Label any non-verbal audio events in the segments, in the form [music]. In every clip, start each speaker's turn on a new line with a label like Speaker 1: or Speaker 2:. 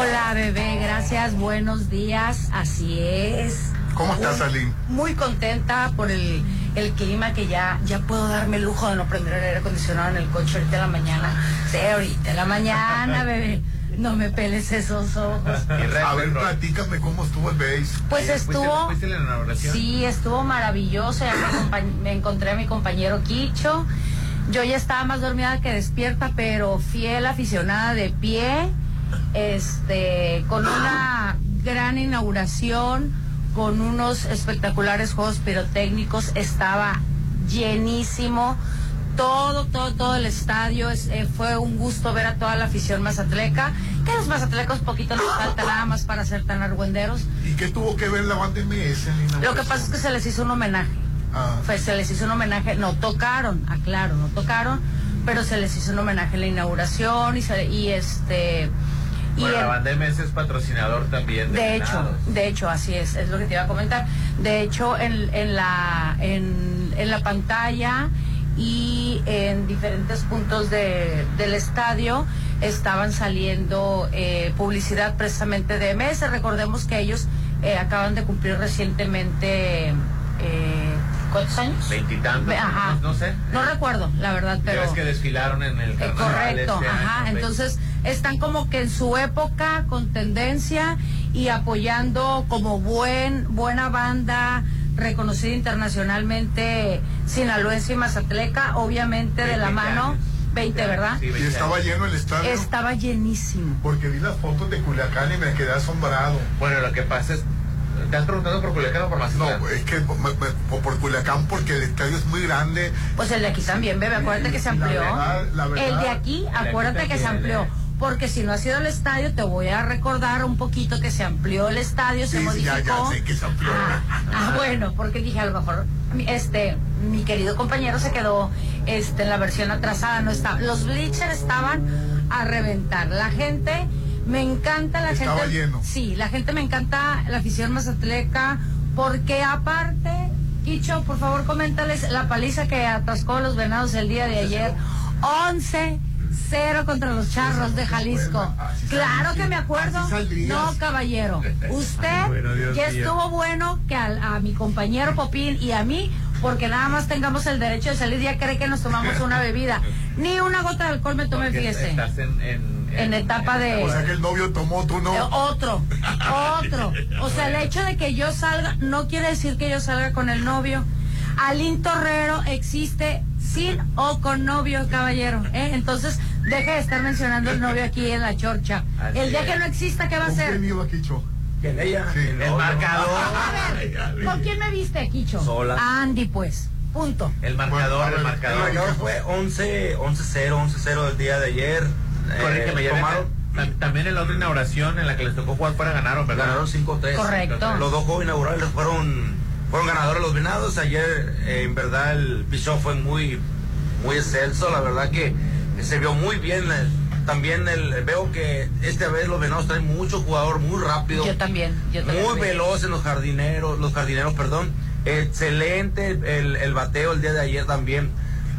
Speaker 1: Hola, bebé, gracias, buenos días, así es.
Speaker 2: ¿Cómo estás, Aline?
Speaker 1: Muy contenta por el, el clima que ya, ya puedo darme el lujo de no prender el aire acondicionado en el coche ahorita en la mañana. Sí, ahorita en la mañana, [laughs] bebé. No me peles esos ojos.
Speaker 2: A ver, platícame cómo estuvo el base.
Speaker 1: Pues estuvo.
Speaker 3: ¿Fuiste en la?
Speaker 1: Sí, estuvo maravilloso. Ya me, me encontré a mi compañero Quicho. Yo ya estaba más dormida que despierta, pero fiel aficionada de pie. Este, con una gran inauguración, con unos espectaculares juegos pirotécnicos. Estaba llenísimo. Todo, todo, todo el estadio. Es, eh, fue un gusto ver a toda la afición mazatleca. Que los mazatlecos poquito nos falta nada más para ser tan argüenderos.
Speaker 2: ¿Y qué tuvo que ver la banda MS en la
Speaker 1: Lo que pasa es que se les hizo un homenaje.
Speaker 2: Ah.
Speaker 1: Fue- se les hizo un homenaje, no tocaron, aclaro, no tocaron, pero se les hizo un homenaje en la inauguración y, se- y este... Y
Speaker 3: Bueno, MS es patrocinador también de,
Speaker 1: de hecho, de hecho, así es, es lo que te iba a comentar. De hecho, en, en la, en, en la pantalla y en diferentes puntos de- del estadio estaban saliendo eh, publicidad precisamente de MS. Recordemos que ellos eh, acaban de cumplir recientemente, eh, ¿cuántos años?
Speaker 3: Veintitantos,
Speaker 1: Ve- Ajá.
Speaker 3: no sé.
Speaker 1: No recuerdo, la verdad, pero...
Speaker 3: ves que desfilaron en el
Speaker 1: Eh,
Speaker 3: carnaval
Speaker 1: correcto,
Speaker 3: este
Speaker 1: ajá.
Speaker 3: año,
Speaker 1: Entonces están como que en su época con tendencia y apoyando como buen buena banda reconocida internacionalmente sinaloense y mazatleca, obviamente de la
Speaker 3: 20
Speaker 1: mano,
Speaker 3: años.
Speaker 1: 20, ¿verdad?
Speaker 3: Sí,
Speaker 2: Y
Speaker 3: 20
Speaker 2: estaba lleno el estadio.
Speaker 1: Estaba llenísimo.
Speaker 2: Porque vi las fotos de Culiacán y me quedé asombrado.
Speaker 3: Bueno, lo que pasa es. ¿Te has preguntado por Culiacán o por
Speaker 2: No,
Speaker 3: Mazatlán?
Speaker 2: es que me- me- por Culiacán porque el estadio es muy grande.
Speaker 1: Pues el de aquí también, bebé, acuérdate que se
Speaker 2: La
Speaker 1: amplió.
Speaker 2: verdad, la verdad,
Speaker 1: el de aquí, acuérdate que se amplió. Porque si no ha sido el estadio, te voy a recordar un poquito que se amplió el estadio, se
Speaker 2: Sí, sí, ya-
Speaker 1: modificó.
Speaker 2: ya sé que se amplió.
Speaker 1: Ah, ah, bueno, porque dije, a lo mejor, este, mi querido compañero se quedó este, en la versión atrasada, no estaba. Los bleachers estaban a reventar. La gente, me encanta la
Speaker 2: Estaba
Speaker 1: gente.
Speaker 2: lleno.
Speaker 1: Sí, la gente me encanta, la afición mazatleca, porque aparte, Quicho, por favor, coméntales la paliza que atascó a los venados el día de ayer. 11 0 contra los charros de Jalisco. Claro que me acuerdo. No, caballero. Usted ya estuvo bueno que al- a, mi compañero Popín y a mí, porque nada más tengamos el derecho de salir, ya cree que nos tomamos una bebida. Ni una gota de alcohol me tomé, fíjese.
Speaker 3: Estás en, en,
Speaker 1: En etapa de-
Speaker 2: O sea que el novio tomó, tú no.
Speaker 1: Eh, otro, otro. O sea, el hecho de que yo salga no quiere decir que yo salga con el novio. Alín Torrero existe sin o con novio, caballero. ¿eh? Entonces, deje de estar mencionando el novio aquí en la chorcha.
Speaker 3: Así
Speaker 1: El día
Speaker 3: es.
Speaker 1: que no exista, ¿qué va a
Speaker 2: ¿Con
Speaker 1: ser?
Speaker 3: El marcador.
Speaker 1: A ver, [laughs] ¿con quién me viste, Quicho?
Speaker 4: Sola.
Speaker 1: Andy, pues. Punto.
Speaker 3: El
Speaker 2: Bueno, a
Speaker 3: marcador, el
Speaker 4: El
Speaker 3: marcador.
Speaker 4: marcador fue 11, 11-0, 11-0 el día de ayer.
Speaker 3: Corrígeme,
Speaker 4: Eh,
Speaker 3: que también en la otra inauguración en la que les tocó jugar fuera ganaron, ¿verdad?
Speaker 4: Ganaron 5-3.
Speaker 1: Correcto.
Speaker 4: Los dos juegos inaugurales fueron, fueron ganadores los venados. Ayer, eh, en verdad, el pichón fue muy, muy excelso. La verdad que se vio muy bien. eh, También el, veo que esta vez los venados traen mucho jugador muy rápido.
Speaker 1: Yo también. Yo también.
Speaker 4: Muy veloz en los jardineros, los jardineros, perdón. Excelente el, el bateo el día de ayer también.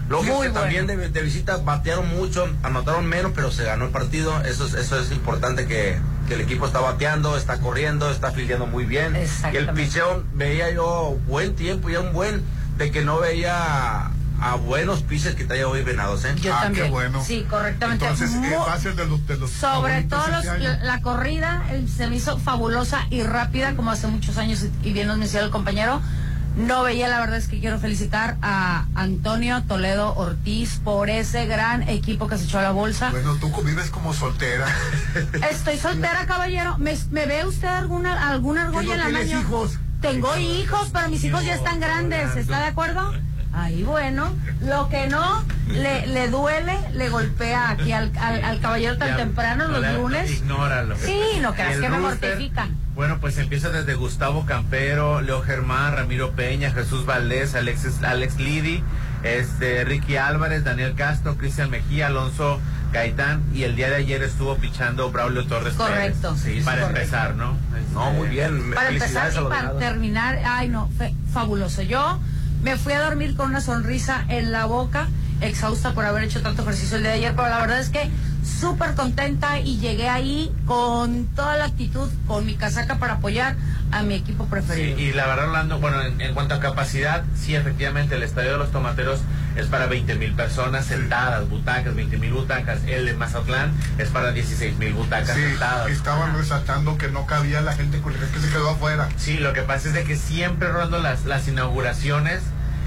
Speaker 4: Que
Speaker 1: bueno.
Speaker 4: también de, de visita batearon mucho, anotaron menos, pero se ganó el partido. Eso es, eso es importante que, que el equipo está bateando, está corriendo, está filiando muy bien. Y el picheo veía yo buen tiempo, ya un buen, de que no veía a buenos piches que traía hoy Venados, ¿eh?
Speaker 1: Yo
Speaker 2: Ah, qué
Speaker 1: también.
Speaker 2: bueno.
Speaker 1: Sí, correctamente.
Speaker 2: Entonces, ser de los, de los
Speaker 1: Sobre todo los-
Speaker 2: este
Speaker 1: la, la corrida se me hizo fabulosa y rápida como hace muchos años y- bien nos mencionó el compañero. No veía, la verdad es que quiero felicitar a Antonio Toledo Ortiz por ese gran equipo que se echó a la bolsa.
Speaker 2: Bueno, tú vives como soltera. [laughs]
Speaker 1: Estoy soltera, caballero. ¿Me, me ve usted alguna, alguna
Speaker 2: ¿Que
Speaker 1: argolla
Speaker 2: no
Speaker 1: en la
Speaker 2: hijos?
Speaker 1: Tengo hijos, pero mis hijos ya están grandes. ¿Está de acuerdo? Ahí bueno, lo que no le, le duele, le golpea aquí al, al, al caballero tan
Speaker 3: Ya,
Speaker 1: temprano
Speaker 3: no
Speaker 1: los lunes.
Speaker 3: Ignóralo.
Speaker 1: Sí, no creas que me mortifica.
Speaker 3: Bueno, pues empieza desde Gustavo Campero, Leo Germán, Ramiro Peña, Jesús Valdés, Alexis, Alex Lidi, este, Ricky Álvarez, Daniel Castro, Cristian Mejía, Alonso Gaitán y el día de ayer estuvo pichando Braulio Torres
Speaker 1: Correcto.
Speaker 3: Pérez.
Speaker 4: Sí,
Speaker 3: para
Speaker 4: correcto.
Speaker 3: empezar, ¿no?
Speaker 4: No, muy bien.
Speaker 1: Para empezar
Speaker 4: Felicidades a
Speaker 1: y para terminar, ay no, fe- fabuloso. Yo me fui a dormir con una sonrisa en la boca exhausta por haber hecho tanto ejercicio el día de ayer, pero la verdad es que súper contenta y llegué ahí con toda la actitud, con mi casaca para apoyar a mi equipo preferido.
Speaker 5: y la verdad, Orlando, bueno, en, cuanto a capacidad, sí, efectivamente, el estadio de los tomateros es para 20 mil personas sentadas, butacas, 20 mil butacas. El de Mazatlán es para 16 mil butacas
Speaker 2: sí,
Speaker 5: sentadas.
Speaker 2: Estaban resaltando que no cabía la gente con que se quedó afuera.
Speaker 5: Sí, lo que pasa es de que siempre, Orlando, las, las inauguraciones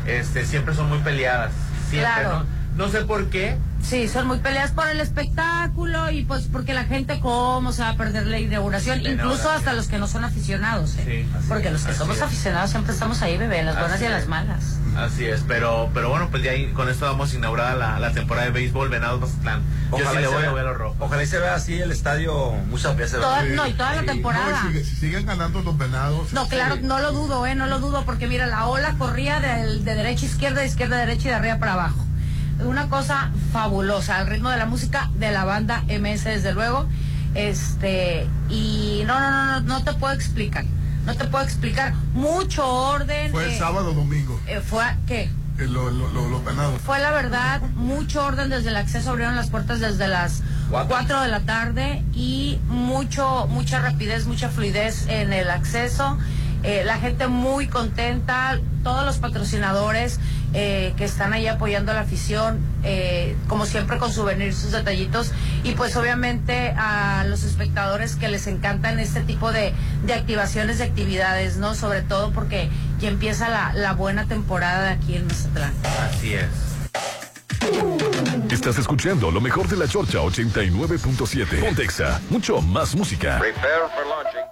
Speaker 5: este, siempre son muy peleadas. Siempre,
Speaker 1: Claro.
Speaker 5: ¿no? No sé por qué,
Speaker 1: Sí, son muy peleas por el espectáculo y pues porque la gente cómo se va a perder la inauguración,
Speaker 5: La
Speaker 1: incluso
Speaker 5: inauguración.
Speaker 1: hasta los que no son aficionados, ¿eh?
Speaker 5: Sí,
Speaker 1: porque
Speaker 5: es,
Speaker 1: los que somos
Speaker 5: es.
Speaker 1: aficionados siempre estamos ahí, bebé, en las buenas
Speaker 5: Así
Speaker 1: y en las malas.
Speaker 5: Así es, pero, pero bueno, pues ya ahí, con esto damos inaugurada la, la temporada de béisbol Venados Mazatlán. Yo sí le
Speaker 4: se
Speaker 5: voy a
Speaker 4: vea-
Speaker 5: ver los rojos.
Speaker 4: Ojalá y se vea así el estadio muchas veces.
Speaker 1: No, y toda la temporada.
Speaker 2: no, si, si siguen ganando los venados.
Speaker 1: No,
Speaker 2: este,
Speaker 1: claro, no lo dudo, ¿eh? No lo dudo, porque mira, la ola corría del- de, derecha a izquierda, de izquierda a derecha y de arriba para abajo. Una cosa fabulosa, al ritmo de la música de la banda MS, desde luego. Este, y no, no, no, no, no te puedo explicar. No te puedo explicar. Mucho orden.
Speaker 2: Fue el
Speaker 1: eh,
Speaker 2: sábado domingo,
Speaker 1: eh, fue, ¿qué?
Speaker 2: eh, lo- lo- lo- los venados.
Speaker 1: Fue la verdad, mucho orden desde el acceso, abrieron las puertas desde las
Speaker 4: Cuatro.
Speaker 1: 4 de la tarde y mucho, mucha rapidez, mucha fluidez en el acceso. Eh, la gente muy contenta, todos los patrocinadores eh, que están ahí apoyando a la afición, eh, como siempre con souvenirs, sus detallitos, y pues obviamente a los espectadores que les encantan este tipo de, de activaciones, de actividades, ¿no? Sobre todo porque ya empieza la, la buena temporada de aquí en Mazatlán.
Speaker 5: Así es.
Speaker 6: Estás escuchando lo mejor de la Chorcha 89.7. Pontexa, mucho más música.
Speaker 7: Prepare for launching.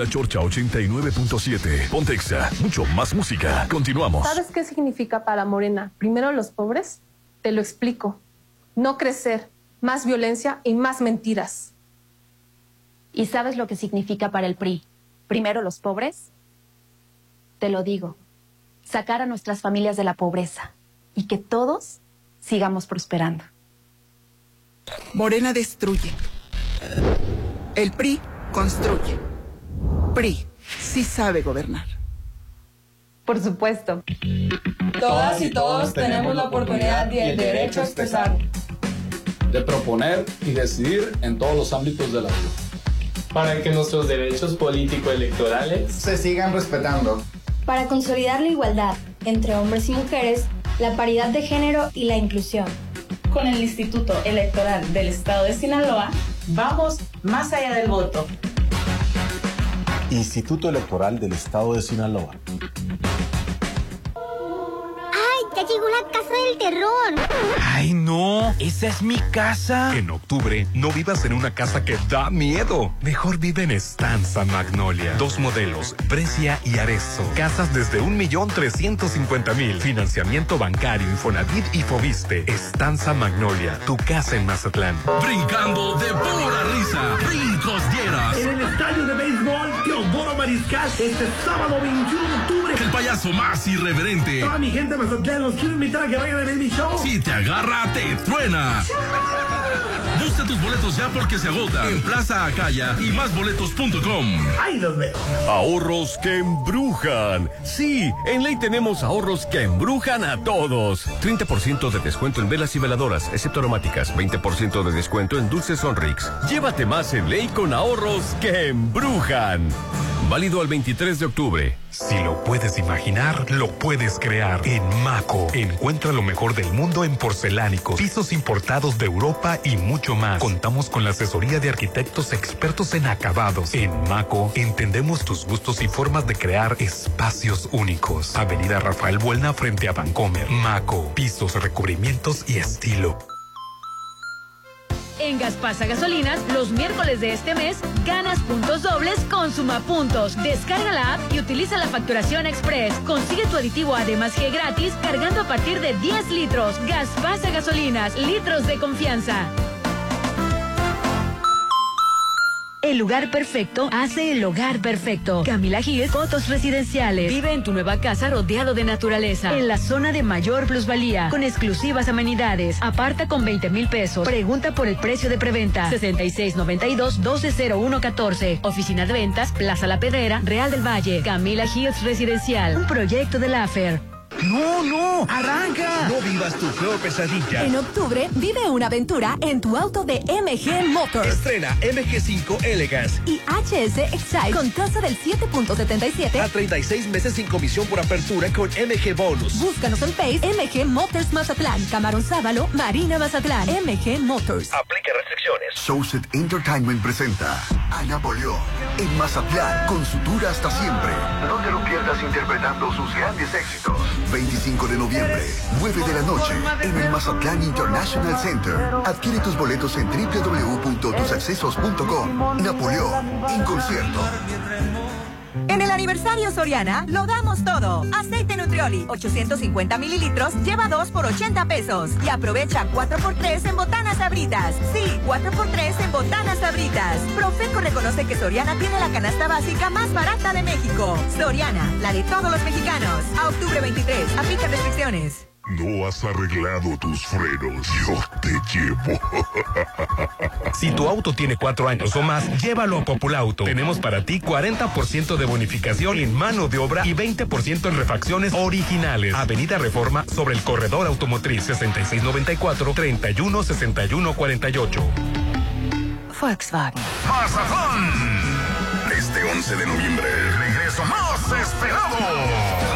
Speaker 8: La
Speaker 6: Chorcha 89.7. Pontexa, mucho más música. Continuamos.
Speaker 9: ¿Sabes qué significa para Morena? Primero los pobres. Te lo explico. No crecer, más violencia y más mentiras.
Speaker 10: ¿Y sabes lo que significa para el PRI? Primero los pobres. Te lo digo, sacar a nuestras familias de la pobreza y que todos sigamos prosperando.
Speaker 11: Morena destruye. El PRI construye. PRI sí sabe gobernar.
Speaker 9: Por supuesto.
Speaker 12: Todas y todos tenemos la oportunidad y el derecho a expresar.
Speaker 13: de proponer y decidir en todos los ámbitos de la vida.
Speaker 14: para que nuestros derechos político-electorales
Speaker 15: se sigan respetando.
Speaker 16: Para consolidar la igualdad entre hombres y mujeres, la paridad de género y la inclusión.
Speaker 12: Con el Instituto Electoral del Estado de Sinaloa, vamos más allá del voto.
Speaker 13: Instituto Electoral del Estado de Sinaloa.
Speaker 17: ¡Ya llegó la casa del terror!
Speaker 18: ¡Ay, no! ¡Esa es mi casa!
Speaker 19: En octubre, no vivas en una casa que da miedo. Mejor vive en Estanza Magnolia. Dos modelos, Brescia y Arezzo. Casas desde 1.350.000. Financiamiento bancario, Infonavit y Fobiste. Estanza Magnolia, tu casa en Mazatlán.
Speaker 20: Brincando de pura risa, Brincos Dieras.
Speaker 21: En el estadio de este sábado 21 de octubre.
Speaker 20: El payaso más irreverente.
Speaker 21: Toda mi gente Mazatlán los quiero invitar a que vayan a ver mi show.
Speaker 20: Si te agarra, te truena. Busca tus boletos ya porque se agotan en Plaza Acaya y másboletos.com.
Speaker 21: ¡Ahí los veo!
Speaker 22: Ahorros que embrujan. Sí, en Ley tenemos ahorros que embrujan a todos. 30% de descuento en velas y veladoras, excepto aromáticas. 20% de descuento en dulces Sonrix. Llévate más en Ley con ahorros que embrujan. Válido al 23 de octubre.
Speaker 19: Si lo puedes imaginar, lo puedes crear. En Maco, encuentra lo mejor del mundo en porcelánicos, pisos importados de Europa y mucho más. Contamos con la asesoría de arquitectos expertos en acabados. En Maco, entendemos tus gustos y formas de crear espacios únicos. Avenida Rafael Buelna frente a Vancomer. Maco, pisos, recubrimientos y estilo.
Speaker 23: En Gaspasa Gasolinas, los miércoles de este mes, ganas puntos dobles con Sumapuntos. Descarga la app y utiliza la facturación express. Consigue tu aditivo además G gratis cargando a partir de 10 litros. Gaspasa Gasolinas, litros de confianza. El lugar perfecto hace el hogar perfecto. Camila Giles, fotos residenciales. Vive en tu nueva casa rodeado de naturaleza. En la zona de mayor plusvalía. Con exclusivas amenidades. Aparta con 20 mil pesos. Pregunta por el precio de preventa. 6692-120114. Oficina de ventas, Plaza La Pedrera, Real del Valle. Camila Hills Residencial. Un proyecto de la AFER.
Speaker 18: ¡No, no! ¡Arranca! No vivas tu peor pesadilla.
Speaker 24: En octubre, vive una aventura en tu auto de MG Motors.
Speaker 18: Estrena MG5 Elegance
Speaker 24: y HS Excite con tasa del 7.77
Speaker 18: a 36 meses sin comisión por apertura con MG Bonus.
Speaker 24: Búscanos en Face MG Motors Mazatlán, Camarón Sábalo, Marina Mazatlán, MG Motors.
Speaker 18: Aplica restricciones.
Speaker 25: Showset Entertainment presenta a Napoleón en Mazatlán con su tour hasta siempre. No te lo pierdas interpretando sus grandes éxitos. 25 de noviembre, 9 de la noche, en el Mazatlán International Center. Adquiere tus boletos en www.tusaccesos.com. Napoleón, en concierto.
Speaker 24: En el aniversario Soriana, lo damos todo. Aceite Nutrioli, 850 mililitros, lleva 2 por 80 pesos. Y aprovecha 4x3 en botanas sabritas. Sí, 4x3 en botanas sabritas. Profeco reconoce que Soriana tiene la canasta básica más barata de México. Soriana, la de todos los mexicanos. A octubre 23, aplica restricciones.
Speaker 26: No has arreglado tus frenos. Yo te llevo. [laughs]
Speaker 19: si tu auto tiene cuatro años o más, llévalo a Populauto. Tenemos para ti 40% de bonificación en mano de obra y 20% en refacciones originales. Avenida Reforma sobre el corredor automotriz 6694-316148.
Speaker 24: Volkswagen.
Speaker 26: Mazatán. Este 11 de noviembre, el regreso más esperado.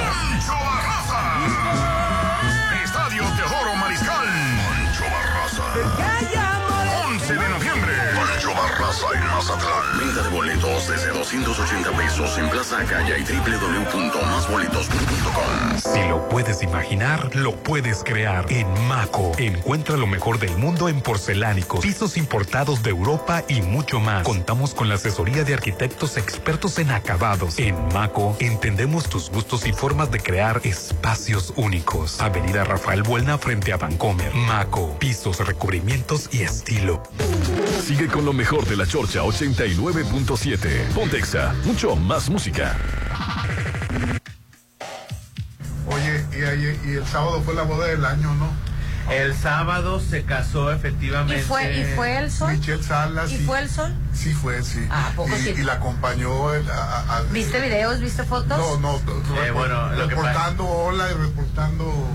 Speaker 26: Mazatlán. Venta de boletos desde 280 pesos en Plaza Acaya y www.masboletos.com.
Speaker 19: Si lo puedes imaginar, lo puedes crear. En Maco, encuentra lo mejor del mundo en porcelánicos, pisos importados de Europa y mucho más. Contamos con la asesoría de arquitectos expertos en acabados. En Maco, entendemos tus gustos y formas de crear espacios únicos. Avenida Rafael Buelna frente a Vancomer. Maco, pisos, recubrimientos y estilo.
Speaker 22: Sigue con lo mejor de la Chorcha 89.7. Pontexa, mucho más música.
Speaker 2: Oye, y, ayer- y el sábado fue la boda del año, ¿no?
Speaker 3: El sábado se casó efectivamente.
Speaker 1: ¿Y fue, ¿Y fue el sol?
Speaker 2: Michelle Salas.
Speaker 1: ¿Y fue el sol?
Speaker 2: Sí fue, sí.
Speaker 1: Ah, ¿a poco
Speaker 2: y,
Speaker 1: sí?
Speaker 2: y la acompañó el- a- a- a-
Speaker 1: ¿Viste videos? ¿Viste fotos?
Speaker 2: No, no,
Speaker 3: Eh, bueno, lo que
Speaker 2: reportando hola y reportando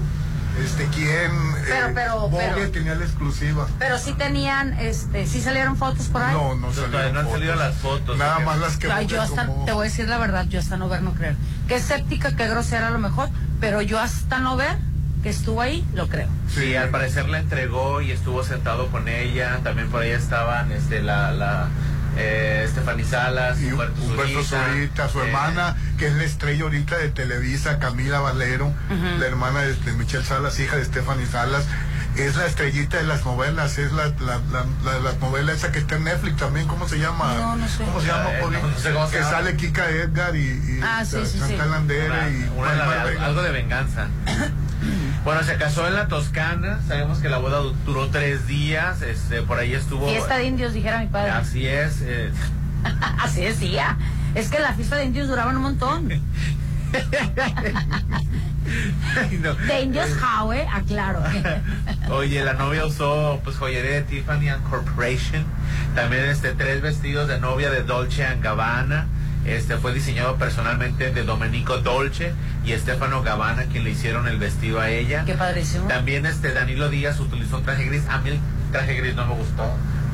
Speaker 2: Este, ¿quién?
Speaker 1: Pero,
Speaker 2: eh,
Speaker 1: pero, pero-
Speaker 2: tenía la exclusiva.
Speaker 1: Pero sí tenían, este, sí salieron fotos por ahí.
Speaker 2: No, no salieron
Speaker 5: no han salido las fotos.
Speaker 2: Nada más las que
Speaker 1: Ay, yo hasta, te voy a decir la verdad, yo hasta no ver, no creer. Qué escéptica, qué grosera a lo mejor, pero yo hasta no ver que estuvo ahí, lo creo.
Speaker 5: Sí, al parecer la entregó y estuvo sentado con ella. También por ahí estaban este, la, la eh, Stephanie Salas,
Speaker 2: Y
Speaker 5: Humberto,
Speaker 2: Humberto Zurita, su
Speaker 5: eh,
Speaker 2: hermana, que es la estrella ahorita de Televisa, Camila Valero, la hermana de, de Michelle Salas, hija de Stephanie Salas, es la estrellita de las novelas, es la, la, la, la de las novelas esa que está en Netflix también, ¿cómo se llama?
Speaker 1: No, no sé.
Speaker 2: ¿Cómo se llama?
Speaker 5: Eh,
Speaker 2: Poli?
Speaker 5: no, no sé cómo se
Speaker 2: que
Speaker 5: llama.
Speaker 2: sale Kika Edgar y, y
Speaker 1: Ah, sí, sí, sí.
Speaker 2: Chantal Andere
Speaker 5: Una-
Speaker 2: y
Speaker 5: una algo de venganza. [coughs] Bueno, se casó en la Toscana. Sabemos que la boda du- duró tres días. Este, por ahí estuvo.
Speaker 1: Fiesta de indios, dijera mi padre.
Speaker 5: Así es. eh, [laughs]
Speaker 1: Así decía. Es que la fiesta de indios duraban un montón. [laughs]
Speaker 5: no.
Speaker 1: De indios Howe, aclaro. [laughs]
Speaker 5: Oye, la novia usó pues joyería de Tiffany and Corporation. También este tres vestidos de novia de Dolce and Gabbana. Este fue diseñado personalmente de Domenico Dolce y Stefano Gabbana quien le hicieron el vestido a ella.
Speaker 1: Qué padrísimo.
Speaker 5: También este Danilo Díaz utilizó un traje gris. A mí el traje gris no me gustó.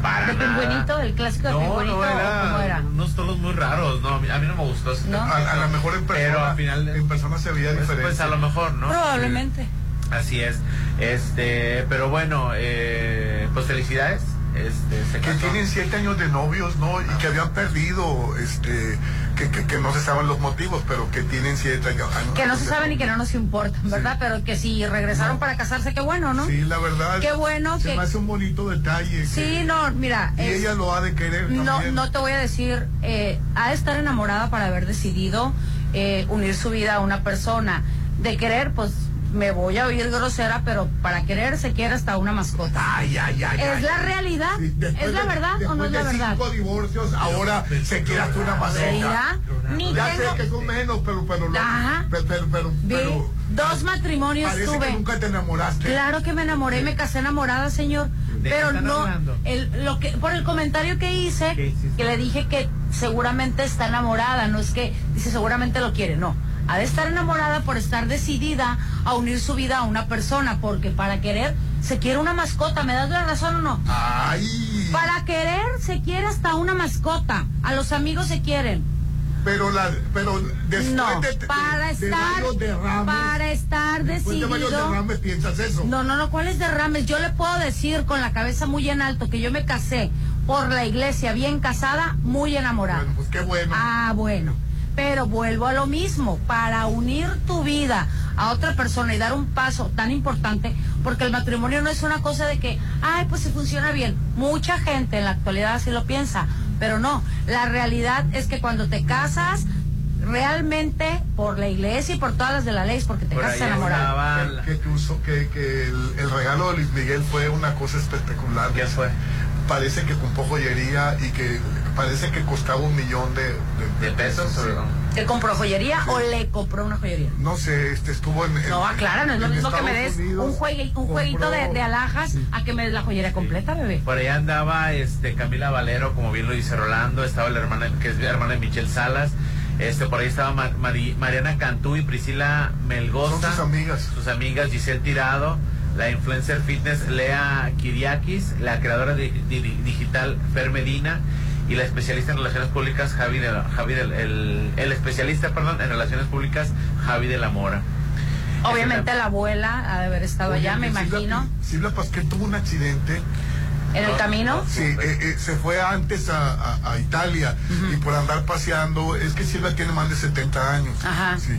Speaker 5: Para
Speaker 1: ¿De
Speaker 5: nada.
Speaker 1: pingüinito? ¿El clásico de
Speaker 5: No,
Speaker 1: pingüinito?
Speaker 5: no, era,
Speaker 1: ¿Cómo era?
Speaker 5: unos tonos muy raros. No, a mí, a mí no me gustó. ese
Speaker 1: ¿No?
Speaker 2: A, a lo mejor en persona,
Speaker 5: Pero al final
Speaker 2: en persona se veía
Speaker 5: pues,
Speaker 2: diferente.
Speaker 5: pues, a lo mejor, ¿no?
Speaker 1: Probablemente.
Speaker 5: Así es. Este, pero bueno, eh, pues felicidades. Este, se
Speaker 2: que tienen siete años de novios, ¿no? Y que habían perdido, este, que, que, que no se saben los motivos, pero que tienen siete años.
Speaker 1: Que no se saben y que no nos importan, ¿verdad? Pero que si regresaron para casarse, qué bueno, ¿no?
Speaker 2: Sí, la verdad.
Speaker 1: Qué bueno
Speaker 2: se
Speaker 1: que-
Speaker 2: me hace un bonito detalle. que-
Speaker 1: Sí, no, mira.
Speaker 2: Y
Speaker 1: es-
Speaker 2: ella lo ha de querer
Speaker 1: No,
Speaker 2: también.
Speaker 1: no te voy a decir, eh, ha de estar enamorada para haber decidido eh, unir su vida a una persona. De querer, pues me voy a oír grosera, pero para querer se quiere hasta una mascota.
Speaker 2: Ay, ay, ay.
Speaker 1: ¿Es
Speaker 2: ay.
Speaker 1: la realidad? ¿Es la
Speaker 2: de-
Speaker 1: verdad o no es la
Speaker 2: de
Speaker 1: verdad?
Speaker 2: cinco divorcios, ahora se quiere hasta una mascota.
Speaker 1: Ni
Speaker 2: Ya
Speaker 1: tengo-
Speaker 2: sé que son menos, pero, pero, lo-
Speaker 1: Ajá.
Speaker 2: pero, pero, pero,
Speaker 1: Vi
Speaker 2: pero
Speaker 1: dos matrimonios
Speaker 2: parece
Speaker 1: tuve.
Speaker 2: que nunca te enamoraste.
Speaker 1: Claro que me enamoré y me casé enamorada, señor.
Speaker 5: ¿De qué
Speaker 1: Pero no, el, lo que, por el comentario que hice, que le dije que seguramente está enamorada, no es que dice seguramente lo quiere, no. Ha de estar enamorada por estar decidida a unir su vida a una persona, porque para querer se quiere una mascota, ¿me das la razón o no?
Speaker 2: Ay.
Speaker 1: Para querer se quiere hasta una mascota, a los amigos se quieren.
Speaker 2: Pero, la, pero después
Speaker 1: No,
Speaker 2: de, de-
Speaker 1: para
Speaker 2: de
Speaker 1: estar,
Speaker 2: varios derrames,
Speaker 1: para estar
Speaker 2: después de
Speaker 1: decidido.
Speaker 2: derrames piensas eso.
Speaker 1: No, no, no, ¿cuáles derrames? Yo le puedo decir con la cabeza muy en alto que yo me casé por la iglesia, bien casada, muy enamorada.
Speaker 2: Bueno, pues qué bueno.
Speaker 1: Ah, bueno. Pero vuelvo a lo mismo, para unir tu vida a otra persona y dar un paso tan importante, porque el matrimonio no es una cosa de que, ay, pues se funciona bien. Mucha gente en la actualidad así lo piensa, pero no. La realidad es que cuando te casas, realmente por la iglesia y por todas las de la ley, es porque te
Speaker 5: Por
Speaker 1: casas enamorado.
Speaker 2: Que, que- que el, el regalo de Luis Miguel fue una cosa espectacular.
Speaker 5: ¿Qué fue?
Speaker 2: Parece que compró joyería y que parece que costaba un millón de, de,
Speaker 5: ¿De pesos?
Speaker 2: Sí.
Speaker 1: ¿Él compró joyería o le compró una joyería?
Speaker 2: No sé, este estuvo en. en-
Speaker 1: No, aclara, no es lo mismo que me des
Speaker 2: Unidos,
Speaker 1: un, juegue- un jueguito de, de alhajas a que me des la joyería completa, bebé.
Speaker 5: Por ahí andaba este Camila Valero, como bien lo dice Rolando, estaba la hermana, que es hermana de Michelle Salas, este por ahí estaba Ma- Mari- Mariana Cantú y Priscila Melgoza,
Speaker 2: Son sus amigas.
Speaker 5: sus amigas Giselle Tirado, la influencer fitness Lea Kiriakis, la creadora di- digital Fer Medina y la especialista en relaciones públicas Javi de la- Javi del- el, el especialista, perdón, en relaciones públicas Javi de la Mora.
Speaker 1: Obviamente la abuela ha de haber estado
Speaker 2: Oye,
Speaker 1: allá, me
Speaker 2: Silvia-
Speaker 1: imagino.
Speaker 2: Silvia Pasquel tuvo un accidente.
Speaker 1: En el camino.
Speaker 2: Sí, eh, eh, se fue antes a, a- a Italia y por andar paseando, es que Silvia tiene más de 70 años.
Speaker 1: Ajá.
Speaker 2: Sí.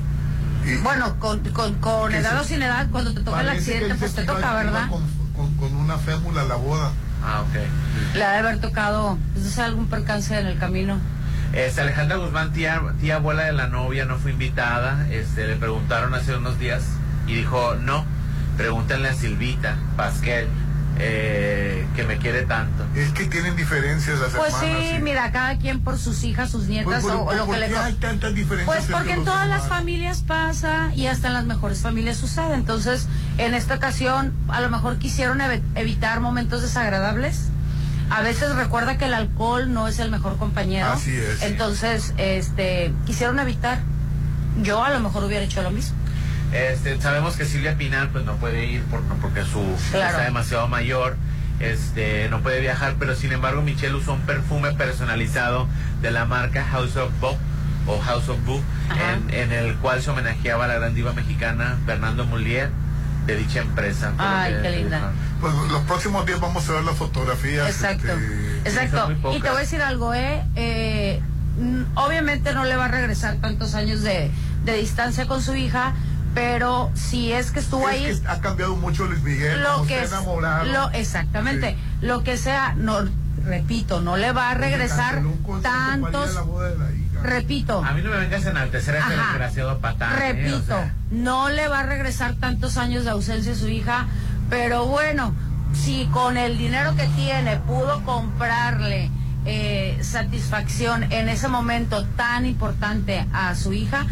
Speaker 1: Bueno, con, con, con edad o sin edad, cuando te toca el accidente, pues te toca, ¿verdad?
Speaker 2: Con, con- con una fémula la boda.
Speaker 5: Ah, ok.
Speaker 1: Le ha de haber tocado, pues, no sé, algún percance en el camino.
Speaker 5: Este, Alejandra Guzmán, tía, tía abuela de la novia, no fue invitada. Este, le preguntaron hace unos días y dijo, no, pregúntenle a Silvita Pasquel, eh, que me quiere tanto.
Speaker 2: Es que tienen diferencias las
Speaker 1: Pues
Speaker 2: hermanas.
Speaker 1: sí, mira, cada quien por sus hijas, sus nietas
Speaker 2: Pues,
Speaker 1: o, o
Speaker 2: ¿por-
Speaker 1: lo
Speaker 2: por
Speaker 1: que le
Speaker 2: hay tantas diferencias
Speaker 1: Pues porque en todas las familias pasa y hasta en las mejores familias sucede. Entonces, en esta ocasión, a lo mejor quisieron ev- evitar momentos desagradables. A veces recuerda que el alcohol no es el mejor compañero.
Speaker 2: Así es, sí.
Speaker 1: Entonces, este, quisieron evitar. Yo a lo mejor hubiera hecho lo mismo.
Speaker 5: Este, sabemos que Silvia Pinal pues no puede ir por, porque su
Speaker 1: Claro.
Speaker 5: está demasiado mayor, este, no puede viajar, pero sin embargo Michelle usó un perfume personalizado de la marca House of Bob o House of Boo, en, en el cual se homenajeaba a la gran diva mexicana Fernando Mulier de dicha empresa.
Speaker 1: Ay,
Speaker 5: que-
Speaker 1: qué linda.
Speaker 2: Pues los próximos días vamos a ver las fotografías.
Speaker 1: Exacto.
Speaker 2: este,
Speaker 1: Exacto. Y te voy a decir algo, ¿eh? Eh, obviamente no le va a regresar tantos años de, de distancia con su hija, pero si es que estuvo ahí.
Speaker 2: Que ha cambiado mucho Luis Miguel,
Speaker 1: lo que es-
Speaker 2: enamorado.
Speaker 1: lo exactamente lo que sea no repito no le va a regresar tantos
Speaker 2: la boda de la hija.
Speaker 1: repito
Speaker 5: A mí no me vengas a enaltecer a este desgraciado patán. ¿eh?
Speaker 1: repito
Speaker 5: O sea,
Speaker 1: no le va a regresar tantos años de ausencia a su hija pero bueno si con el dinero que tiene pudo comprarle eh, satisfacción en ese momento tan importante a su hija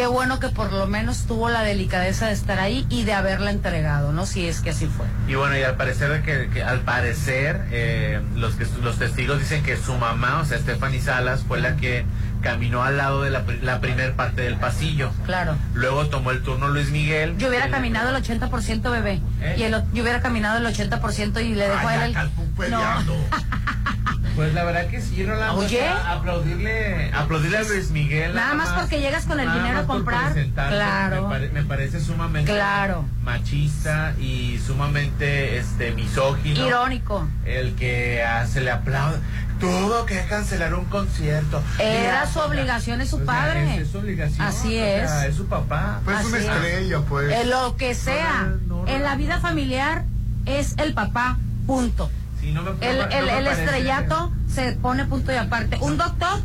Speaker 1: qué bueno que por lo menos tuvo la delicadeza de estar ahí y de haberla entregado no si es que así fue
Speaker 5: Y bueno, y al parecer, que, que al parecer, eh, los, que, los testigos dicen que su mamá, o sea, Stephanie Salas, fue la que caminó al lado de la, la primer parte del pasillo.
Speaker 1: claro
Speaker 5: Luego tomó el turno Luis Miguel.
Speaker 1: Yo hubiera caminado el 80% bebé.
Speaker 5: ¿Eh?
Speaker 1: Y el, yo hubiera caminado el 80% y le dejo a él el... No. [laughs]
Speaker 5: Pues la verdad que sí, Rolando.
Speaker 1: Oye.
Speaker 5: aplaudirle, aplaudirle a Luis Miguel.
Speaker 1: Nada más porque llegas con el
Speaker 5: nada
Speaker 1: dinero a comprar.
Speaker 5: presentarse,
Speaker 1: Claro.
Speaker 5: Me, pare- me parece sumamente
Speaker 1: Claro.
Speaker 5: machista y sumamente este misógino.
Speaker 1: Irónico.
Speaker 5: El que ah, se le aplaude. Tuvo que cancelar un concierto.
Speaker 1: Era su obligación, es su
Speaker 5: o sea,
Speaker 1: padre.
Speaker 5: es, es su obligación.
Speaker 1: Así
Speaker 5: o sea,
Speaker 1: es.
Speaker 5: es su papá.
Speaker 2: Pues es una
Speaker 1: Así es.
Speaker 2: estrella, pues.
Speaker 1: En lo que sea. en la vida familiar es el papá, punto.
Speaker 5: Sí, no me- no
Speaker 1: El,
Speaker 5: no
Speaker 1: estrellato se pone punto y aparte. Un doctor,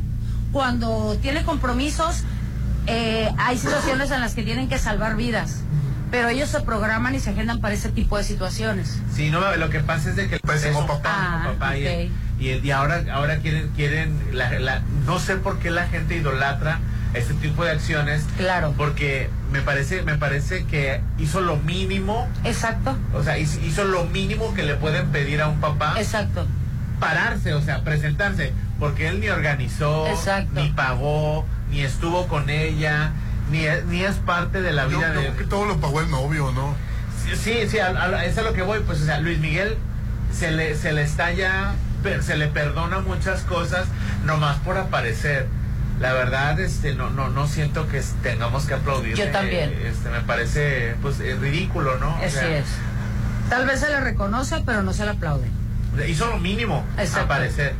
Speaker 1: cuando tiene compromisos, eh, hay situaciones en las que tienen que salvar vidas. Pero ellos se programan y se agendan para ese tipo de situaciones.
Speaker 5: Sí, no, lo que pasa es de que el
Speaker 2: Pésimo papá.
Speaker 1: Ah,
Speaker 5: papá y, y, y ahora ahora quieren quieren la, la- no sé por qué la gente idolatra este tipo de acciones
Speaker 1: claro
Speaker 5: porque me parece me parece que hizo lo mínimo
Speaker 1: exacto
Speaker 5: o sea hizo, hizo lo mínimo que le pueden pedir a un papá
Speaker 1: exacto
Speaker 5: pararse o sea presentarse porque él ni organizó
Speaker 1: Exacto.
Speaker 5: ni pagó ni estuvo con ella ni es, ni es parte de la
Speaker 2: Yo
Speaker 5: vida de
Speaker 2: creo que todo lo pagó el novio, ¿no?
Speaker 5: Sí, sí, sí, a, a- es a lo que voy, pues, o sea, Luis Miguel se le, se le está ya, per- se le perdona muchas cosas nomás por aparecer. La verdad, este, no, no, no siento que tengamos que aplaudir.
Speaker 1: Yo también.
Speaker 5: Este, me parece, pues, eh, ridículo, ¿no? O
Speaker 1: Así
Speaker 5: sea,
Speaker 1: es. Tal vez se le reconoce, pero no se le aplaude.
Speaker 5: Hizo lo mínimo,
Speaker 1: Exacto.
Speaker 5: aparecer.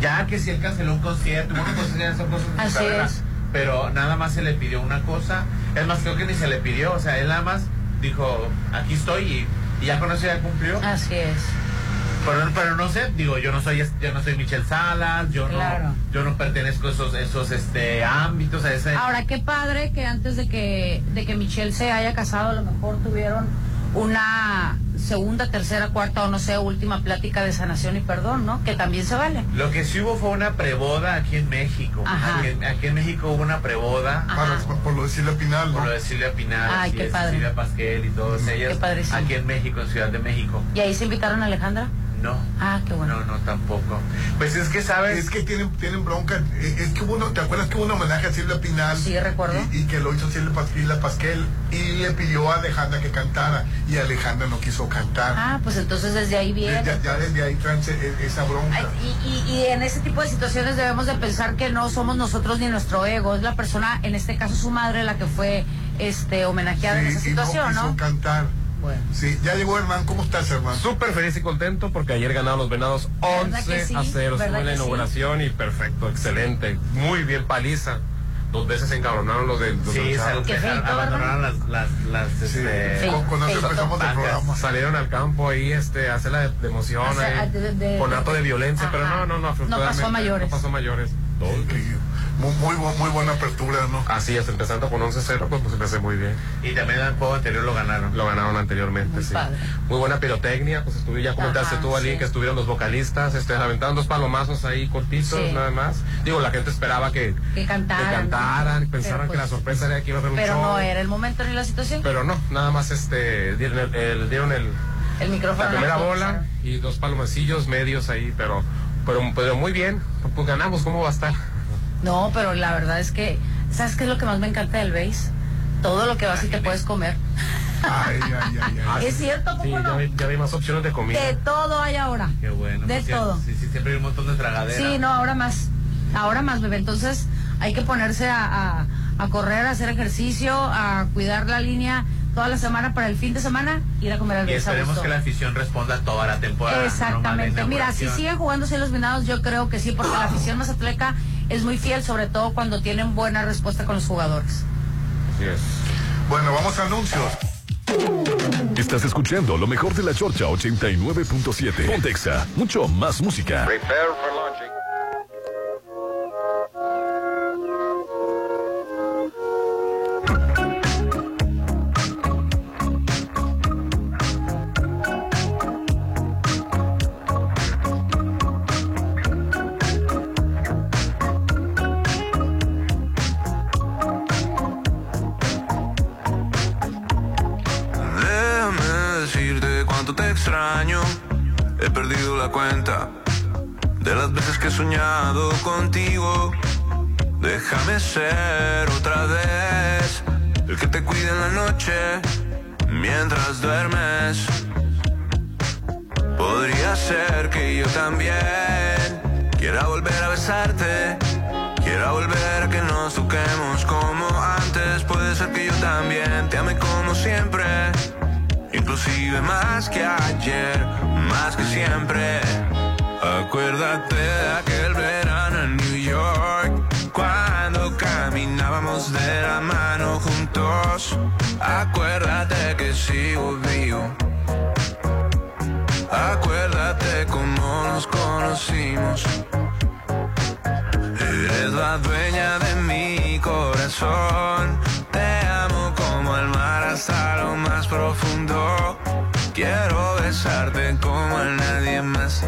Speaker 5: Ya que si él canceló un concierto, bueno, pues cosas
Speaker 1: Así
Speaker 5: carrera.
Speaker 1: es.
Speaker 5: Pero nada más se le pidió una cosa. Es más, creo que ni se le pidió. O sea, él nada más dijo, aquí estoy y, y ya con eso ya cumplió.
Speaker 1: Así es.
Speaker 5: Pero, pero no sé, digo, yo no soy yo no soy Michelle Salas, yo
Speaker 1: Claro.
Speaker 5: no yo no pertenezco a esos esos este ámbitos, a ese
Speaker 1: Ahora, qué padre que antes de que, de que Michelle se haya casado, a lo mejor tuvieron una segunda, tercera, cuarta o no sé, última plática de sanación y perdón, ¿no? Que también se vale.
Speaker 5: Lo que sí hubo fue una preboda aquí en México.
Speaker 1: Ajá.
Speaker 5: Aquí, en- aquí en México hubo una preboda.
Speaker 2: Para- por lo de Silvia Pinal, ¿no?
Speaker 5: Por lo de Silvia Pinal,
Speaker 1: Ay, qué
Speaker 5: es,
Speaker 1: padre.
Speaker 5: Silvia Pasquel y todos ellos.
Speaker 1: padrísimo.
Speaker 5: Aquí en México, en Ciudad de México.
Speaker 1: ¿Y ahí se invitaron a Alejandra?
Speaker 5: No.
Speaker 1: Ah, qué bueno.
Speaker 5: No, no, tampoco. Pues es que, ¿sabes?
Speaker 2: Es que tienen, tienen bronca. Eh, Es que hubo uno, ¿te acuerdas que hubo un homenaje a Silvia Pinal?
Speaker 1: Sí, recuerdo.
Speaker 2: Y, y que lo hizo Silvia Pasquel, Pasquel y le pidió a Alejandra que cantara. Y Alejandra no quiso cantar.
Speaker 1: Ah, pues entonces desde ahí viene.
Speaker 2: ya, ya desde ahí traen ese- esa bronca.
Speaker 1: Ay, Y, y- y en ese tipo de situaciones debemos de pensar que no somos nosotros ni nuestro ego, es la persona, en este caso su madre, la que fue este homenajeada en esa
Speaker 2: Sí, y no
Speaker 1: situación,
Speaker 2: quiso
Speaker 1: ¿no?
Speaker 2: cantar.
Speaker 1: Bueno.
Speaker 2: Sí, ya llegó Hernán. ¿Cómo estás, Hernán?
Speaker 27: Súper feliz y contento porque ayer ganaron los venados
Speaker 1: ¿Verdad
Speaker 27: 11
Speaker 1: que sí?
Speaker 27: a 0.
Speaker 1: ¿Verdad
Speaker 27: Estuve en la
Speaker 1: que sí?
Speaker 27: inauguración y perfecto, excelente. Muy bien paliza. Dos veces se encabronaron los de los
Speaker 5: Sí, sal-
Speaker 1: feito,
Speaker 5: abandonaron las, las, las, este,
Speaker 2: Con, con eso
Speaker 1: Feito.
Speaker 2: empezamos el programa.
Speaker 27: Salieron al campo ahí este, a hacer la de, de emoción,
Speaker 1: O sea,
Speaker 27: ahí,
Speaker 1: de- de-
Speaker 27: con acto de violencia, pero no, no, no,
Speaker 1: No pasó a mayores.
Speaker 27: No pasó a mayores. Todo.
Speaker 2: Muy, muy, muy buena apertura, ¿no?
Speaker 27: Así es, empezando con 11-0, pues, pues empecé muy bien.
Speaker 5: Y también el juego anterior lo ganaron.
Speaker 27: Lo ganaron anteriormente,
Speaker 1: Muy
Speaker 27: sí.
Speaker 1: padre.
Speaker 27: Muy buena pirotecnia, pues estuve, ya comentaste
Speaker 1: Ajá,
Speaker 27: tú, Ali,
Speaker 1: sí.
Speaker 27: que estuvieron los vocalistas, este, aventaron dos palomazos ahí cortitos,
Speaker 1: Sí.
Speaker 27: nada más. Digo, la gente esperaba que,
Speaker 1: Que cantaran.
Speaker 27: que cantaran,
Speaker 1: Pero,
Speaker 27: que la
Speaker 1: pues,
Speaker 27: sorpresa era que iba a haber un
Speaker 1: Pero
Speaker 27: show.
Speaker 1: no era el momento ni la situación.
Speaker 27: Pero no, nada más este, dieron el, el- dieron el,
Speaker 1: el micrófono.
Speaker 27: la primera bola y dos palomacillos medios ahí, pero, pero, pero muy bien, pues ganamos, ¿cómo va a estar?
Speaker 1: No, pero la verdad es que, ¿sabes qué es lo que más me encanta del base? todo lo que vas y te puedes comer.
Speaker 2: Ay, ay, ay, ay. [laughs]
Speaker 1: ¿Es cierto,
Speaker 27: Sí, ya,
Speaker 1: no?
Speaker 27: vi- ya vi más opciones de comida.
Speaker 1: De todo hay ahora.
Speaker 5: Qué bueno.
Speaker 1: De
Speaker 5: pues,
Speaker 1: todo.
Speaker 5: Sí, sí, siempre hay un montón de tragadera.
Speaker 1: Sí, no, ahora más. Ahora más, bebé. Entonces hay que ponerse a, a- a correr, a hacer ejercicio, a cuidar la línea toda la semana para el fin de semana, ir a comer al
Speaker 5: Y esperemos que la afición responda toda la temporada.
Speaker 1: Exactamente. Mira, si siguen jugándose los venados, yo creo que sí, porque la afición mazatleca es muy fiel, sobre todo cuando tienen buena respuesta con los jugadores.
Speaker 27: Así es.
Speaker 2: Bueno, vamos a anuncios.
Speaker 6: Estás escuchando lo mejor de la Chorcha 89.7. Pontexa, mucho más música.
Speaker 28: Prepare for launching.
Speaker 29: Ser otra vez el que te cuide en la noche mientras duermes. Podría ser que yo también quiera volver a besarte. Quiera volver a que nos toquemos como antes. Puede ser que yo también te ame como siempre. Inclusive más que ayer, más que siempre. Acuérdate de aquel verano Acuérdate que sigo vivo. Acuérdate cómo nos conocimos. Eres la dueña de mi corazón. Te amo como el mar hasta lo más profundo. Quiero besarte como a nadie más.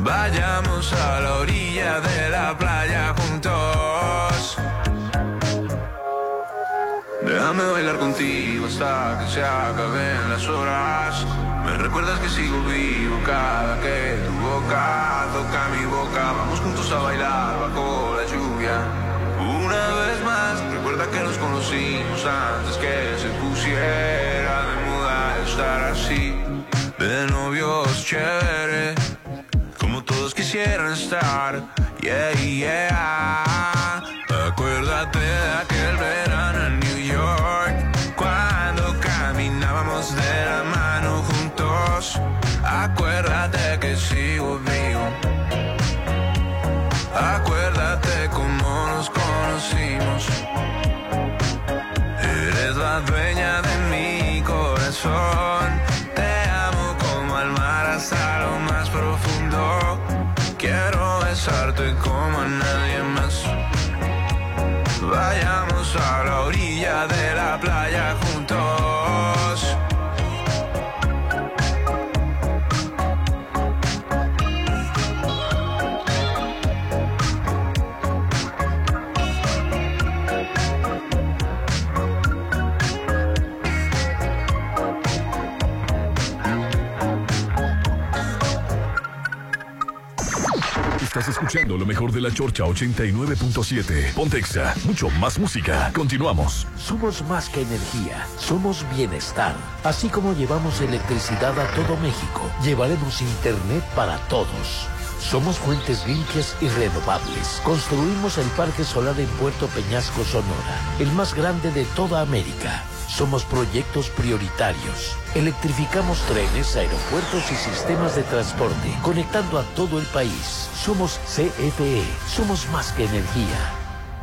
Speaker 29: Vayamos a la orilla de la playa Déjame bailar contigo hasta que se acaben las horas. Me recuerdas que sigo vivo cada que tu boca toca mi boca. Vamos juntos a bailar bajo la lluvia. Una vez más, recuerda que nos conocimos antes que se pusiera de moda estar así. De novios chévere, como todos quisieran estar. Yeah, yeah. Acuérdate
Speaker 6: Estás escuchando lo mejor de la Chorcha 89.7. Pontexa, mucho más música. Continuamos.
Speaker 30: Somos más que energía, somos bienestar. Así como llevamos electricidad a todo México, llevaremos Internet para todos. Somos fuentes limpias y renovables. Construimos el Parque Solar en Puerto Peñasco, Sonora, el más grande de toda América. Somos proyectos prioritarios. Electrificamos trenes, aeropuertos y sistemas de transporte, conectando a todo el país. Somos CFE. Somos más que energía.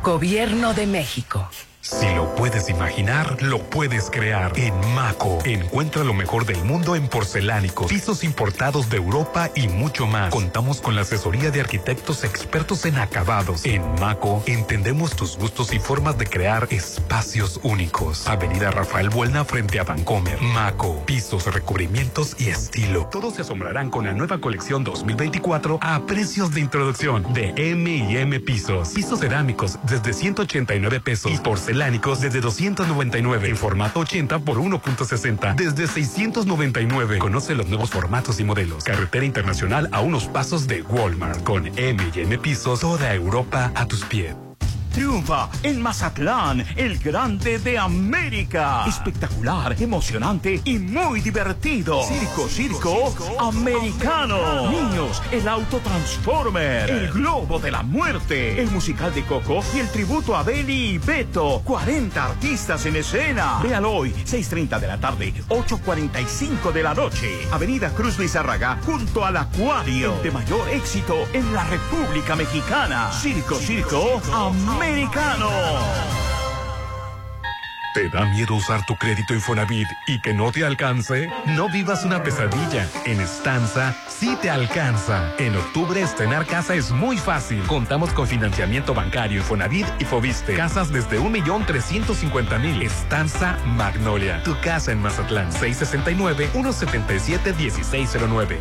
Speaker 31: Gobierno de México.
Speaker 19: Si lo puedes imaginar, lo puedes crear. En Maco, encuentra lo mejor del mundo en porcelánicos, pisos importados de Europa y mucho más. Contamos con la asesoría de arquitectos expertos en acabados. En Maco, entendemos tus gustos y formas de crear espacios únicos. Avenida Rafael Buelna frente a Vancomer. Maco, pisos, recubrimientos y estilo. Todos se asombrarán con la nueva colección 2024 a precios de introducción de M&M Pisos. Pisos cerámicos desde 189 pesos y porcelánicos desde 299 en formato 80 por 1.60 desde 699. Conoce los nuevos formatos y modelos. Carretera internacional a unos pasos de Walmart con M&M Pisos toda Europa a tus pies.
Speaker 21: Triunfa en Mazatlán, el grande de América. Espectacular, emocionante y muy divertido. Circo, circo, americano. Niños, el auto Transformer, el globo de la muerte, el musical de Coco y el tributo a Beli y Beto. 40 artistas en escena. Véalo hoy, 6.30 de la tarde, 8.45 de la noche. Avenida Cruz Lizarraga, junto al Acuario. El de mayor éxito en la República Mexicana. Circo, circo, americano.
Speaker 19: ¿Te da miedo usar tu crédito Infonavit y que no te alcance? No vivas una pesadilla. En Estanza sí te alcanza. En octubre estrenar casa es muy fácil. Contamos con financiamiento bancario Infonavit y Fobiste. Casas desde 1.350.000. Estanza Magnolia. Tu casa en Mazatlán. 669-177-1609.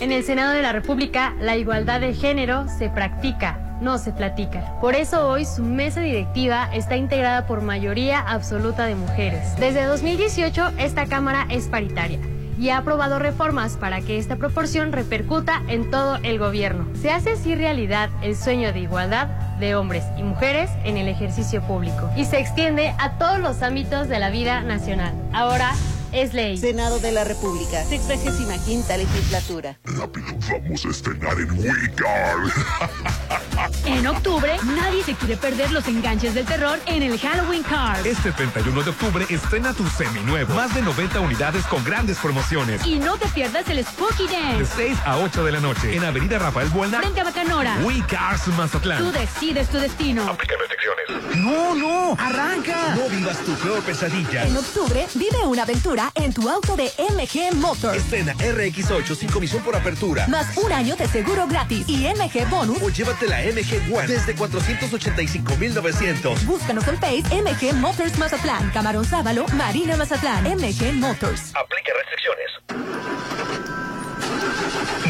Speaker 32: En el Senado de la República, la igualdad de género se practica, no se platica. Por eso hoy su mesa directiva está integrada por mayoría absoluta de mujeres. Desde 2018, esta Cámara es paritaria y ha aprobado reformas para que esta proporción repercuta en todo el gobierno. Se hace así realidad el sueño de igualdad de hombres y mujeres en el ejercicio público y se extiende a todos los ámbitos de la vida nacional. Ahora es ley.
Speaker 33: Senado de la República, 65 legislatura.
Speaker 26: Rápido, vamos a estrenar en WeCard. [laughs]
Speaker 23: En octubre, nadie se quiere perder los enganches del terror en el Halloween Card.
Speaker 19: Este 31 de octubre estrena tu seminuevo. Más de 90 unidades con grandes promociones.
Speaker 23: Y no te pierdas el Spooky
Speaker 19: De
Speaker 23: Dance.
Speaker 19: 6 a 8 de la noche en Avenida Rafael Buena.
Speaker 23: Frente a Bacanora.
Speaker 19: WeCars Mazatlán.
Speaker 23: Tú decides tu destino.
Speaker 26: Aplica restricciones.
Speaker 18: No, no, arranca. No vivas tu peor pesadilla.
Speaker 34: En octubre, vive una aventura en tu auto de MG Motors.
Speaker 18: Estrena RX8 sin comisión por apertura.
Speaker 34: Más un año de seguro gratis y MG Bonus.
Speaker 18: O llévate la MG One desde 485,900.
Speaker 34: Búscanos en Face MG Motors Mazatlán, Camarón Sábalo, Marina Mazatlán, MG Motors.
Speaker 18: Aplica restricciones.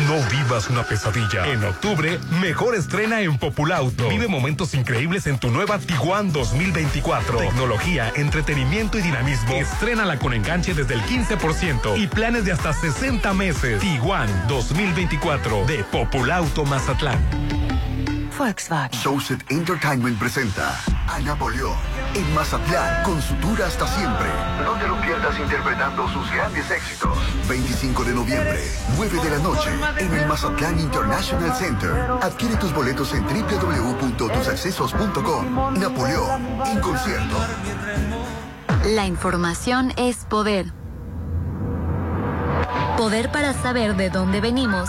Speaker 19: No vivas una pesadilla. En octubre, mejor estrena en Populauto. Vive momentos increíbles en tu nueva Tiguan 2024. Tecnología, entretenimiento y dinamismo. Estrénala con enganche desde el 15% y planes de hasta 60 meses. Tiguan 2024 de Populauto Mazatlán.
Speaker 34: Volkswagen.
Speaker 25: Showset Entertainment presenta a Napoleón en Mazatlán con su tour hasta siempre. No te lo pierdas interpretando sus grandes éxitos. 25 de noviembre, 9 de la noche, en el Mazatlán International Center. Adquiere tus boletos en www.tusaccesos.com. Napoleón en concierto.
Speaker 35: La información es poder. Poder para saber de dónde venimos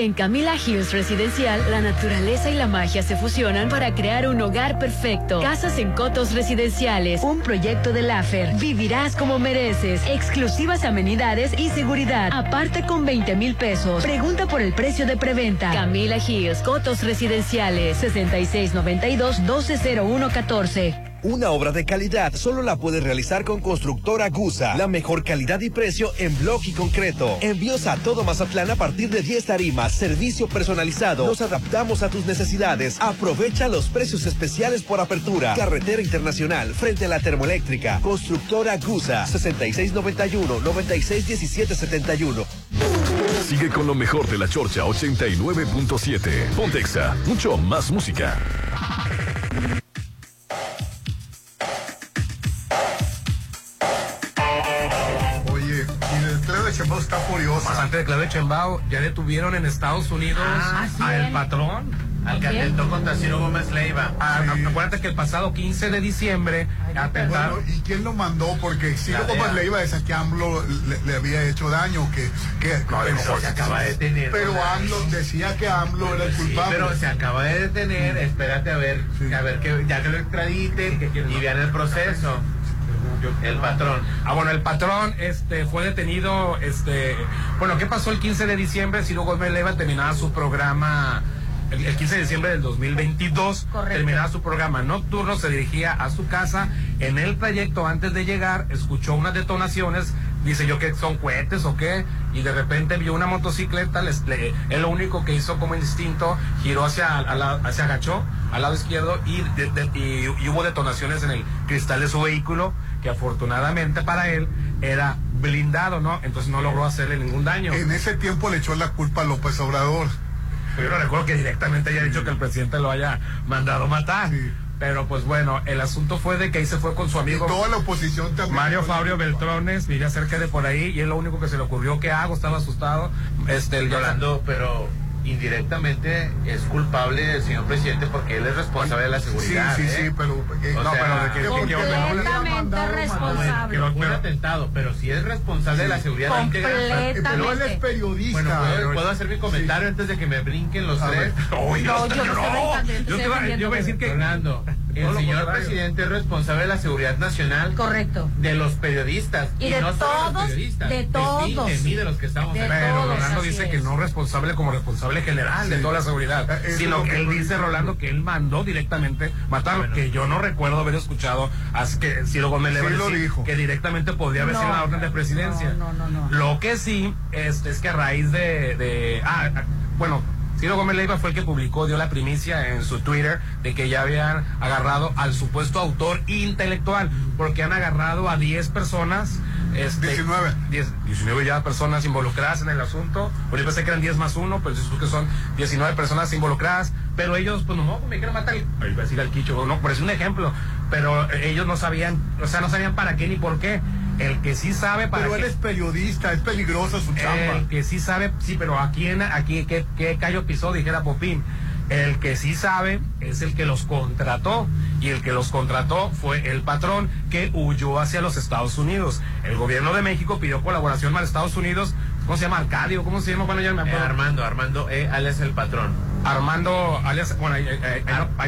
Speaker 23: En Camila Hills Residencial, la naturaleza y la magia se fusionan para crear un hogar perfecto. Casas en cotos residenciales, un proyecto de LAFER. Vivirás como mereces. Exclusivas amenidades y seguridad. Aparte con 20 mil pesos. Pregunta por el precio de preventa. Camila Hills, cotos residenciales, 6692-120114.
Speaker 18: Una obra de calidad solo la puedes realizar con Constructora Gusa. La mejor calidad y precio en bloque y concreto. Envíos a todo Mazatlán a partir de 10 tarimas. Servicio personalizado. Nos adaptamos a tus necesidades. Aprovecha los precios especiales por apertura. Carretera Internacional frente a la termoeléctrica. Constructora Gusa. 6691-961771.
Speaker 6: Sigue con lo mejor de la Chorcha 89.7. Pontexa, mucho más música.
Speaker 5: Antes de Claudio Chembao, ya detuvieron en Estados Unidos
Speaker 2: Ah, sí.
Speaker 5: a el patrón. Al que atentó contra Ciro Gómez Leiva. Ah, Acuérdate que el pasado 15 de diciembre atentaron.
Speaker 2: Bueno, ¿y quién lo mandó? Porque si
Speaker 5: La
Speaker 2: Gómez
Speaker 5: DEA.
Speaker 2: le iba a decir que AMLO le, le había hecho daño, que... que
Speaker 5: No, eso se acaba de detener.
Speaker 2: Pero AMLO decía que AMLO era el
Speaker 5: Sí,
Speaker 2: culpable.
Speaker 5: pero se acaba de detener, espérate a ver, a ver que ya que lo extraditen y vean el proceso. El patrón.
Speaker 27: Ah, bueno, el patrón este, fue detenido. Este, bueno, ¿qué pasó el 15 de diciembre? Ciro Gómez Leiva terminaba su programa. El, el 15 de diciembre del 2022
Speaker 1: Correcto.
Speaker 27: terminaba su programa nocturno, se dirigía a su casa. En el trayecto antes de llegar, escuchó unas detonaciones dice yo que son cohetes o qué, y de repente vio una motocicleta, les, le- él lo único que hizo como instinto, giró hacia, a la- se agachó al lado izquierdo y, de- de- y- y hubo detonaciones en el cristal de su vehículo, que afortunadamente para él era blindado, ¿no? Entonces no logró hacerle ningún daño.
Speaker 2: En ese tiempo le echó la culpa a López Obrador.
Speaker 27: Yo no recuerdo que directamente haya dicho que el presidente lo haya mandado matar. Pero pues bueno, el asunto fue de que ahí se fue con su amigo.
Speaker 2: toda la oposición también.
Speaker 27: Mario Fabio Beltrones, vivía cerca de por ahí y es lo único que se le ocurrió. ¿Qué hago? Estaba asustado. Este, el
Speaker 5: Rolando, pero indirectamente es culpable el señor presidente porque él es responsable de la seguridad.
Speaker 2: Sí, sí,
Speaker 5: ¿eh?
Speaker 2: sí, pero. eh, no,
Speaker 5: sea,
Speaker 2: pero de que.
Speaker 5: porque
Speaker 2: que no le había mandado,
Speaker 5: Que un atentado, pero si es responsable de la seguridad íntegra.
Speaker 2: Pero él es periodista.
Speaker 5: Bueno, ¿puedo, puedo hacer mi comentario antes de que me brinquen los
Speaker 2: A
Speaker 5: tres?
Speaker 2: ver. [laughs] No, yo no, yo
Speaker 5: te voy a decir que Fernando, el señor
Speaker 27: contrario.
Speaker 5: presidente es responsable de la seguridad nacional.
Speaker 1: Correcto.
Speaker 5: De los periodistas.
Speaker 1: Y de
Speaker 5: no solo
Speaker 1: todos,
Speaker 5: los periodistas.
Speaker 1: de todos.
Speaker 5: de mí, de los que estamos
Speaker 1: De.
Speaker 27: Pero
Speaker 1: todos,
Speaker 27: Rolando dice que
Speaker 1: es.
Speaker 27: no responsable como responsable general de toda la seguridad,
Speaker 2: Eh,
Speaker 27: sino que
Speaker 2: que
Speaker 27: él
Speaker 2: no
Speaker 27: dice. Rolando que él mandó directamente matarlo, que yo no recuerdo haber escuchado así que Ciro Gómez
Speaker 2: Sí
Speaker 27: a
Speaker 2: lo dijo.
Speaker 27: que directamente podría haber sido
Speaker 1: No,
Speaker 27: una orden de presidencia.
Speaker 1: no, no, no, no.
Speaker 27: Lo que sí es, es que a raíz de, de- ah, ah, bueno, Ciro Gómez Leiva fue el que publicó, dio la primicia en su Twitter de que ya habían agarrado al supuesto autor intelectual, porque han agarrado a 10 personas. Este,
Speaker 2: 19.
Speaker 27: 10, 19 ya personas involucradas en el asunto. Pues yo pensé que eran 10 más 1, pero se que son 19 personas involucradas. Pero ellos, pues no, me quieren matar. Va a decir al quicho, no, por es un ejemplo. Pero eh, ellos no sabían, o sea, no sabían para qué ni por qué. El que sí sabe para
Speaker 2: Pero él es periodista, es peligrosa su chamba.
Speaker 27: El que sí sabe, sí, pero aquí, en, aquí ¿qué, qué callo pisó? Dijera Popín. El que sí sabe es el que los contrató. Y el que los contrató fue el patrón que huyó hacia los Estados Unidos. El gobierno de México pidió colaboración a los Estados Unidos. ¿Cómo se llama? Arcadio, ¿cómo se llama? Bueno, ya me
Speaker 5: Eh. Armando, Armando, eh, alias el patrón.
Speaker 27: Armando, alias, bueno, ahí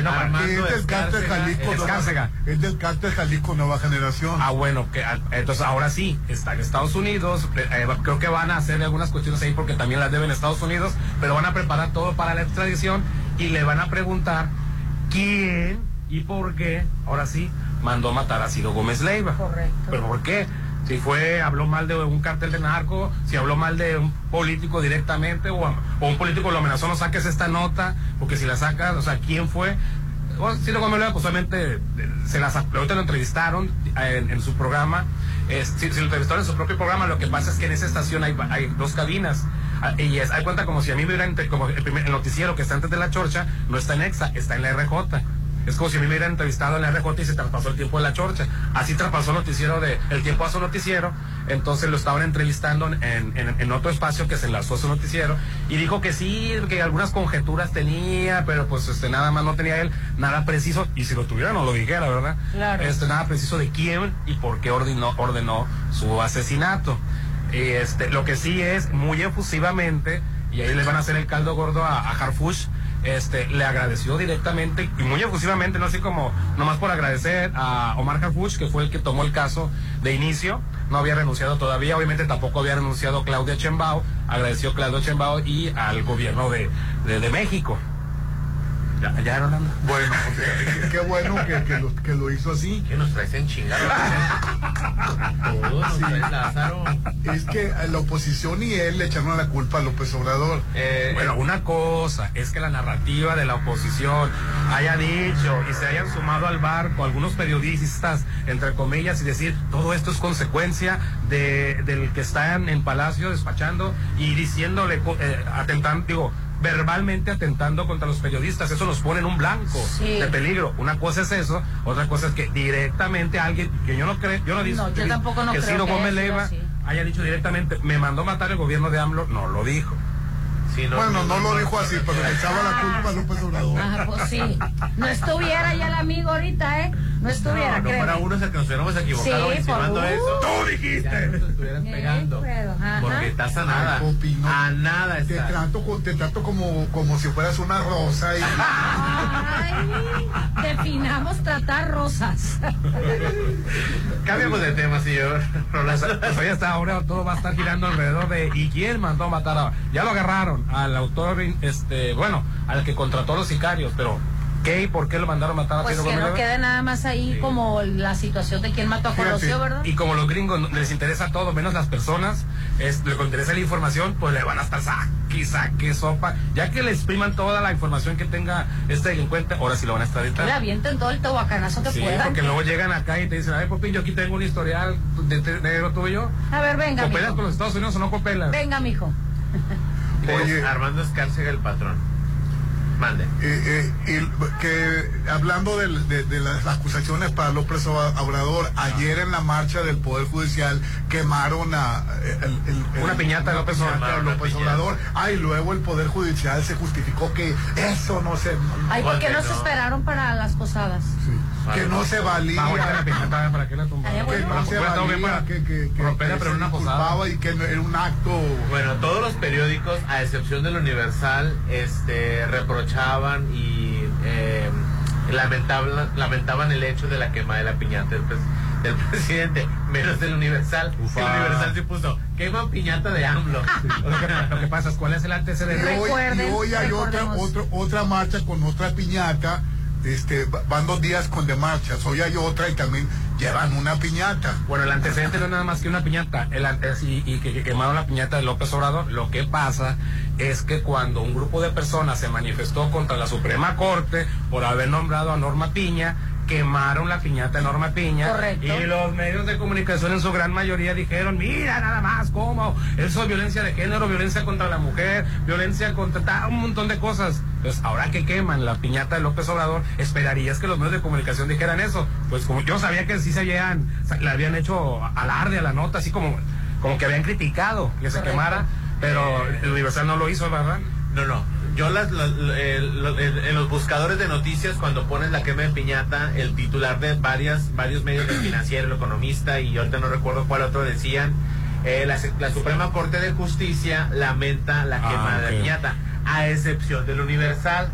Speaker 27: no-
Speaker 5: Armando
Speaker 2: es del cártel Jalisco,
Speaker 27: Escárcega.
Speaker 2: es del cártel Jalisco Nueva Generación.
Speaker 27: Ah, bueno, que, ah, entonces ahora sí, está en Estados Unidos, eh, eh, creo que van a hacer algunas cuestiones ahí porque también las deben Estados Unidos, pero van a preparar todo para la extradición y le van a preguntar quién y por qué, ahora sí, mandó matar a Ciro Gómez Leiva.
Speaker 1: Correcto.
Speaker 27: ¿Pero por qué? Si fue, habló mal de un cártel de narco, si habló mal de un político directamente o, un político lo amenazó, no saques esta nota, porque si la sacas, o sea, ¿quién fue? Bueno, Ciro Gómez Leiva, pues obviamente eh, se las, ahorita lo entrevistaron eh, en, su programa, si, lo entrevistaron en su propio programa, lo que pasa es que en esa estación hay, dos cabinas. Ah, Y es, hay cuenta como si a mí me hubieran, como el, el noticiero que está antes de la chorcha, no está en EXA, está en la RJ. Es como si a mí me hubieran entrevistado en la RJ y se traspasó el tiempo de la chorcha. Así traspasó el noticiero de, el tiempo a su noticiero. Entonces lo estaban entrevistando en, en- en otro espacio que se enlazó a su noticiero. Y dijo que sí, que algunas conjeturas tenía, pero pues este, nada más no tenía él nada preciso. Y si lo tuviera no lo dijera, ¿verdad?
Speaker 1: Claro.
Speaker 27: Este, nada preciso de quién y por qué ordenó, ordenó su asesinato. Y este, lo que sí es muy efusivamente, y ahí le van a hacer el caldo gordo a, a Harfush, este, le agradeció directamente y muy efusivamente, no así como nomás por agradecer a Omar Harfush, que fue el que tomó el caso de inicio, no había renunciado todavía, obviamente tampoco había renunciado Claudia Chembao, agradeció Claudia Chembao y al gobierno de, de México. Ya, ya Rolando.
Speaker 2: Bueno, o sea, qué- bueno que, que lo, que lo hizo así.
Speaker 5: Que nos traes en chingada. [laughs] Todos nos Lázaro.
Speaker 2: Es que la oposición y él le echaron la culpa a López Obrador.
Speaker 5: Eh,
Speaker 27: Bueno, una cosa es que la narrativa de la oposición haya dicho y se hayan sumado al barco algunos periodistas, entre comillas, y decir todo esto es consecuencia de, del que están en Palacio despachando y diciéndole, eh, atentando, digo, verbalmente atentando contra los periodistas. Eso nos pone en un blanco
Speaker 1: Sí.
Speaker 27: de peligro. Una cosa es eso, otra cosa es que directamente alguien, que yo no creo, yo no digo
Speaker 1: No, yo tampoco no
Speaker 27: que
Speaker 1: creo
Speaker 27: Ciro
Speaker 1: que
Speaker 27: Gómez Leiva haya dicho directamente, me mandó matar el gobierno de AMLO, no lo dijo.
Speaker 5: Sí,
Speaker 2: Bueno, no lo dijo así, pero le echaba la culpa a López Obrador.
Speaker 1: Ajá, pues sí. No estuviera ya el amigo ahorita, ¿eh? No estuviera,
Speaker 5: no, no fuera uno se que nos hubiéramos equivocado
Speaker 1: Sí,
Speaker 5: insinuando
Speaker 1: por-
Speaker 5: eso.
Speaker 27: ¡Tú dijiste!
Speaker 5: Ya nos estuvieran pegando. Porque estás a nada.
Speaker 2: Ay, Popi, no.
Speaker 5: A nada
Speaker 2: Te trato, te trato como, como si fueras una rosa. Y,
Speaker 1: Ay, definamos tratar rosas. [laughs]
Speaker 5: Cambiamos de tema, señor.
Speaker 27: Pues ahí está, ahora todo va a estar girando alrededor de ¿y quién mandó a matar a? Ya lo agarraron al autor, este, bueno, al que contrató a los sicarios, pero ¿Qué y por qué lo mandaron matar a
Speaker 1: Pues
Speaker 27: Pedro
Speaker 1: que
Speaker 27: Gómez
Speaker 1: no quede nada más ahí como la situación de quién mató a Colosio, ¿verdad?
Speaker 27: Y como los gringos les interesa todo, menos las personas, es, les interesa la información, pues le van a estar saque, saque, sopa. Ya que le expriman toda la información que tenga este delincuente, ahora sí lo van a
Speaker 1: Que le
Speaker 27: extraditar.
Speaker 1: avienten todo el tehuacanazo que
Speaker 27: Sí,
Speaker 1: puedan.
Speaker 27: porque luego llegan acá y te dicen, ay, papi, yo aquí tengo un historial de de negro tuyo.
Speaker 1: A ver, venga,
Speaker 27: ¿Copelas
Speaker 1: mijo.
Speaker 27: con los Estados Unidos o no copelas?
Speaker 1: Venga, mijo. [laughs]
Speaker 5: Oye, Armando Escárcega, el patrón. Mande.
Speaker 2: Eh, eh, y que hablando de, de las acusaciones para López Obrador, ayer en la marcha del Poder Judicial quemaron a eh, el- el- el-
Speaker 27: Una piñata López Obrador.
Speaker 2: López Obrador. Ah, y luego el Poder Judicial se justificó que eso no se
Speaker 1: Ay, ¿por qué no se esperaron para las posadas?
Speaker 2: Que no se valía
Speaker 27: Ah, ahorita la piñata, ¿para qué la?
Speaker 1: Estaría bueno.
Speaker 2: que no se valía que, que, que, y que no- era un acto
Speaker 5: Bueno, todos los periódicos, a excepción del Universal, este, reprochaban y eh, lamentaban, lamentaban el hecho de la quema de la piñata del, pres- del [laughs] presidente, menos del Universal.
Speaker 27: Ufa.
Speaker 5: El Universal se puso, quema piñata de AMLO.
Speaker 27: Lo [laughs] que, lo que pasa es cuál es el
Speaker 2: Y
Speaker 27: antecedente.
Speaker 2: hoy,
Speaker 1: Recuerden,
Speaker 2: y hoy hay otra, otra, otra marcha con otra piñata. Este, va- van dos días con de marchas. Hoy hay otra y también llevan una piñata.
Speaker 27: Bueno, el antecedente no es nada más que una piñata. El antes y, que quemaron la piñata de López Obrador. Lo que pasa es que cuando un grupo de personas se manifestó contra la Suprema Corte por haber nombrado a Norma Piña, quemaron la piñata de Norma Piña.
Speaker 1: Correcto.
Speaker 27: Y los medios de comunicación en su gran mayoría dijeron, mira nada más cómo, eso es violencia de género, violencia contra la mujer, violencia contra ta- un montón de cosas. Entonces, ahora que queman la piñata de López Obrador, esperarías que los medios de comunicación dijeran eso. Pues como yo sabía que sí se habían, le habían hecho alarde a la nota, así como, como que habían criticado que se
Speaker 1: Correcto.
Speaker 27: quemara, pero el Universal no lo hizo, ¿verdad?
Speaker 5: No, no. Yo las, las- el- lo- en, en los buscadores de noticias, cuando pones la quema de piñata, el titular de varias, varios medios del financiero, el economista y ahorita no recuerdo cuál otro decían, eh, la, la Suprema Corte de Justicia lamenta la
Speaker 27: Ah,
Speaker 5: quema de piñata, a excepción del Universal,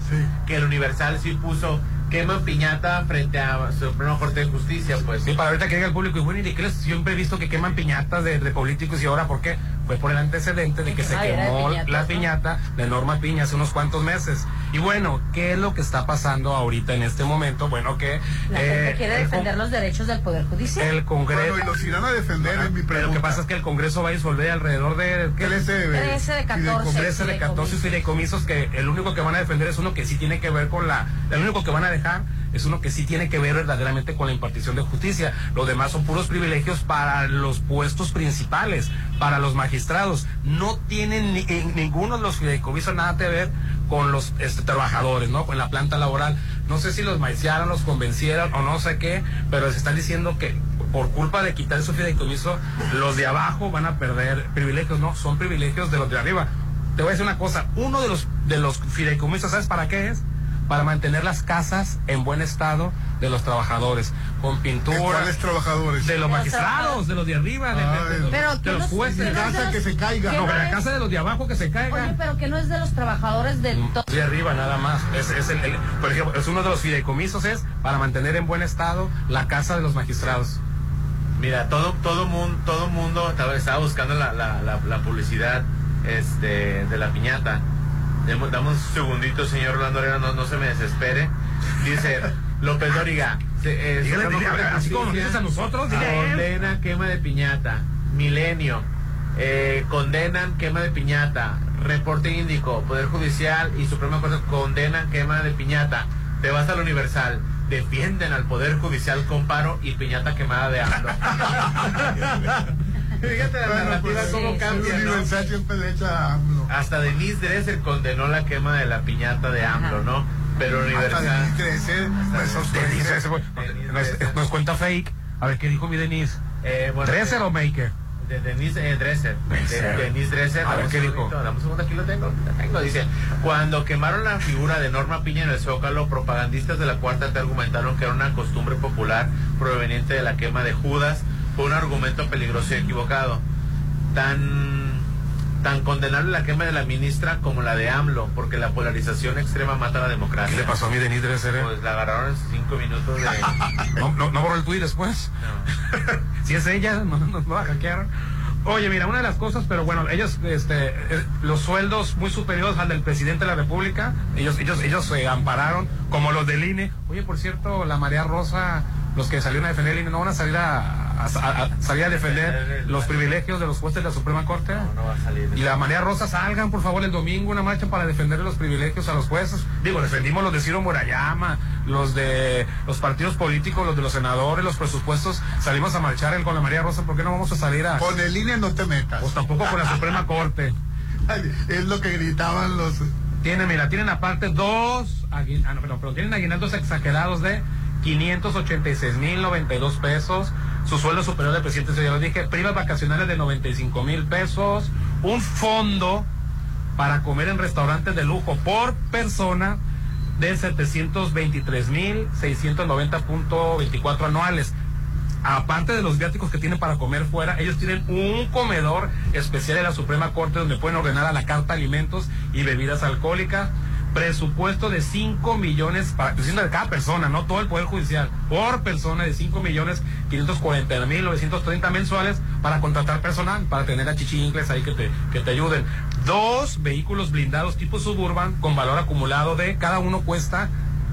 Speaker 5: que el Universal sí puso quema piñata frente a Suprema Corte de Justicia, pues.
Speaker 27: Sí, para ahorita que diga el público, y bueno, ¿y de qué les- siempre he visto que queman piñatas de, de políticos y ahora por qué? Fue por el antecedente de que se
Speaker 1: era de
Speaker 27: quemó
Speaker 1: piñatas,
Speaker 27: la
Speaker 1: ¿no?
Speaker 27: piñata de Norma Piña hace unos cuantos meses. Y bueno, ¿qué es lo que está pasando ahorita en este momento? Bueno, que
Speaker 1: La
Speaker 27: eh,
Speaker 1: gente quiere defender los derechos del Poder Judicial.
Speaker 27: el Congreso...
Speaker 2: Bueno, y los irán a defender, es mi
Speaker 27: Pero lo que
Speaker 2: pregunta.
Speaker 27: pasa es que el Congreso va a disolver alrededor de... ¿qué?
Speaker 2: 13 de-
Speaker 1: 13 de 14.
Speaker 27: 13 de 14 fideicomisos que el único que van a defender es uno que sí tiene que ver con la... El único que van a dejar es uno que sí tiene que ver verdaderamente con la impartición de justicia. Los demás son puros privilegios para los puestos principales, para los magistrados. No tienen ni, en ninguno de los fideicomisos nada que ver con los este, trabajadores, ¿no? Con la planta laboral. No sé si los maiciaron, los convencieron o no sé qué, pero se están diciendo que por culpa de quitar su fideicomiso, los de abajo van a perder privilegios. No, son privilegios de los de arriba. Te voy a decir una cosa, uno de los, de los fideicomisos, ¿sabes para qué es? Para mantener las casas en buen estado de los trabajadores, con
Speaker 2: ¿De
Speaker 27: pintura,
Speaker 2: cuáles trabajadores?
Speaker 27: de los magistrados, de los de arriba, de, de- de los,
Speaker 1: Pero
Speaker 27: de
Speaker 1: ¿quién
Speaker 27: los
Speaker 1: los-
Speaker 27: jueces.
Speaker 1: los-
Speaker 2: casa que se caiga.
Speaker 1: ¿Qué
Speaker 27: No, la casa de los de abajo que se
Speaker 1: Oye,
Speaker 27: caigan.
Speaker 1: pero que no es de los trabajadores de
Speaker 27: Mm,
Speaker 1: to-
Speaker 27: De arriba nada más. Es, es el, el- por ejemplo, es uno de los fideicomisos es para mantener en buen estado la casa de los magistrados.
Speaker 5: Mira, todo todo mundo todo mundo estaba, estaba buscando la, la, la, la publicidad este de la piñata. Dame un segundito, señor Orlando Herrera, no, no se me desespere. Dice López Dóriga. se- eh,
Speaker 27: Dígale, dígale, así como dices a nosotros, dile a él.
Speaker 5: Condena quema de piñata. Milenio. eh, condenan quema de piñata. Reporte índico. Poder Judicial y Suprema Corte condenan quema de piñata. Te vas al Universal. Defienden al Poder Judicial con paro y piñata quemada de AMLO. [laughs] Fíjate la
Speaker 2: Bueno,
Speaker 5: narrativa
Speaker 2: pues,
Speaker 5: cómo
Speaker 2: el
Speaker 5: cambia, ¿no?
Speaker 2: Universal siempre le echa a AMLO.
Speaker 5: Hasta Denise Dresser condenó la quema de la piñata de AMLO, ¿no? Pero
Speaker 2: Hasta Dresser, pues,
Speaker 27: nos, cuenta fake. A ver, ¿qué dijo mi Denise?
Speaker 5: Eh, bueno,
Speaker 27: ¿Dresser
Speaker 5: eh,
Speaker 27: o Maker?
Speaker 5: De Denise eh, Dresser.
Speaker 27: Dresser.
Speaker 5: De- Denise Dresser.
Speaker 27: A ver, ¿qué dijo?
Speaker 5: segundito, Dame un segundo, aquí lo tengo. tengo. Dice, cuando quemaron la figura de Norma Piña en el Zócalo, propagandistas de la Cuarta T argumentaron que era una costumbre popular proveniente de la quema de Judas. Fue un argumento peligroso y equivocado. Tan, tan condenable la quema de la ministra como la de AMLO, porque la polarización extrema mata a la democracia.
Speaker 27: ¿Qué le pasó a mi Denise Dresser?
Speaker 5: Pues la agarraron en cinco minutos de... [laughs]
Speaker 27: No, no, no borró el tweet después.
Speaker 5: No. [laughs]
Speaker 27: Si es ella, no nos va a hackear. Oye, mira, una de las cosas, pero bueno, ellos, este, eh, los sueldos muy superiores al del presidente de la República, ellos, ellos, ellos se ampararon, como los del INE. Oye, por cierto, la María Rosa, los que salieron a defender el INE, ¿no van a salir a, a- a- a- salir a defender los privilegios de los jueces de la Suprema Corte?
Speaker 5: No va a salir.
Speaker 27: Y la María Rosa salgan, por favor, el domingo una marcha para defender los privilegios a los jueces. Digo, defendimos los de Ciro Murayama, los de los partidos políticos, los de los senadores, los presupuestos. Salimos a marchar el- con la María Rosa. ¿Por qué no vamos a salir a...?
Speaker 2: Con el INE no te metas.
Speaker 27: Pues tampoco con la Suprema Corte.
Speaker 2: Ay, Es lo que gritaban los...
Speaker 27: Tienen, mira, tienen aparte dos, ah, no, perdón, pero tienen aguinaldos exagerados de 586 mil 92 pesos. Su sueldo superior del presidente, ya lo dije. Primas vacacionales de 95 mil pesos. Un fondo para comer en restaurantes de lujo por persona de 723 mil 690.24 anuales. Aparte de los viáticos que tienen para comer fuera, ellos tienen un comedor especial en la Suprema Corte donde pueden ordenar a la carta alimentos y bebidas alcohólicas. Presupuesto de 5 millones, para, diciendo de cada persona, no todo el Poder Judicial, por persona de 5 millones 540 mil 930 mensuales para contratar personal, para tener a chichincles ahí que te, que te ayuden. Dos vehículos blindados tipo Suburban con valor acumulado de, cada uno cuesta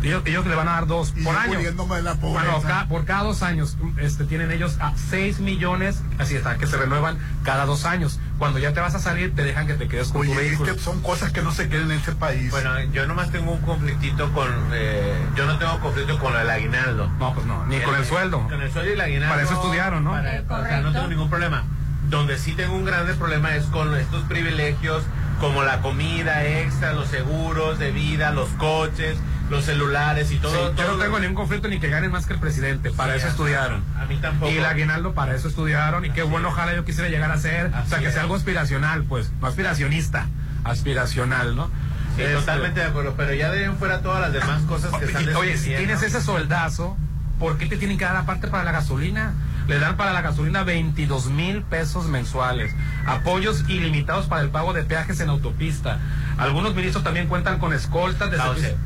Speaker 27: ellos, ellos le van a dar dos
Speaker 2: Y
Speaker 27: por año.
Speaker 2: la.
Speaker 27: Bueno, ca- por cada dos años este, tienen ellos a 6 millones, así está, que se renuevan cada dos años. Cuando ya te vas a salir, te dejan que te quedes con tu
Speaker 2: Oye,
Speaker 27: vehículo.
Speaker 2: es que son cosas que no se queden en este país.
Speaker 5: Bueno, yo nomás tengo un conflictito con. eh, yo no tengo conflicto con el aguinaldo.
Speaker 27: No, pues no, ni con el sueldo.
Speaker 5: Con el sueldo y el aguinaldo.
Speaker 27: Para eso estudiaron, ¿no?
Speaker 5: para- o sea, no tengo ningún problema. Donde sí tengo un grande problema es con estos privilegios como la comida extra, los seguros de vida, los coches, los celulares y todo.
Speaker 27: Sí, yo no tengo ningún conflicto ni que ganen más que el presidente, para
Speaker 5: Sí,
Speaker 27: eso estudiaron.
Speaker 5: a mí tampoco.
Speaker 27: Y el aguinaldo para eso estudiaron y qué bueno, ojalá yo quisiera llegar a ser, o sea, que
Speaker 5: es.
Speaker 27: sea algo aspiracional, pues, no aspiracionista, aspiracional, ¿no?
Speaker 5: Sí,
Speaker 27: Este,
Speaker 5: totalmente de acuerdo, pero ya de ahí en fuera todas las demás cosas que están
Speaker 27: Oye, si tienes ese soldazo, ¿por qué te tienen que dar aparte para la gasolina? Le dan para la gasolina 22 mil pesos mensuales. Apoyos ilimitados para el pago de peajes en autopista. Algunos ministros también cuentan con escoltas de servicio.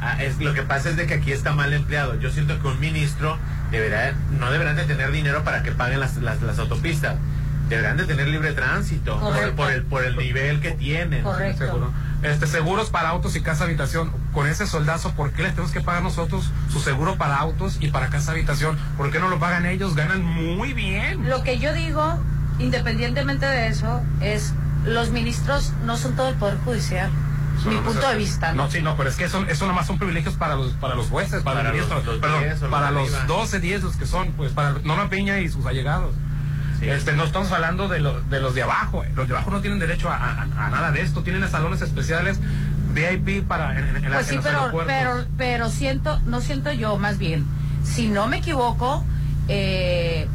Speaker 5: Ah, es, lo que pasa es de que aquí está mal empleado. Yo siento que un ministro deberá, no deberán de tener dinero para que paguen las, las, las autopistas. Deberán de tener libre tránsito por, el, por el nivel que tienen.
Speaker 1: Correcto.
Speaker 27: Seguro. Este, seguros para autos y casa habitación. Con ese soldazo, ¿por qué les tenemos que pagar nosotros su seguro para autos y para casa habitación? ¿Por qué no lo pagan ellos? Ganan muy bien.
Speaker 1: Lo que yo digo, independientemente de eso, es los ministros no son todo el Poder Judicial. Mi punto de vista.
Speaker 27: No, sí, no, pero es que eso, eso nomás son privilegios para los, para los jueces, para,
Speaker 5: Para
Speaker 27: los
Speaker 5: los- los
Speaker 27: perdón,
Speaker 5: 10 o los
Speaker 27: para los
Speaker 5: arriba.
Speaker 27: 12, 10 los que son, pues para Norma Piña y sus allegados. Este, no estamos hablando de, lo- de los de abajo, eh. los de abajo no tienen derecho a, a- a nada de esto, tienen salones especiales VIP para en, en-
Speaker 1: Pues
Speaker 27: en
Speaker 1: sí,
Speaker 27: los
Speaker 1: pero, pero, pero siento, no siento yo, más bien, si no me equivoco, eh,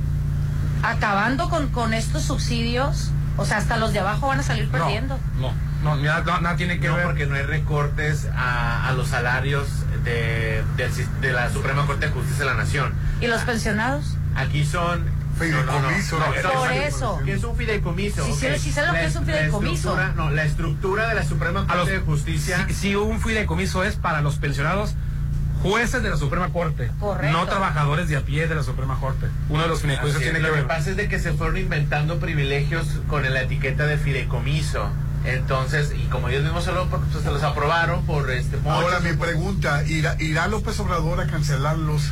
Speaker 1: acabando con, con estos subsidios, o sea, hasta los de abajo van a salir perdiendo.
Speaker 27: No, no, nada tiene que
Speaker 5: no,
Speaker 27: ver.
Speaker 5: porque no hay recortes a, a los salarios de, la Suprema Corte de Justicia de la Nación.
Speaker 1: ¿Y los pensionados?
Speaker 5: Aquí son...
Speaker 2: Fideicomiso,
Speaker 5: No, no,
Speaker 2: ¿no?
Speaker 5: no,
Speaker 1: Por
Speaker 5: es-
Speaker 1: eso.
Speaker 5: ¿Qué es un fideicomiso?
Speaker 1: Sí, sí,
Speaker 5: Ok.
Speaker 1: sí sé lo
Speaker 5: La-
Speaker 1: que es un
Speaker 5: la
Speaker 1: fideicomiso.
Speaker 5: estructura- No, la estructura de la Suprema Corte
Speaker 27: los-
Speaker 5: de Justicia...
Speaker 27: Si, si un fideicomiso es para los pensionados jueces de la Suprema Corte,
Speaker 1: Correcto.
Speaker 27: no trabajadores de a pie de la Suprema Corte. Uno de los fideicomisos tiene que
Speaker 5: lo que
Speaker 27: ver.
Speaker 5: pasa es de que se fueron inventando privilegios con la etiqueta de fideicomiso. Entonces, y como ellos mismos se, lo- pues, se los aprobaron por este
Speaker 2: Ahora mi pregunta, ¿irá, ¿irá López Obrador a cancelarlos?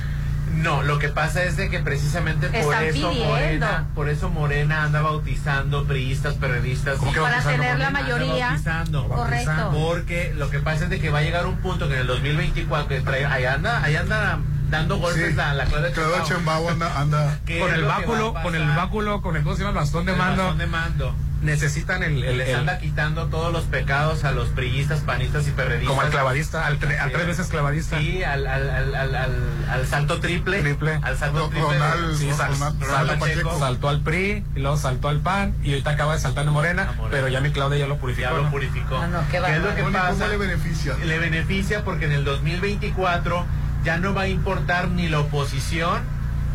Speaker 5: No, lo que pasa es de que precisamente por eso
Speaker 1: pidiendo.
Speaker 5: Morena, por eso Morena anda bautizando priistas, periodistas.
Speaker 27: ¿Cómo que
Speaker 1: Para tener la mayoría.
Speaker 5: bautizando.
Speaker 1: Correcto.
Speaker 5: Porque lo que pasa es de que va a llegar un punto que en el 2024 que trae, ahí anda, ahí anda dando golpes
Speaker 2: Sí.
Speaker 5: la, la Claudia
Speaker 2: Claudia anda, anda [laughs]
Speaker 5: ¿Qué
Speaker 27: Con el báculo, con el báculo, con el, ¿cómo se llama? El bastón de
Speaker 5: El
Speaker 27: mando.
Speaker 5: bastón de mando.
Speaker 27: Necesitan el, el-
Speaker 5: Les anda quitando todos los pecados a los priistas, panistas y perredistas.
Speaker 27: como al clavadista, al, tre- al tres veces clavadista.
Speaker 5: Sí, al, al, al, al, al, al salto triple.
Speaker 27: Triple.
Speaker 5: Al salto triple.
Speaker 2: Ronald-
Speaker 27: Sí, sal-
Speaker 2: Ronald- Ronald
Speaker 5: Pacheco.
Speaker 2: Pacheco.
Speaker 27: saltó al PRI, y luego saltó al PAN, y ahorita acaba de saltar en Morena, pero ya mi Claudia ya lo purificó.
Speaker 5: Ya lo
Speaker 27: ¿no?
Speaker 5: purificó.
Speaker 1: Ah, no, qué
Speaker 5: ¿Qué es lo que
Speaker 2: Bueno, ¿y
Speaker 5: pasa?
Speaker 2: ¿Cómo le beneficia?
Speaker 5: Le beneficia porque en el 2024 ya no va a importar ni la oposición,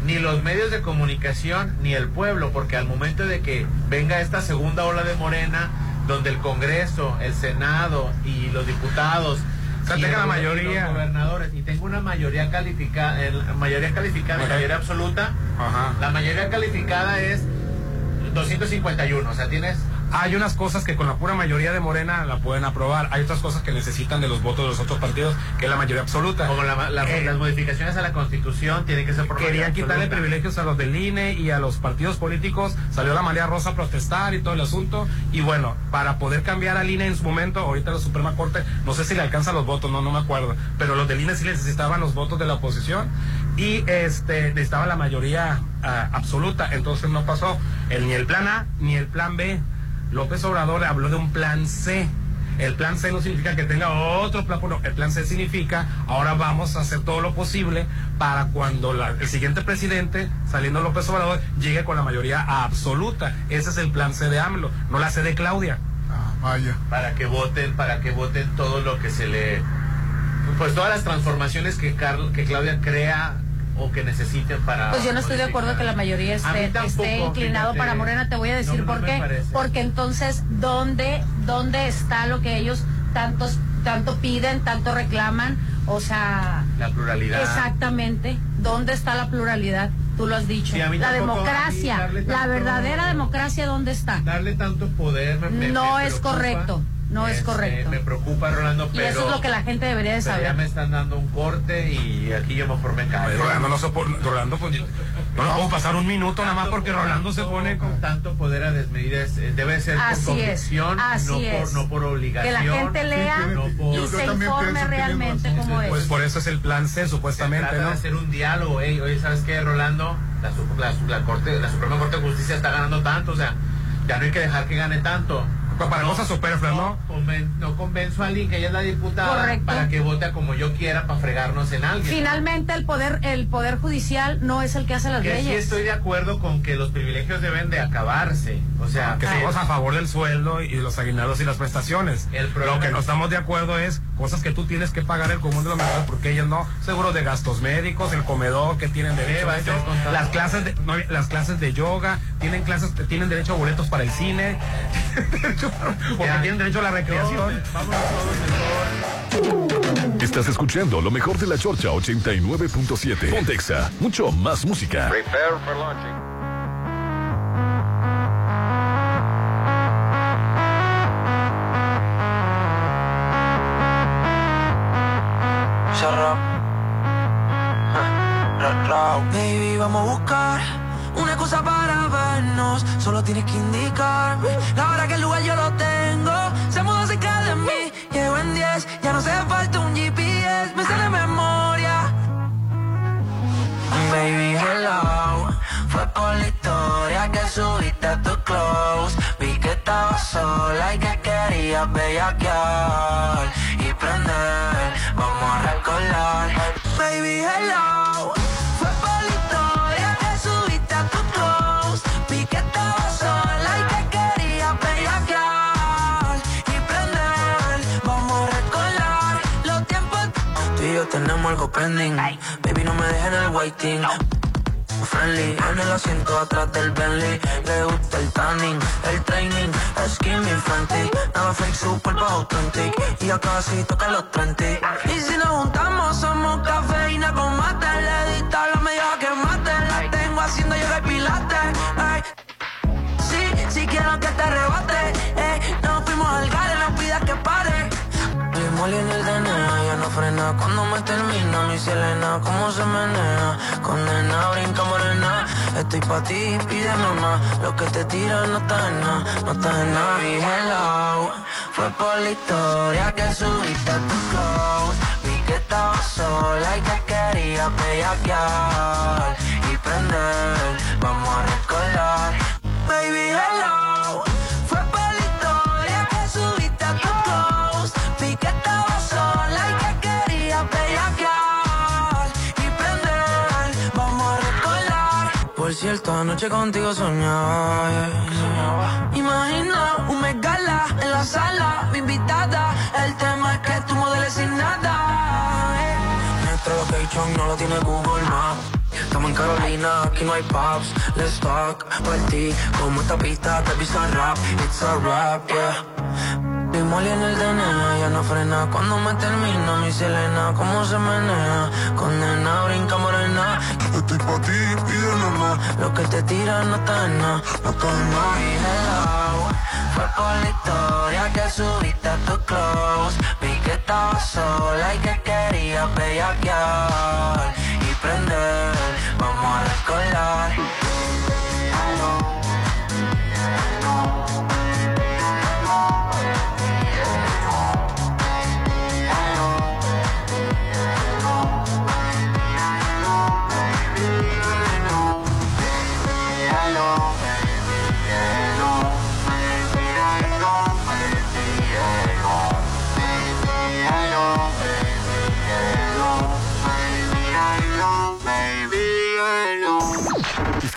Speaker 5: ni los medios de comunicación, ni el pueblo, porque al momento de que venga esta segunda ola de Morena, donde el Congreso, el Senado y los diputados
Speaker 27: O sea,
Speaker 5: y
Speaker 27: tenga la mayoría.
Speaker 5: los gobernadores y tenga una mayoría calificada, mayoría calificada,
Speaker 27: Ok.
Speaker 5: mayoría absoluta,
Speaker 27: Ajá.
Speaker 5: la mayoría calificada es 251, o sea, tienes...
Speaker 27: Hay unas cosas que con la pura mayoría de Morena la pueden aprobar. Hay otras cosas que necesitan de los votos de los otros partidos, que es la mayoría absoluta.
Speaker 5: Como la- la-
Speaker 27: Eh,
Speaker 5: las modificaciones a la Constitución tienen que ser por
Speaker 27: Querían quitarle privilegios a los del INE y a los partidos políticos. Salió la María Rosa a protestar y todo el asunto. Y bueno, para poder cambiar al INE en su momento, ahorita la Suprema Corte, no sé si le alcanza los votos, no, no me acuerdo. Pero los del INE sí necesitaban los votos de la oposición y este necesitaba la mayoría ah, absoluta. Entonces no pasó el, ni el plan A ni el plan B. López Obrador habló de un plan C. El plan C no significa que tenga otro plan, no, el plan C significa ahora vamos a hacer todo lo posible para cuando la- el siguiente presidente, saliendo López Obrador, llegue con la mayoría absoluta. Ese es el plan C de AMLO, no la C de Claudia.
Speaker 2: vaya.
Speaker 5: Para que voten, para que voten todo lo que se le... Pues todas las transformaciones que, Carl- que Claudia crea o que necesiten para...
Speaker 1: Pues yo no estoy de acuerdo que la mayoría esté,
Speaker 5: tampoco,
Speaker 1: esté inclinado
Speaker 5: fíjate.
Speaker 1: para Morena. Te voy a decir
Speaker 5: No,
Speaker 1: por qué. Porque entonces, ¿dónde, ¿dónde está lo que ellos tantos, tanto piden, tanto reclaman? O sea,
Speaker 5: La pluralidad.
Speaker 1: exactamente. ¿Dónde está la pluralidad? Tú lo has dicho.
Speaker 5: Sí,
Speaker 1: la democracia, la verdadera democracia, ¿dónde está?
Speaker 5: Darle tanto poder me-
Speaker 1: no
Speaker 5: me
Speaker 1: es
Speaker 5: preocupa.
Speaker 1: correcto. No es
Speaker 5: Este,
Speaker 1: correcto.
Speaker 5: Me preocupa, Rolando,
Speaker 1: Y
Speaker 5: pero...
Speaker 1: eso es lo que la gente debería de saber.
Speaker 5: ya me están dando un corte y aquí yo mejor me callo.
Speaker 27: Rolando no se pone- Rolando, pues, no nos puedo pasar un minuto nada más porque Rolando se pone con...
Speaker 5: Tanto poder a desmedir es- eh, debe ser por
Speaker 1: Así es,
Speaker 5: convicción,
Speaker 1: así
Speaker 5: no, por,
Speaker 1: es.
Speaker 5: no por
Speaker 1: Que
Speaker 5: obligación.
Speaker 1: la gente lea
Speaker 5: no por-
Speaker 1: y se informe realmente cómo es.
Speaker 27: Pues por eso es el plan C,
Speaker 5: Se
Speaker 27: supuestamente,
Speaker 5: trata
Speaker 27: ¿no?
Speaker 5: de hacer un diálogo, ey, oye, ¿sabes qué, Rolando? La, su- la, la corte, la Suprema Corte de Justicia está ganando tanto, o sea, ya no hay que dejar que gane tanto.
Speaker 27: Para cosas superfluas, ¿no?
Speaker 5: conven- no convenzo a alguien que ella es la diputada
Speaker 1: Correcto.
Speaker 5: para que vote a como yo quiera para fregarnos en alguien.
Speaker 1: Finalmente el poder, el poder judicial no es el que hace las
Speaker 5: que sí
Speaker 1: leyes.
Speaker 5: estoy de acuerdo con que los privilegios deben de acabarse. O sea,
Speaker 27: que
Speaker 5: sí.
Speaker 27: estamos a favor del sueldo y los aguinaldos y las prestaciones.
Speaker 5: El problema
Speaker 27: Lo que
Speaker 5: es-
Speaker 27: no estamos de acuerdo es cosas que tú tienes que pagar el común de los mercados porque ellos no. Seguro de gastos médicos, el comedor que tienen derecho las clases de, no, las clases de yoga, tienen clases, tienen derecho a boletos para el cine, [laughs] porque tienen derecho a la recreación.
Speaker 6: Estás escuchando lo mejor de la Chorcha 89.7. Pontexa, mucho más música.
Speaker 36: Prepare for launching.
Speaker 37: Tienes que indicarme la hora que el lugar yo lo tengo. Se mudó cerca de mí, llego en 10. Ya no hace falta un GPS, me sale memoria. Baby, hello. Fue por la historia que subiste a tu close. Vi que estabas sola y que querías bellaquear y prender. Baby, no me dejes en el waiting. Friendly, en el asiento atrás del Bentley. Le gusta el tanning, el training Skinny frantic, nada fake, super authentic. Y ya casi toca los 20 Y si nos juntamos somos cafeína con mate. Le dista la media que mate. La tengo haciendo yoga y pilates ey. Sí, sí quiero que te arrebate En el DNA, ya no frena. Cuando me termina mi Selena Cómo se menea, condena, brinca morena. Estoy pa' ti, pide mamá. Lo que te tira no está en nada, no está en nada. Mi hello, fue por la historia que subiste a tu close Vi que estabas sola y que querías bellaquear Y prender, vamos a recordar cierto, anoche contigo soñaba yeah. Imagina un megala en la sala Mi invitada, el tema es que tú modeles sin nada eh. Nuestro location no lo tiene Google Maps. Estamos en Carolina, aquí no hay pubs Let's talk, por ti Como esta pista te pisa rap. It's a rap, yeah Molly en el DNA, ya no frena Cuando me termina mi Selena Cómo se menea Condena, brinca morena
Speaker 29: estoy pa' ti, pídeme más. Lo que te tiran no está en nada, no está en nada.
Speaker 37: Fue por la historia que subiste a tu close. Vi que estabas sola y que querías bellaquear y prender. Vamos a recordar.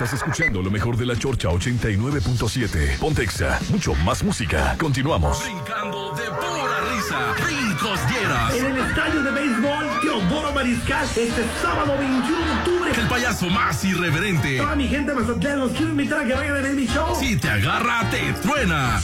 Speaker 22: Estás escuchando lo mejor de la Chorcha 89.7. Pontexa, mucho más música. Continuamos.
Speaker 38: Brincando de pura risa. Brincos dieras.
Speaker 39: En el estadio de béisbol Teodoro Mariscal este sábado 21 de octubre.
Speaker 38: El payaso más irreverente.
Speaker 39: Toda mi gente Mazatlán los quiero invitar a que vayan a ver mi show.
Speaker 38: Si te agarra, te truena.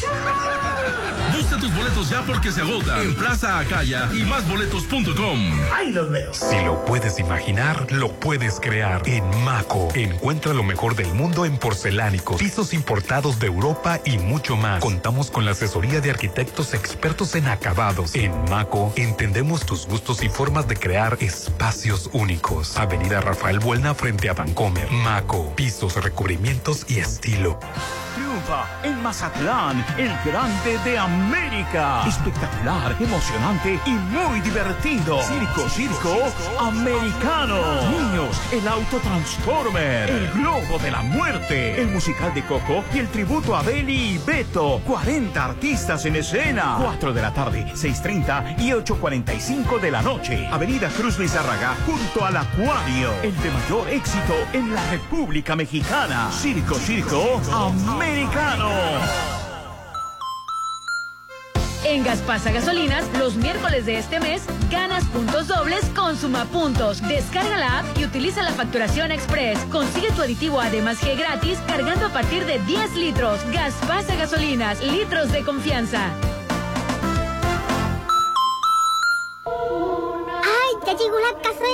Speaker 38: Busca tus boletos ya porque se agotan en Plaza Acaya y másboletos.com.
Speaker 39: Ahí los veo.
Speaker 19: Si lo puedes imaginar, lo puedes crear. En Maco, encuentra lo mejor del mundo en porcelánicos, pisos importados de Europa y mucho más. Contamos con la asesoría de arquitectos expertos en acabados. En Maco, entendemos tus gustos y formas de crear espacios únicos. Avenida Rafael Buelna frente a Vancomer. Maco, pisos, recubrimientos y estilo.
Speaker 21: Triunfa en Mazatlán, el grande de América. Espectacular, emocionante y muy divertido. Circo, circo, americano. Niños, el auto Transformer, el globo de la muerte, el musical de Coco y el tributo a Beli y Beto. 40 artistas en escena. 4 de la tarde, 6.30 y 8.45 de la noche. Avenida Cruz Lizárraga, junto al Acuario. El de mayor éxito en la República Mexicana. Circo, circo,
Speaker 23: En Gaspasa Gasolinas, los miércoles de este mes, ganas puntos dobles con Sumapuntos. Descarga la app y utiliza la facturación express. Consigue tu aditivo Además G gratis cargando a partir de 10 litros. Gaspasa Gasolinas, litros de confianza.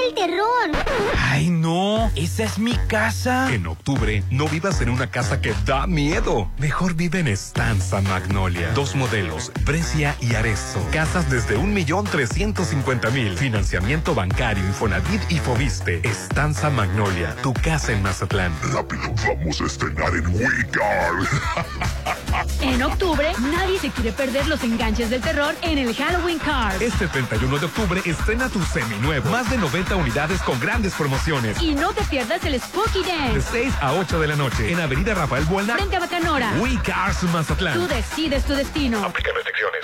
Speaker 40: Del terror!
Speaker 34: Ay, no, esa es mi casa.
Speaker 19: En octubre, no vivas en una casa que da miedo. Mejor vive en Estanza Magnolia. Dos modelos, Brescia y Arezzo. Casas desde un millón trescientos cincuenta mil. Financiamiento bancario, Infonavit y Fobiste. Estanza Magnolia, tu casa en Mazatlán.
Speaker 26: Rápido, vamos a estrenar en Wicar. [laughs]
Speaker 23: En octubre, nadie se quiere perder los enganches del terror en el Halloween Card.
Speaker 19: Este 31 de octubre estrena tu seminuevo. Más de 90 unidades con grandes promociones.
Speaker 23: Y no te pierdas el Spooky
Speaker 19: De
Speaker 23: Dance.
Speaker 19: 6 a 8 de la noche en Avenida Rafael Buelna.
Speaker 23: Frente a Bacanora.
Speaker 19: We Cars Mazatlán.
Speaker 23: Tú decides tu destino.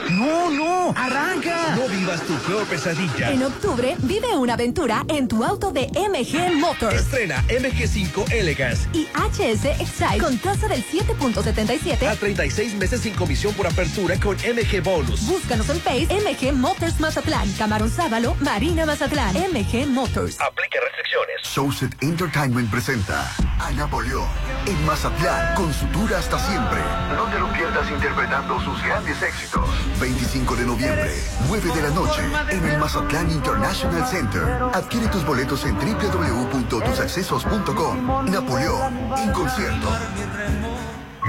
Speaker 34: No, no, arranca.
Speaker 18: No vivas tu peor pesadilla.
Speaker 24: En octubre, vive una aventura en tu auto de MG Motors.
Speaker 18: Estrena MG5 Elegance
Speaker 24: Y HS Excite con tasa del 7.77.
Speaker 18: a 36 meses sin comisión por apertura con MG Bonus.
Speaker 24: Búscanos en Face MG Motors Mazatlán, Camarón Sábalo, Marina Mazatlán, MG Motors.
Speaker 18: Aplica restricciones.
Speaker 25: Showset Entertainment presenta a Napoleón en Mazatlán con su tour hasta siempre. No te lo pierdas interpretando sus grandes éxitos. 25 de noviembre, 9 de la noche, en el Mazatlán International Center. Adquiere tus boletos en www.tusaccesos.com. Napoleón en concierto.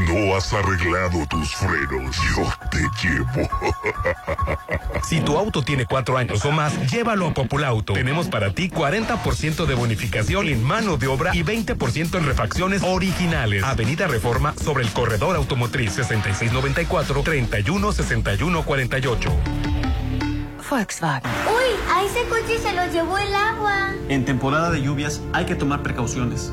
Speaker 26: No has arreglado tus frenos. Yo te llevo. [laughs]
Speaker 19: Si tu auto tiene cuatro años o más, llévalo a Populauto. Tenemos para ti 40% de bonificación en mano de obra y 20% en refacciones originales. Avenida Reforma sobre el corredor automotriz 6694-316148.
Speaker 40: Volkswagen. ¡Uy! A ese coche se lo llevó el agua.
Speaker 41: En temporada de lluvias hay que tomar precauciones.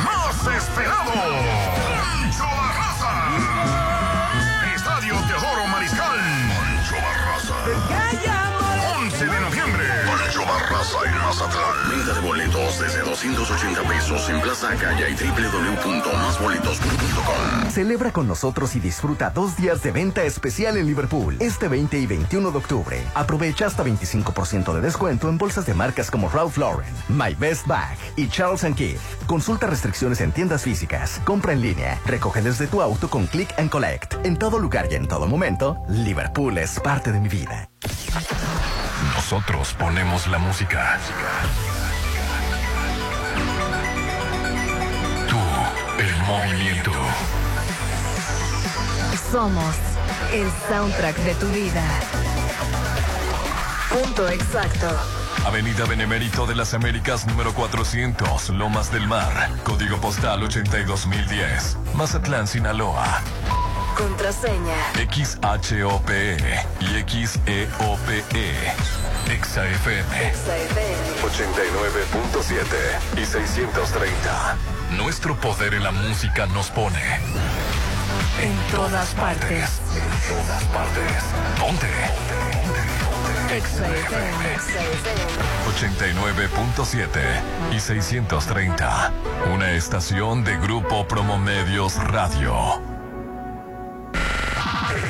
Speaker 26: más esperado. Pancho Barraza. Estadio Teodoro Mariscal. Pancho Barraza. 11 de noviembre. Pancho Barraza.
Speaker 42: En Mazatlán. Venta de boletos desde 280 pesos en Plaza Acaya y www.masboletos.com.
Speaker 25: Celebra con nosotros y disfruta dos días de venta especial en Liverpool. Este 20 y 21 de octubre. Aprovecha hasta 25% de descuento en bolsas de marcas como Ralph Lauren, My Best Bag y Charles Keith. Consulta restricciones en tiendas físicas. Compra en línea. Recoge desde tu auto con Click and Collect. En todo lugar y en todo momento, Liverpool es parte de mi vida.
Speaker 42: Nosotros ponemos la música. El movimiento.
Speaker 43: Somos el soundtrack de tu vida. Punto exacto.
Speaker 6: Avenida Benemérito de las Américas número 400, Lomas del Mar, código postal 82010, Mazatlán, Sinaloa.
Speaker 43: Contraseña.
Speaker 6: XHOPE y XEOPE. XAFM 89.7 y 630. Nuestro poder en la música nos pone.
Speaker 43: En todas partes.
Speaker 6: En todas partes. Ponte. XAFM 89.7 y 630. Una estación de Grupo Promomedios Radio.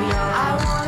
Speaker 44: I wanna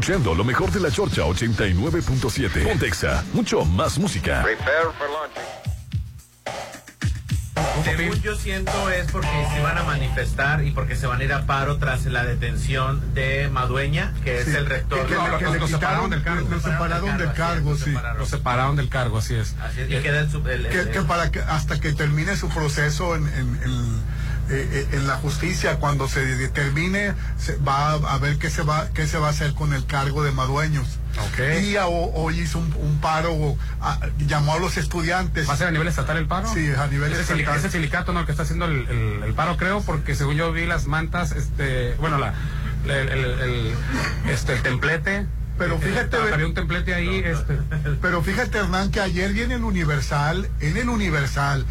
Speaker 6: escuchando lo mejor de la Chorcha 89.7. Pontexa, mucho más música.
Speaker 5: Según yo siento es porque se van a manifestar y porque se van a ir a paro tras la detención de Madueña, que es el rector.
Speaker 2: Que, que- le
Speaker 5: separaron del cargo.
Speaker 2: lo separaron del cargo, sí.
Speaker 27: Lo separaron del cargo, así es.
Speaker 5: Así es, y queda el el- el-
Speaker 2: que, que para que hasta que termine su proceso en, en- en- eh, eh, en la justicia cuando se determine se va a ver qué se va qué se va a hacer con el cargo de madueños. Y a- ho- hoy hizo un, un paro a- llamó a los estudiantes.
Speaker 27: ¿Va a ser a nivel estatal el paro?
Speaker 2: sí a nivel
Speaker 27: sili-
Speaker 2: estatal.
Speaker 27: ese sindicato no el que está haciendo el, el- el paro creo porque según yo vi las mantas este bueno la el, este el templete.
Speaker 2: Pero
Speaker 27: eh,
Speaker 2: fíjate,
Speaker 27: eh, había un templete ahí este.
Speaker 2: Pero fíjate, Hernán, que ayer viene el Universal, en el Universal,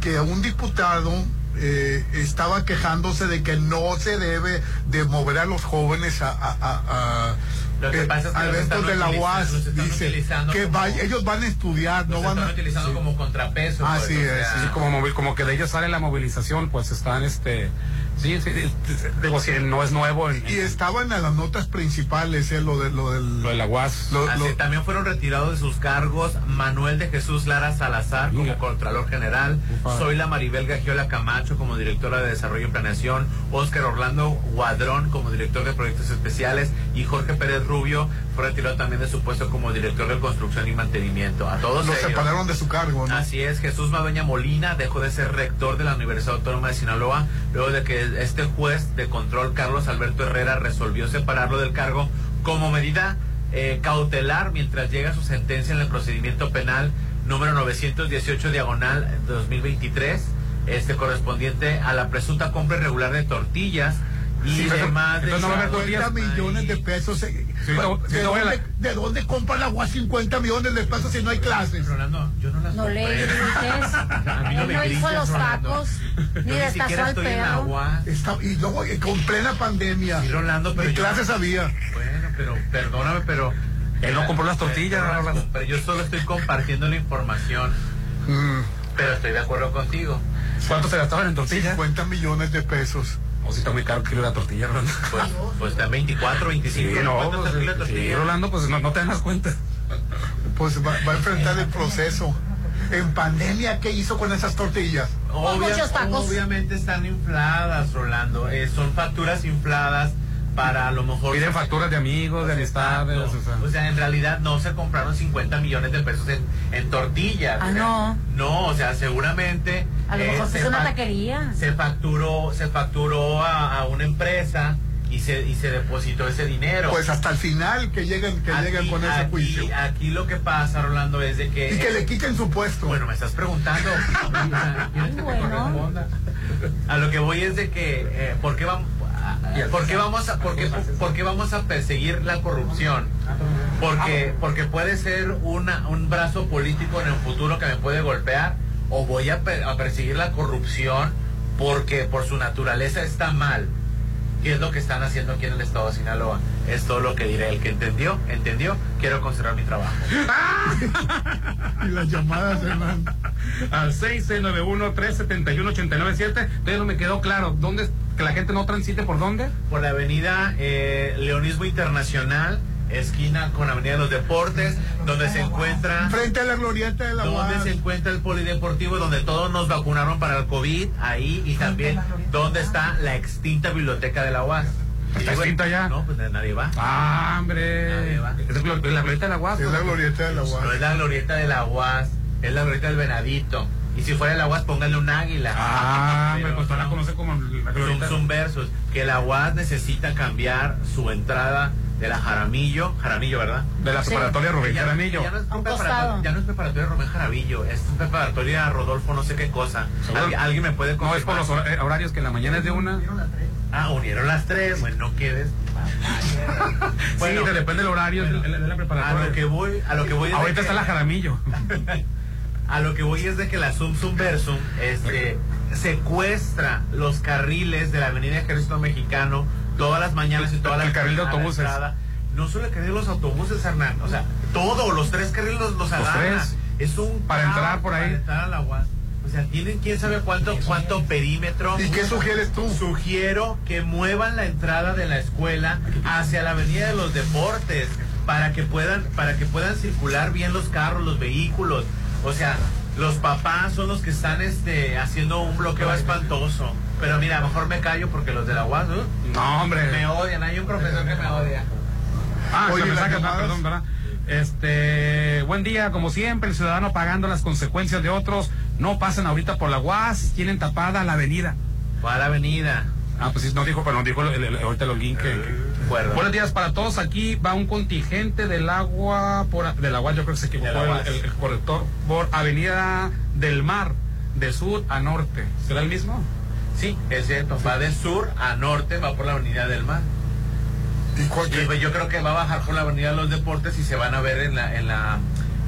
Speaker 2: que un diputado eh, estaba quejándose de que no se debe de mover a los jóvenes a, a, a- a-
Speaker 5: Lo que
Speaker 2: eh,
Speaker 5: pasa es que
Speaker 2: eventos
Speaker 5: están
Speaker 2: de la UAS. Dice que
Speaker 5: como-
Speaker 2: vaya- ellos van a estudiar, no van
Speaker 5: están
Speaker 2: a...
Speaker 5: utilizando
Speaker 2: sí.
Speaker 5: como contrapeso.
Speaker 2: Así
Speaker 5: pues, o
Speaker 2: es,
Speaker 5: sea,
Speaker 27: sí, como móvil como que de ellos sale la movilización pues están este sí, sí, sí, digo si no es nuevo en,
Speaker 2: Y estaban en las notas principales, eh, lo de lo del...
Speaker 27: lo de la UAS
Speaker 2: lo-
Speaker 5: Así,
Speaker 2: lo-
Speaker 5: también fueron retirados de sus cargos Manuel de Jesús Lara Salazar como Contralor General,
Speaker 27: Ufa.
Speaker 5: Zoila Maribel Gagiola Camacho como Directora de Desarrollo y Planeación, Óscar Orlando Guadrón como Director de Proyectos Especiales y Jorge Pérez Rubio fue retirado también de su puesto como Director de Construcción y Mantenimiento. A todos
Speaker 2: los
Speaker 5: ellos.
Speaker 2: separaron de su cargo, ¿no?
Speaker 5: Así es, Jesús Madueña Molina dejó de ser rector de la Universidad Autónoma de Sinaloa luego de que este juez de control Carlos Alberto Herrera resolvió separarlo del cargo como medida eh, cautelar mientras llega su sentencia en el procedimiento penal número 918 diagonal 2023, este correspondiente a la presunta compra irregular de tortillas y
Speaker 2: Sí,
Speaker 5: de de
Speaker 2: no va a haber 50 millones de pesos. eh,
Speaker 27: Sí, no, sí,
Speaker 2: ¿De,
Speaker 27: a la-
Speaker 2: dónde, de dónde compra la UAS 50 millones de pesos si no hay clases?
Speaker 5: Rolando, yo no las
Speaker 1: No le
Speaker 5: compré.
Speaker 1: grites. [laughs]
Speaker 5: A mí no me
Speaker 1: no hizo los tacos,
Speaker 5: Yo
Speaker 1: ni destazó
Speaker 5: siquiera
Speaker 1: al
Speaker 5: estoy en la
Speaker 1: perro.
Speaker 5: UAS.
Speaker 2: Está- y luego eh, con plena pandemia.
Speaker 5: Sí, Rolando, pero
Speaker 2: Ni
Speaker 5: yo-
Speaker 2: clases había.
Speaker 5: Bueno, pero perdóname, pero.
Speaker 27: Él no compró las tortillas,
Speaker 5: Pero,
Speaker 27: Rolando.
Speaker 5: pero yo solo estoy compartiendo la información.
Speaker 2: Mm,
Speaker 5: Pero estoy de acuerdo contigo.
Speaker 27: ¿cuánto se gastaban en tortillas?
Speaker 2: 50 millones de pesos.
Speaker 27: O si está muy caro el kilo de la tortilla Rolando
Speaker 5: Pues, pues está en 24, 25.
Speaker 27: Sí, no,
Speaker 5: ¿Cuánto está el kilo de
Speaker 27: pues, sí,
Speaker 5: tortilla?
Speaker 27: Rolando, pues no, no te das cuenta.
Speaker 2: Pues va, va a enfrentar el proceso. En pandemia, ¿qué hizo con esas tortillas?
Speaker 5: Obvia-
Speaker 1: muchos tacos.
Speaker 5: Obviamente están infladas, Rolando. Eh, son facturas infladas para a lo mejor.
Speaker 27: Piden facturas de amigos, de amistades. O sea.
Speaker 5: O sea, en realidad no se compraron 50 millones de pesos en, en tortillas.
Speaker 1: Ah,
Speaker 5: o sea,
Speaker 1: no.
Speaker 5: No, o sea, seguramente.
Speaker 1: A lo
Speaker 5: eh,
Speaker 1: mejor
Speaker 5: se
Speaker 1: es una taquería.
Speaker 5: Se facturó, se facturó a, a una empresa y se, y se depositó ese dinero.
Speaker 2: Pues hasta el final que lleguen, que
Speaker 5: Aquí-
Speaker 2: lleguen con ese
Speaker 5: aquí-
Speaker 2: juicio.
Speaker 5: Aquí lo que pasa, Rolando, es de que.
Speaker 2: Y que le quiten su puesto.
Speaker 5: Bueno, me estás preguntando. [laughs] A lo que voy es de que, eh, ¿por qué vamos? ¿Por qué vamos a, por qué, por qué vamos a perseguir la corrupción? Porque, porque puede ser una, un brazo político en el futuro que me puede golpear, o voy a, a perseguir la corrupción porque por su naturaleza está mal. ¿Qué es lo que están haciendo aquí en el estado de Sinaloa? Es todo lo que diré. El que entendió, entendió. Quiero conservar mi trabajo. [laughs]
Speaker 2: Y las llamadas, Hernán.
Speaker 27: Al 6691-371-897. Todavía no me quedó claro. ¿Dónde que la gente no transite por dónde?
Speaker 5: por la avenida eh, Leonismo Internacional, esquina con Avenida de los Deportes, donde se encuentra
Speaker 2: Frente a la glorieta de la
Speaker 5: donde se encuentra el polideportivo donde todos nos vacunaron para el COVID, ahí y también donde está la extinta biblioteca de la UAS.
Speaker 27: ¿Está extinta ya?
Speaker 5: No, pues nadie va.
Speaker 27: Ah, hombre.
Speaker 5: Nadie va.
Speaker 27: Es la glorieta de la UAS.
Speaker 2: Es la glorieta de la
Speaker 5: No
Speaker 2: UAS.
Speaker 5: es la glorieta de la UAS, es la glorieta del Venadito. Y si fuera la UAS, pónganle un águila.
Speaker 27: Ah,
Speaker 5: Pero
Speaker 27: pues la como la
Speaker 5: Son,
Speaker 27: glorieta.
Speaker 5: son versos que la UAS necesita cambiar su entrada de la Jaramillo, Jaramillo, ¿verdad?
Speaker 27: De la preparatoria Rubén
Speaker 5: Ya-
Speaker 27: Jaramillo.
Speaker 5: Ya no, es preparatoria, ya no es preparatoria Rubén Jaramillo, es preparatoria Rodolfo no sé qué cosa. ¿Alguien, alguien me puede
Speaker 27: No, es por los
Speaker 5: confirmar?
Speaker 27: hora- eh, horarios que en la mañana es de una.
Speaker 5: Ah, unieron las tres, bueno, no quedes. [laughs]
Speaker 27: Bueno, sí, depende del horario de, de la- de la
Speaker 5: A lo que voy, a lo que voy
Speaker 27: Ahorita
Speaker 5: que-
Speaker 27: está la Jaramillo. [laughs]
Speaker 5: A lo que voy es de que la Zum Versum este, secuestra los carriles de la Avenida Ejército Mexicano todas las mañanas y todas
Speaker 27: El
Speaker 5: las
Speaker 27: carril de autobuses.
Speaker 5: entrada. No solo el carril de los autobuses, Hernán. O sea, todos los tres carriles los, los
Speaker 27: tres.
Speaker 5: Es un
Speaker 27: Para entrar por ahí.
Speaker 5: Para entrar a la UAS. O sea, tienen quién sabe cuánto, cuánto perímetro.
Speaker 45: ¿Y qué sugieres tú?
Speaker 5: Sugiero que muevan la entrada de la escuela hacia la avenida de los deportes para que puedan, para que puedan circular bien los carros, los vehículos. O sea, los papás son los que están este haciendo un bloqueo espantoso. Pero mira, mejor me callo porque los de la UAS, ¿no?
Speaker 27: No, hombre.
Speaker 5: Me odian, hay un profesor que me odia.
Speaker 27: Ah,
Speaker 45: Oye,
Speaker 27: se me saca, perdón, ¿verdad? Este, buen día, como siempre, el ciudadano pagando las consecuencias de otros. No pasan ahorita por la UAS, tienen tapada la avenida.
Speaker 5: ¿Cuál avenida?
Speaker 27: Ah, pues sí, no dijo, pero no dijo el- el- ahorita el Holguín que, que-
Speaker 5: Acuerdo.
Speaker 27: Buenos días para todos. Aquí va un contingente del agua, por, del agua, yo creo que se equivocó el, el- el corrector, por Avenida del Mar, de sur a norte. ¿Será el mismo?
Speaker 5: Sí, es cierto. Va de sur a norte, va por la avenida del mar.
Speaker 45: ¿Y
Speaker 5: pues yo creo que va a bajar por la avenida de los deportes y se van a ver en la, en la,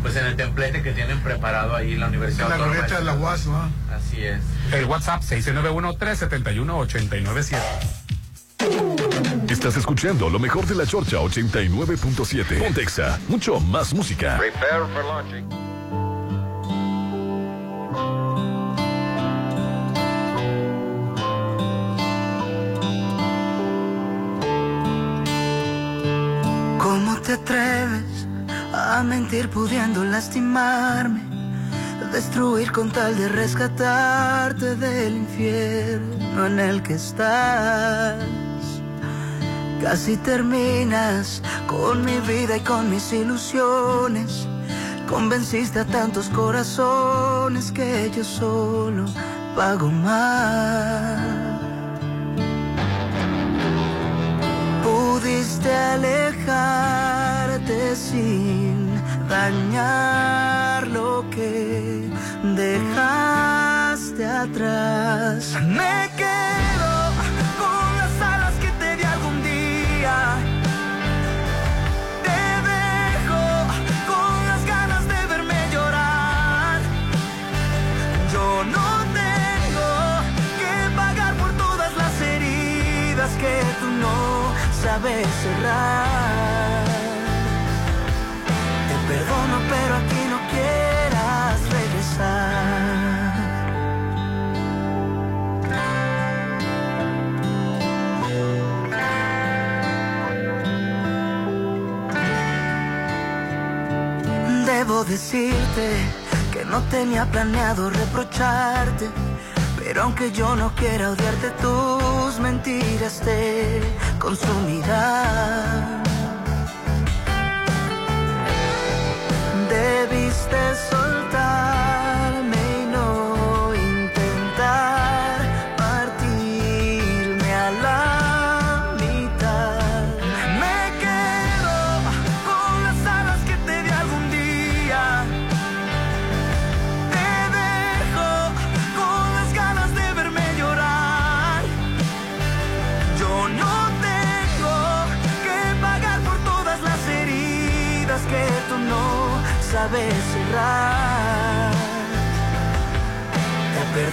Speaker 5: pues en el templete que tienen preparado ahí en la Universidad
Speaker 45: En la de la UAS, ¿no?
Speaker 5: Así es.
Speaker 27: El WhatsApp 691-371-897.
Speaker 6: Estás escuchando lo mejor de la Chorcha 89.7. Pontexa, mucho más música.
Speaker 46: Prepare for launching.
Speaker 47: ¿Cómo te atreves a mentir pudiendo lastimarme? Destruir con tal de rescatarte del infierno en el que estás. Casi terminas con mi vida y con mis ilusiones. Convenciste a tantos corazones que yo solo pago más. Pudiste alejarte sin dañar lo que dejaste atrás. Me quedo decirte que no tenía planeado reprocharte, pero aunque yo no quiera odiarte, tus mentiras te consumirán. Debiste soltarme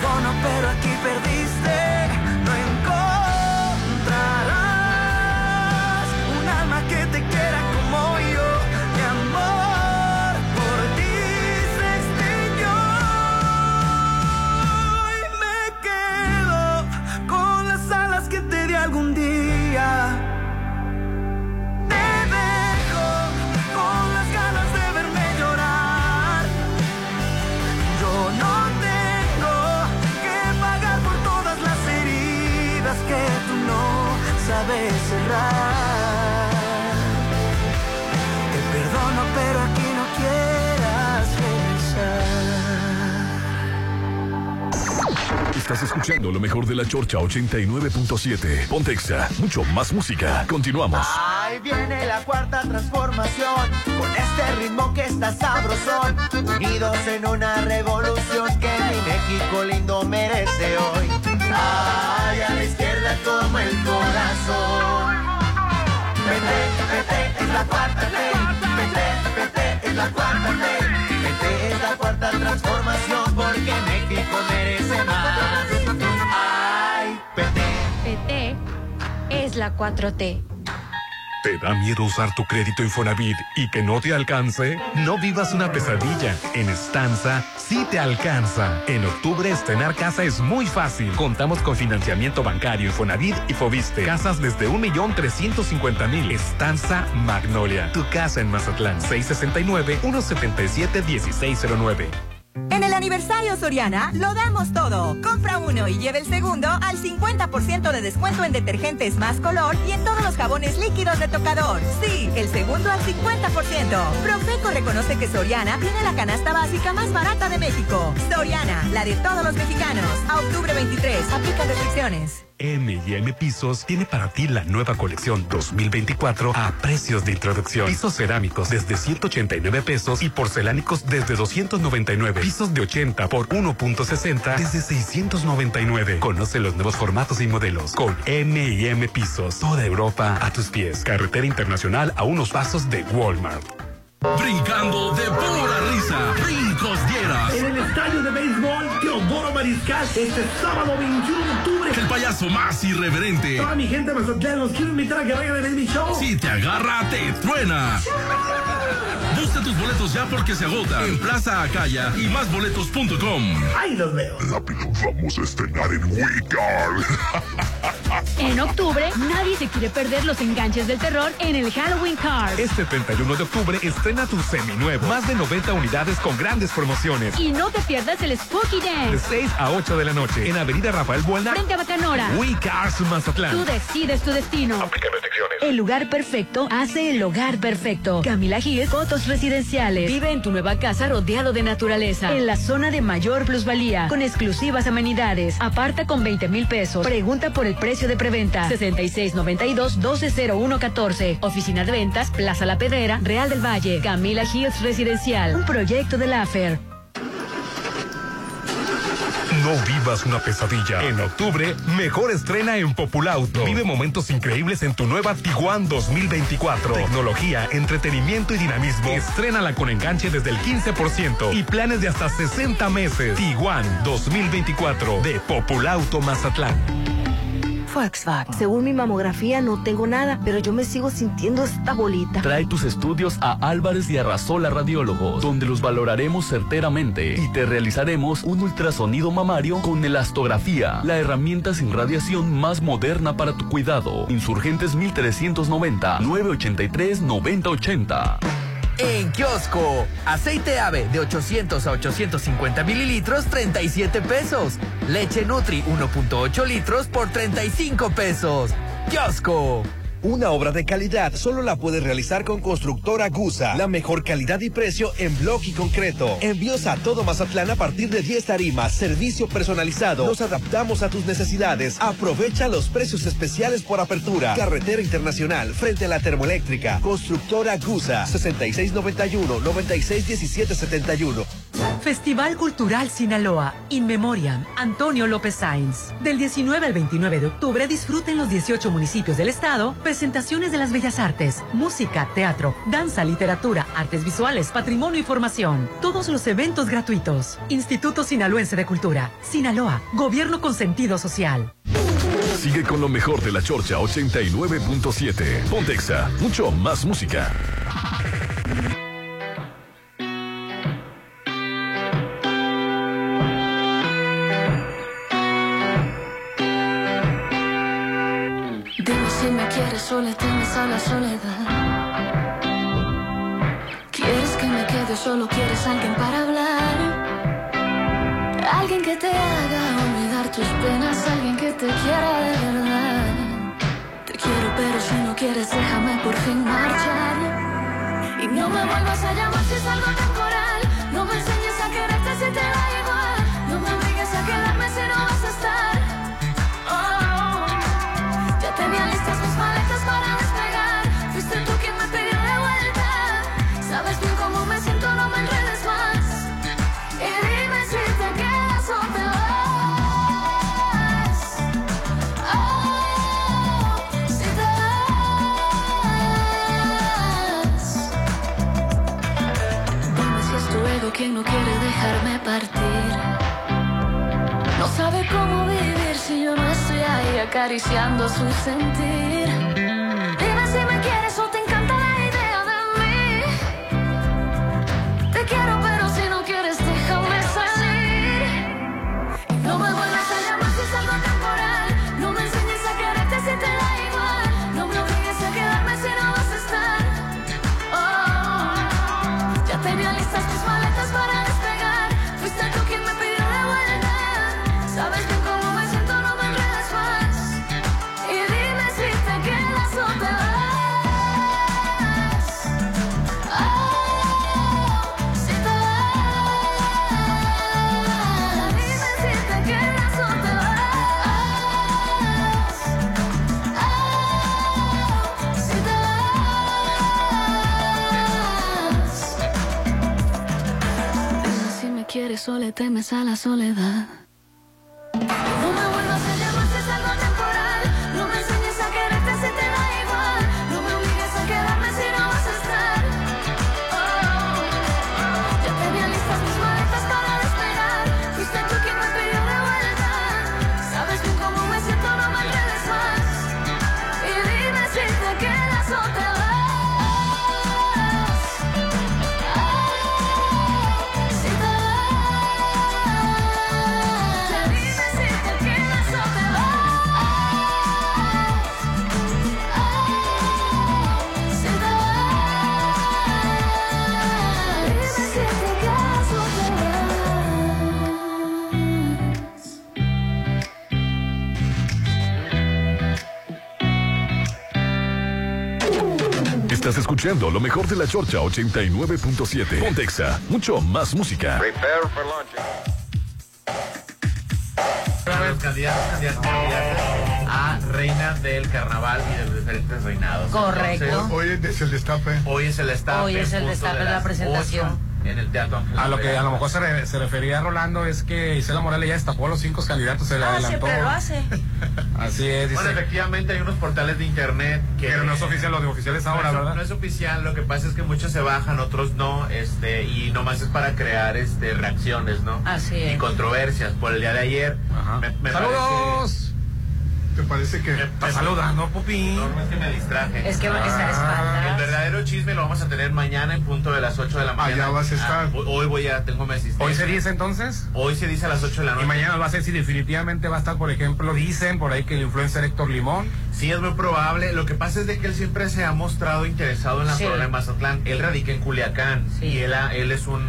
Speaker 47: perdono, pero sabes cerrar. Te perdono, pero aquí no quieras regresar.
Speaker 6: Estás escuchando lo mejor de la Chorcha 89.7. Pontexa, mucho más música. Continuamos.
Speaker 48: Ahí viene la cuarta transformación, con este ritmo que está sabrosón, unidos en una revolución que mi México lindo merece hoy. Ay, como el corazón. Vete, vete, es la cuarta ley. Vete, vete, es la cuarta ley. Vete, es la cuarta transformación, porque México merece más. Ay, vete.
Speaker 49: PT es la 4T.
Speaker 19: ¿Te da miedo usar tu crédito Infonavit y que no te alcance? No vivas una pesadilla. En Estanza sí te alcanza. En octubre estrenar casa es muy fácil. Contamos con financiamiento bancario Infonavit y Fobiste. Casas desde 1.350.000. Estanza Magnolia. Tu casa en Mazatlán. 669-177-1609.
Speaker 24: En el aniversario Soriana lo damos todo. Compra uno y lleve el segundo al 50% de descuento en detergentes más color y en todos los jabones líquidos de tocador. Sí, el segundo al 50%. Profeco reconoce que Soriana tiene la canasta básica más barata de México. Soriana, la de todos los mexicanos. A octubre 23, aplica restricciones.
Speaker 19: M&M Pisos tiene para ti la nueva colección 2024 a precios de introducción. Pisos cerámicos desde 189 pesos y porcelánicos desde 299. Pisos de 80 por 1.60 desde 699. Conoce los nuevos formatos y modelos con M&M Pisos. Toda Europa a tus pies. Carretera internacional a unos pasos de Walmart.
Speaker 6: Brincando de pura risa, Brincos Dieras.
Speaker 50: En el estadio de béisbol Teodoro Mariscal, este sábado 21
Speaker 6: El payaso más irreverente.
Speaker 50: Toda mi gente Mazatlán, los quiero invitar a que vengan a ver mi show.
Speaker 6: Si te agarra, te truena. Busca tus boletos ya porque se agotan en Plaza Acaya y másboletos.com.
Speaker 50: Ahí los veo.
Speaker 26: Rápido, vamos a estrenar en WeCard. [laughs]
Speaker 23: En octubre, nadie se quiere perder los enganches del terror en el Halloween Card.
Speaker 19: Este 31 de octubre estrena tu seminuevo. Más de 90 unidades con grandes promociones.
Speaker 23: Y no te pierdas el Spooky
Speaker 19: De
Speaker 23: Dance.
Speaker 19: 6 a 8 de la noche en Avenida Rafael Buelna.
Speaker 23: Frente a Bacanora.
Speaker 19: We Cars Mazatlán.
Speaker 23: Tú decides tu destino. El lugar perfecto hace el hogar perfecto. Camila Gil, fotos residenciales. Vive en tu nueva casa rodeado de naturaleza. En la zona de mayor plusvalía. Con exclusivas amenidades. Aparta con 20 mil pesos. Pregunta por el precio de preventa. 6692-120114. Oficina de ventas, Plaza La Pedrera, Real del Valle. Camila Hills Residencial. Un proyecto de la AFER.
Speaker 19: No vivas una pesadilla. En octubre, mejor estrena en Populauto. Vive momentos increíbles en tu nueva Tiguan 2024. Tecnología, entretenimiento y dinamismo. Estrénala con enganche desde el 15% y planes de hasta 60 meses. Tiguan 2024 de Populauto Mazatlán.
Speaker 51: Volkswagen. Según mi mamografía no tengo nada, pero yo me sigo sintiendo esta bolita.
Speaker 52: Trae tus estudios a Álvarez y Arrasola Radiólogos, donde los valoraremos certeramente y te realizaremos un ultrasonido mamario con elastografía, la herramienta sin radiación más moderna para tu cuidado. Insurgentes 1390 983 9080.
Speaker 53: En kiosco, aceite ave de 800 a 850 mililitros, 37 pesos. Leche Nutri 1.8 litros por 35 pesos. Kiosco.
Speaker 18: Una obra de calidad solo la puedes realizar con Constructora Gusa. La mejor calidad y precio en bloque y concreto. Envíos a todo Mazatlán a partir de 10 tarimas. Servicio personalizado. Nos adaptamos a tus necesidades. Aprovecha los precios especiales por apertura. Carretera Internacional frente a la termoeléctrica. Constructora Gusa. 6691-961771.
Speaker 31: Festival Cultural Sinaloa, In Memoriam, Antonio López Sáenz. Del 19 al 29 de octubre disfruten los 18 municipios del estado presentaciones de las bellas artes, música, teatro, danza, literatura, artes visuales, patrimonio y formación. Todos los eventos gratuitos. Instituto Sinaloense de Cultura, Sinaloa, Gobierno con sentido social.
Speaker 54: Sigue con lo mejor de la Chorcha 89.7. Pontexa, mucho más música.
Speaker 37: Le temes a la soledad. ¿Quieres que me quede solo quieres alguien para hablar? Alguien que te haga olvidar tus penas, alguien que te quiera de verdad. Te quiero, pero si no quieres, déjame por fin marchar. Y no me vuelvas a llamar si es algo. Acariciando su sentir.
Speaker 55: Le temes a la soledad.
Speaker 6: Escuchando lo mejor de la Chorcha 89.7. Pontexa, mucho más música.
Speaker 5: Prepare for launching. Candidatos, a reina del carnaval y de los diferentes reinados.
Speaker 1: Correcto.
Speaker 5: Entonces,
Speaker 2: Hoy es el destape.
Speaker 5: hoy es el destape.
Speaker 1: Hoy es el destape
Speaker 5: de
Speaker 1: de la presentación.
Speaker 5: En el Teatro Ángel
Speaker 27: A lo que a lo mejor se, re- se refería Rolando es que Isela Morales ya destapó a los cinco candidatos, se le
Speaker 1: Ah,
Speaker 27: adelantó.
Speaker 1: siempre lo hace.
Speaker 27: Así es, dice.
Speaker 5: Bueno, efectivamente hay unos portales de internet que...
Speaker 27: Pero no es oficial, lo de oficial es ahora,
Speaker 5: no es,
Speaker 27: ¿verdad?
Speaker 5: No es oficial, lo que pasa es que muchos se bajan, otros no, este, y nomás es para crear este reacciones, ¿no?
Speaker 1: Así es.
Speaker 5: Y controversias. Por el día de ayer, me, me
Speaker 27: ¡Saludos!
Speaker 2: ¿Te parece que
Speaker 5: Está
Speaker 27: saludando, Pupi?
Speaker 5: No, es que me distraje.
Speaker 1: Es que va a estar
Speaker 5: El chisme lo vamos a tener mañana en punto de las 8 de la mañana.
Speaker 2: Allá vas a estar.
Speaker 5: Ah, hoy- voy a, tengo mi asistencia.
Speaker 27: ¿Hoy se dice entonces?
Speaker 5: Hoy se dice a las 8 de la noche.
Speaker 27: Y mañana va a ser si definitivamente va a estar, por ejemplo, dicen por ahí que el influencer Héctor Limón.
Speaker 5: Sí, es muy probable. Lo que pasa es de que él siempre se ha mostrado interesado en la
Speaker 1: Sí.
Speaker 5: zona de Mazatlán. Él radica en Culiacán y él, ha- él es un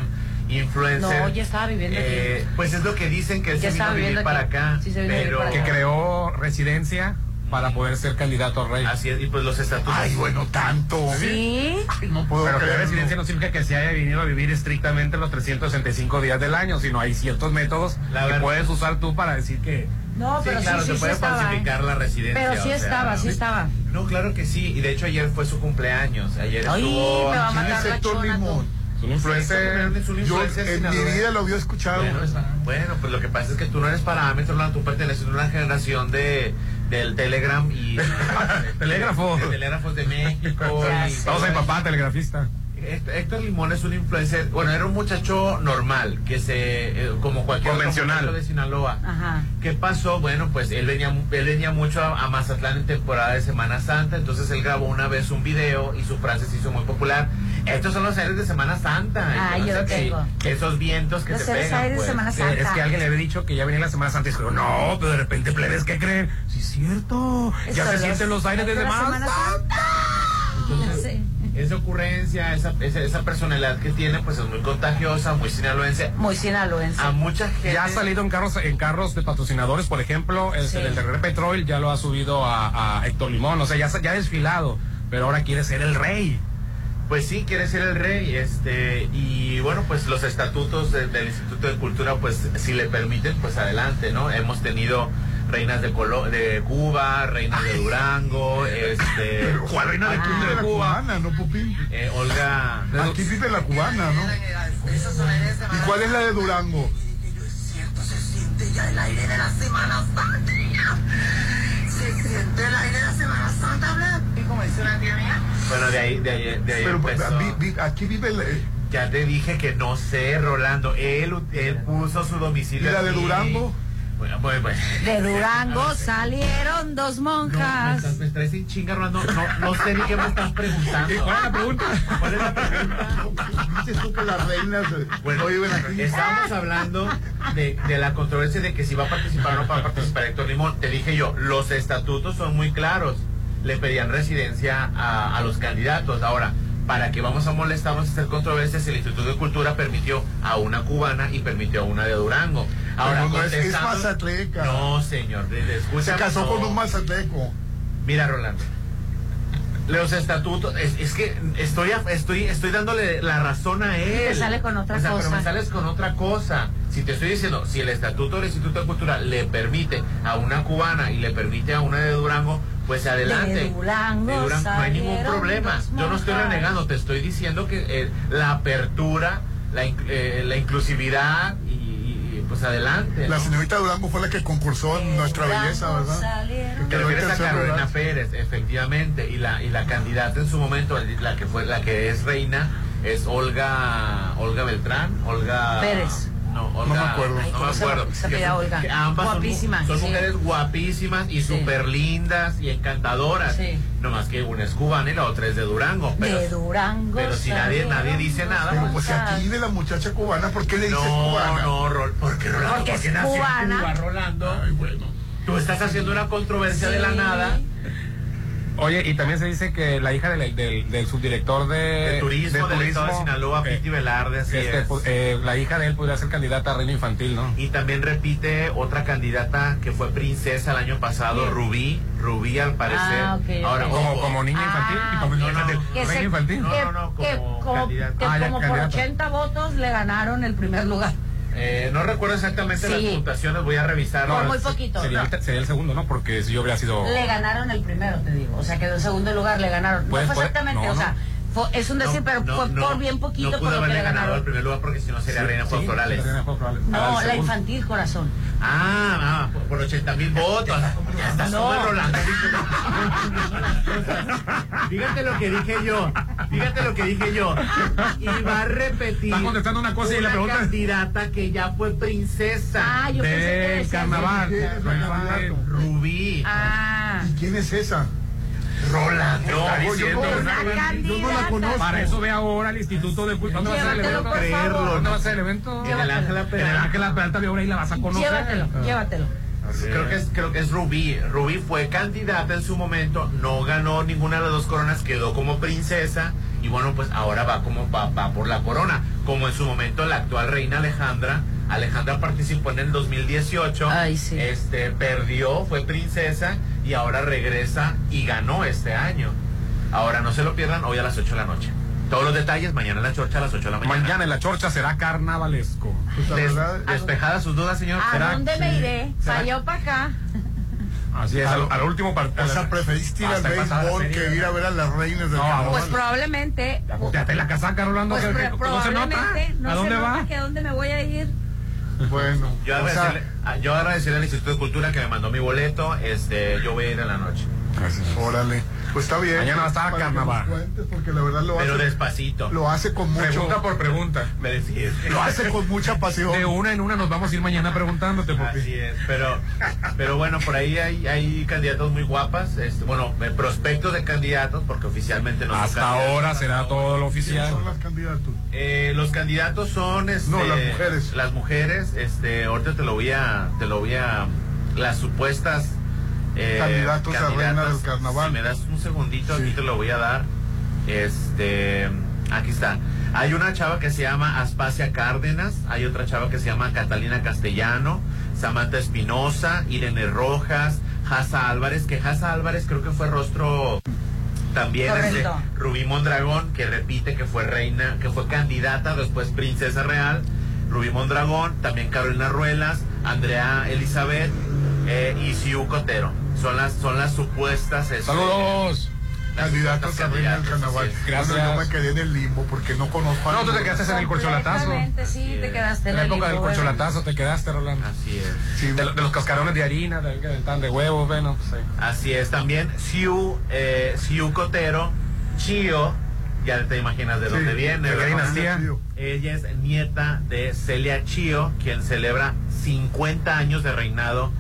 Speaker 5: influencer.
Speaker 1: No, ya estaba viviendo aquí.
Speaker 5: Eh, Pues es lo que dicen que él
Speaker 1: Ya
Speaker 5: se vino a vivir para
Speaker 1: aquí.
Speaker 5: acá.
Speaker 1: Sí, se vino a vivir
Speaker 5: pero
Speaker 1: para
Speaker 27: Que creó residencia para poder ser candidato a rey.
Speaker 5: Así es, y pues los estatutos.
Speaker 2: Ay, bueno, tanto.
Speaker 1: Sí.
Speaker 2: No puedo
Speaker 27: Pero que
Speaker 2: creerlo.
Speaker 27: residencia no significa que se haya venido a vivir estrictamente los 365 días del año, sino hay ciertos métodos
Speaker 5: La
Speaker 27: que
Speaker 5: verdad-
Speaker 27: puedes usar tú para decir que
Speaker 1: No,
Speaker 5: Sí,
Speaker 1: pero
Speaker 5: claro,
Speaker 1: sí, sí,
Speaker 5: se
Speaker 1: sí
Speaker 5: puede
Speaker 1: estaba,
Speaker 5: falsificar
Speaker 1: ¿eh?
Speaker 5: la residencia.
Speaker 1: Pero sí
Speaker 5: o sea,
Speaker 1: estaba, sí estaba.
Speaker 5: No, claro que sí. Y de hecho ayer fue su cumpleaños. Ayer
Speaker 1: Ay,
Speaker 5: estuvo.
Speaker 1: me va a
Speaker 2: ¿Quién
Speaker 1: matar
Speaker 2: es
Speaker 1: la
Speaker 2: Héctor
Speaker 1: chona,
Speaker 27: un
Speaker 5: Sí,
Speaker 27: influencer.
Speaker 5: un
Speaker 2: Yo
Speaker 5: influencer
Speaker 2: en mi vida lo había escuchado.
Speaker 5: Bueno, bueno, pues lo que pasa es que tú no eres parámetro, no, tú perteneces a una generación de del Telegram y [laughs] [laughs]
Speaker 27: Telégrafo.
Speaker 5: de telégrafos de México.
Speaker 27: Vamos a mi papá, telegrafista.
Speaker 5: Héctor Héctor Limón es un influencer, bueno, era un muchacho normal, que se, eh, como cualquier otro
Speaker 27: Convencional.
Speaker 5: muchacho de Sinaloa.
Speaker 1: Ajá.
Speaker 5: ¿Qué pasó? Bueno, pues él venía, él venía mucho a, a Mazatlán en temporada de Semana Santa, entonces él grabó una vez un video y su frase se hizo muy popular. Estos son los aires de Semana Santa.
Speaker 1: Ah,
Speaker 5: Y
Speaker 1: yo lo tengo.
Speaker 5: sí, Esos vientos que
Speaker 1: Los
Speaker 5: te
Speaker 1: aires
Speaker 5: pegan.
Speaker 1: de
Speaker 5: pues.
Speaker 1: Semana Santa.
Speaker 27: Es que alguien le había dicho que ya venía la Semana Santa y dijo, no, pero de repente plebes, ¿qué creen? Sí, es cierto.
Speaker 1: Esto
Speaker 27: ya se
Speaker 1: los-
Speaker 27: sienten los aires de Semana Santa.
Speaker 5: Esa ocurrencia, esa, esa, esa personalidad que tiene, pues es muy contagiosa, muy sinaloense.
Speaker 1: Muy sinaloense.
Speaker 5: A mucha gente.
Speaker 27: Ya ha salido en carros, en carros de patrocinadores, por ejemplo, el,
Speaker 1: Sí.
Speaker 27: el de Red Petrol ya lo ha subido a, a Héctor Limón, o sea, ya, ya ha desfilado, pero ahora quiere ser el rey.
Speaker 5: Pues sí, quiere ser el rey, este, y bueno, pues los estatutos de- del Instituto de Cultura, pues si le permiten, pues adelante, ¿no? Hemos tenido reinas de Colo de Cuba, reinas de Durango, este, [laughs]
Speaker 2: ¿Cuál reina de Cuba?
Speaker 5: vive
Speaker 2: la cubana, ¿no, Pupi?
Speaker 5: eh, Olga,
Speaker 2: Aquí vive la cubana, ¿no? ¿Y cuál es la de Durango?
Speaker 56: Se siente ya el aire de la Semana Santa. Se siente el aire de la Semana Santa, ¿verdad? Y como dice una tía mía.
Speaker 5: bueno, de ahí, de ahí, de ahí
Speaker 2: Pero
Speaker 5: empezó.
Speaker 2: vi- vi- aquí vive la, y
Speaker 5: Ya te dije que no sé, Rolando, él, él puso su domicilio
Speaker 2: la de
Speaker 5: aquí.
Speaker 2: Durango.
Speaker 5: Bueno, bueno, bueno.
Speaker 1: De Durango salieron dos
Speaker 5: No, me,
Speaker 1: monjas.
Speaker 5: estás, me traes sin chinga, Rolando. No, no sé ni qué me estás preguntando.
Speaker 27: ¿Cuál es la pregunta?
Speaker 5: ¿Cuál es la pregunta?
Speaker 2: Dices tú que las reinas eh,
Speaker 5: Bueno,
Speaker 2: no viven aquí.
Speaker 5: estábamos hablando de, de la controversia de que si va a participar o no va a participar Héctor Limón. Te dije yo, los estatutos son muy claros. Le pedían residencia a, a los candidatos. Ahora, ¿para qué vamos a molestarnos a hacer controversias si el Instituto de Cultura permitió a una cubana y permitió a una de Durango? Ahora,
Speaker 2: no es, es mazatleca.
Speaker 5: No, señor, de-
Speaker 2: Se casó
Speaker 5: no.
Speaker 2: con un mazatleco.
Speaker 5: Mira, Rolando. Los estatutos, es, es que estoy, estoy, estoy dándole la razón a él.
Speaker 1: te sale con otra
Speaker 5: O sea,
Speaker 1: cosa.
Speaker 5: Pero me sales con otra cosa. Si te estoy diciendo, si el estatuto del Instituto de Cultura le permite a una cubana y le permite a una de Durango, pues adelante.
Speaker 1: De Durango
Speaker 5: De Durango, no hay ningún problema. Yo no estoy renegando, te estoy diciendo que eh, la apertura, la, eh, la inclusividad y, y, pues adelante.
Speaker 2: La señorita Durango fue la que concursó en Nuestra Belleza, ¿verdad? Que
Speaker 5: Te refieres a Carolina
Speaker 2: lugar.
Speaker 5: Pérez, efectivamente, y la y la candidata en su momento, la que fue la que es reina, es Olga Olga Beltrán, Olga
Speaker 1: Pérez.
Speaker 5: No, Olga,
Speaker 2: No me acuerdo.
Speaker 1: Ay,
Speaker 5: no
Speaker 1: ¿cómo
Speaker 5: me acuerdo.
Speaker 1: se Olga?
Speaker 5: ambas
Speaker 1: Guapísimas,
Speaker 5: Son,
Speaker 1: sí.
Speaker 5: mujeres guapísimas y
Speaker 1: Sí.
Speaker 5: súper lindas y encantadoras.
Speaker 1: Sí.
Speaker 5: Nomás que una es cubana y la otra es de Durango. Pero,
Speaker 1: De Durango.
Speaker 5: pero si nadie nadie dice nada.
Speaker 2: Pero pues aquí de la muchacha cubana, ¿por qué le dices
Speaker 5: no,
Speaker 2: cubana?
Speaker 5: no, Rol, ¿por qué Rolando?
Speaker 1: Porque
Speaker 5: ¿Por qué
Speaker 1: es
Speaker 5: nació en
Speaker 1: cubana.
Speaker 5: Cuba, Rolando?
Speaker 2: Ay, bueno.
Speaker 5: Tú estás haciendo una controversia de la nada.
Speaker 27: Oye, y también se dice que la hija del, del, del subdirector de,
Speaker 5: de turismo
Speaker 27: de
Speaker 5: del estado de Sinaloa,
Speaker 27: eh,
Speaker 5: Piti Velarde, así
Speaker 27: este,
Speaker 5: es.
Speaker 27: pues, eh, la hija de él podría ser candidata a reino infantil, ¿no?
Speaker 5: Y también repite otra candidata que fue princesa el año pasado. Rubí. Rubí al parecer.
Speaker 1: Ah, ok,
Speaker 5: Ahora.
Speaker 27: Como, como niña infantil,
Speaker 1: Ah,
Speaker 27: tipo niña
Speaker 5: no, no,
Speaker 27: infantil.
Speaker 1: Que,
Speaker 27: reino
Speaker 1: se-
Speaker 27: infantil.
Speaker 5: No,
Speaker 1: que-
Speaker 5: no, como
Speaker 1: como,
Speaker 5: candidata.
Speaker 1: que
Speaker 27: Ah,
Speaker 1: como por
Speaker 27: candidata.
Speaker 1: 80 votos le ganaron el primer lugar.
Speaker 5: Eh, no recuerdo exactamente
Speaker 1: Sí.
Speaker 5: las puntuaciones, voy a revisar.
Speaker 1: Por muy poquito.
Speaker 27: Sería,
Speaker 1: no.
Speaker 27: el, sería el segundo, ¿no? Porque si yo hubiera sido...
Speaker 1: Le ganaron el primero, te digo. O sea, quedó en segundo lugar, le ganaron.
Speaker 27: Pues,
Speaker 1: no fue
Speaker 27: pues,
Speaker 1: exactamente,
Speaker 27: no,
Speaker 1: o sea, fue- es un decir, pero fue por bien poquito
Speaker 5: no
Speaker 1: por que le
Speaker 5: ganado el primer lugar porque si no sería
Speaker 27: Sí, reina
Speaker 1: No,
Speaker 27: el
Speaker 1: la infantil, corazón.
Speaker 5: Ah, ah, por, por 80 mil votos. Ya
Speaker 1: No. [laughs]
Speaker 5: Rolando. Fíjate lo que dije yo. Fíjate lo que dije yo. Y va a repetir.
Speaker 27: Está contestando una cosa y la pregunta
Speaker 5: candidata que ya fue princesa.
Speaker 1: Ah, yo pensé que decía
Speaker 27: carnaval.
Speaker 5: Rubí.
Speaker 1: Ah,
Speaker 2: ¿Y quién es esa?
Speaker 5: Rolando.
Speaker 27: Está diciendo
Speaker 2: yo,
Speaker 27: una-
Speaker 2: no, yo no la conozco.
Speaker 27: Para eso ve ahora el Instituto de Cultura. ¿Dónde va a ser el evento?
Speaker 1: favor.
Speaker 27: ¿Dónde va a ser el evento?
Speaker 5: En el Ángela
Speaker 27: En el
Speaker 5: Peralta.
Speaker 27: Ángela Peralta de ahora y la vas a conocer.
Speaker 1: llévatelo, llévatelo.
Speaker 5: Creo que, es, creo que es Rubí. Rubí fue candidata en su momento, no ganó ninguna de las dos coronas, quedó como princesa y bueno, pues ahora va como va, va por la corona. Como en su momento la actual reina Alejandra. Alejandra participó en el 2018,
Speaker 1: Ay, sí.
Speaker 5: este perdió, fue princesa y ahora regresa y ganó este año. Ahora no se lo pierdan hoy a las 8 de la noche. Todos los detalles mañana en la chorcha a las 8 de la mañana.
Speaker 27: Mañana en la chorcha será carnavalesco.
Speaker 2: Pues
Speaker 5: Des- despejadas sus dudas, señor.
Speaker 1: ¿A
Speaker 5: ¿Será?
Speaker 1: dónde me iré? Para allá o para acá.
Speaker 27: Así es, al, al último partido.
Speaker 2: o sea, preferiste ir al béisbol que ir a ver a las reinas del
Speaker 27: No.
Speaker 1: Pues probablemente.
Speaker 27: Ya te la casaca, Rolando.
Speaker 1: Pues
Speaker 27: que- que-
Speaker 1: pro-
Speaker 27: que no se nota.
Speaker 1: probablemente. No
Speaker 27: ¿A dónde
Speaker 1: se nota
Speaker 27: va?
Speaker 1: que a dónde me voy a ir.
Speaker 2: Bueno,
Speaker 5: Yo
Speaker 2: o sea,
Speaker 5: agradecerle, a- yo agradecerle al Instituto de Cultura que me mandó mi boleto. Este, yo voy a ir en la noche.
Speaker 2: Órale. Pues está bien.
Speaker 27: Mañana va a estar carnaval.
Speaker 2: porque la verdad lo
Speaker 5: Pero
Speaker 2: hace,
Speaker 5: despacito.
Speaker 2: lo hace con mucho,
Speaker 27: Pregunta por pregunta.
Speaker 5: Me decís.
Speaker 2: lo hace con mucha pasión.
Speaker 27: De una en una nos vamos a ir mañana preguntándote, Popi.
Speaker 5: Así es, pero, pero bueno, por ahí hay, hay candidatos muy guapas, este, bueno, eh, prospectos de candidatos, porque oficialmente no
Speaker 27: Hasta ahora será todo lo
Speaker 2: ¿Quiénes
Speaker 27: oficial.
Speaker 2: son las candidatos?
Speaker 5: Eh, los candidatos son, este,
Speaker 2: No, las mujeres.
Speaker 5: Las mujeres, este, ahorita te lo voy a, te lo voy a, las supuestas eh,
Speaker 2: Candidatos a reina del carnaval.
Speaker 5: Si me das un segundito,
Speaker 2: Sí.
Speaker 5: aquí te lo voy a dar. Este, aquí está. Hay una chava que se llama Aspasia Cárdenas, hay otra chava que se llama Catalina Castellano, Samantha Espinosa, Irene Rojas, Jasa Álvarez, que Jasa Álvarez creo que fue rostro también este, Rubí Mondragón, que repite que fue reina, que fue candidata, después princesa real. Rubí Mondragón, también Carolina Ruelas, Andrea Elizabeth eh, y Siu Cotero. Son las, son las supuestas. este,
Speaker 27: Saludos.
Speaker 5: las
Speaker 2: Candidatos
Speaker 5: supuestas
Speaker 2: a reina del
Speaker 5: candidatas,
Speaker 2: carnaval.
Speaker 5: es.
Speaker 27: Gracias.
Speaker 2: Bueno, yo me quedé en el limbo porque no conozco a
Speaker 27: No, tú te quedaste en el corcholatazo.
Speaker 1: Sí, te quedaste
Speaker 27: En
Speaker 1: en
Speaker 27: la época del
Speaker 1: limbo, bueno.
Speaker 27: corcholatazo te quedaste, Rolando.
Speaker 5: Así es.
Speaker 2: Sí,
Speaker 27: De, de los cascarones de harina, de, que están de huevos, bueno, pues sí.
Speaker 5: Así es también. Siu, eh, Siu Cotero, Chio, ya te imaginas de dónde
Speaker 27: Sí,
Speaker 5: viene.
Speaker 27: de la.
Speaker 5: Ella es nieta de Celia Chio, quien celebra 50 años de reinado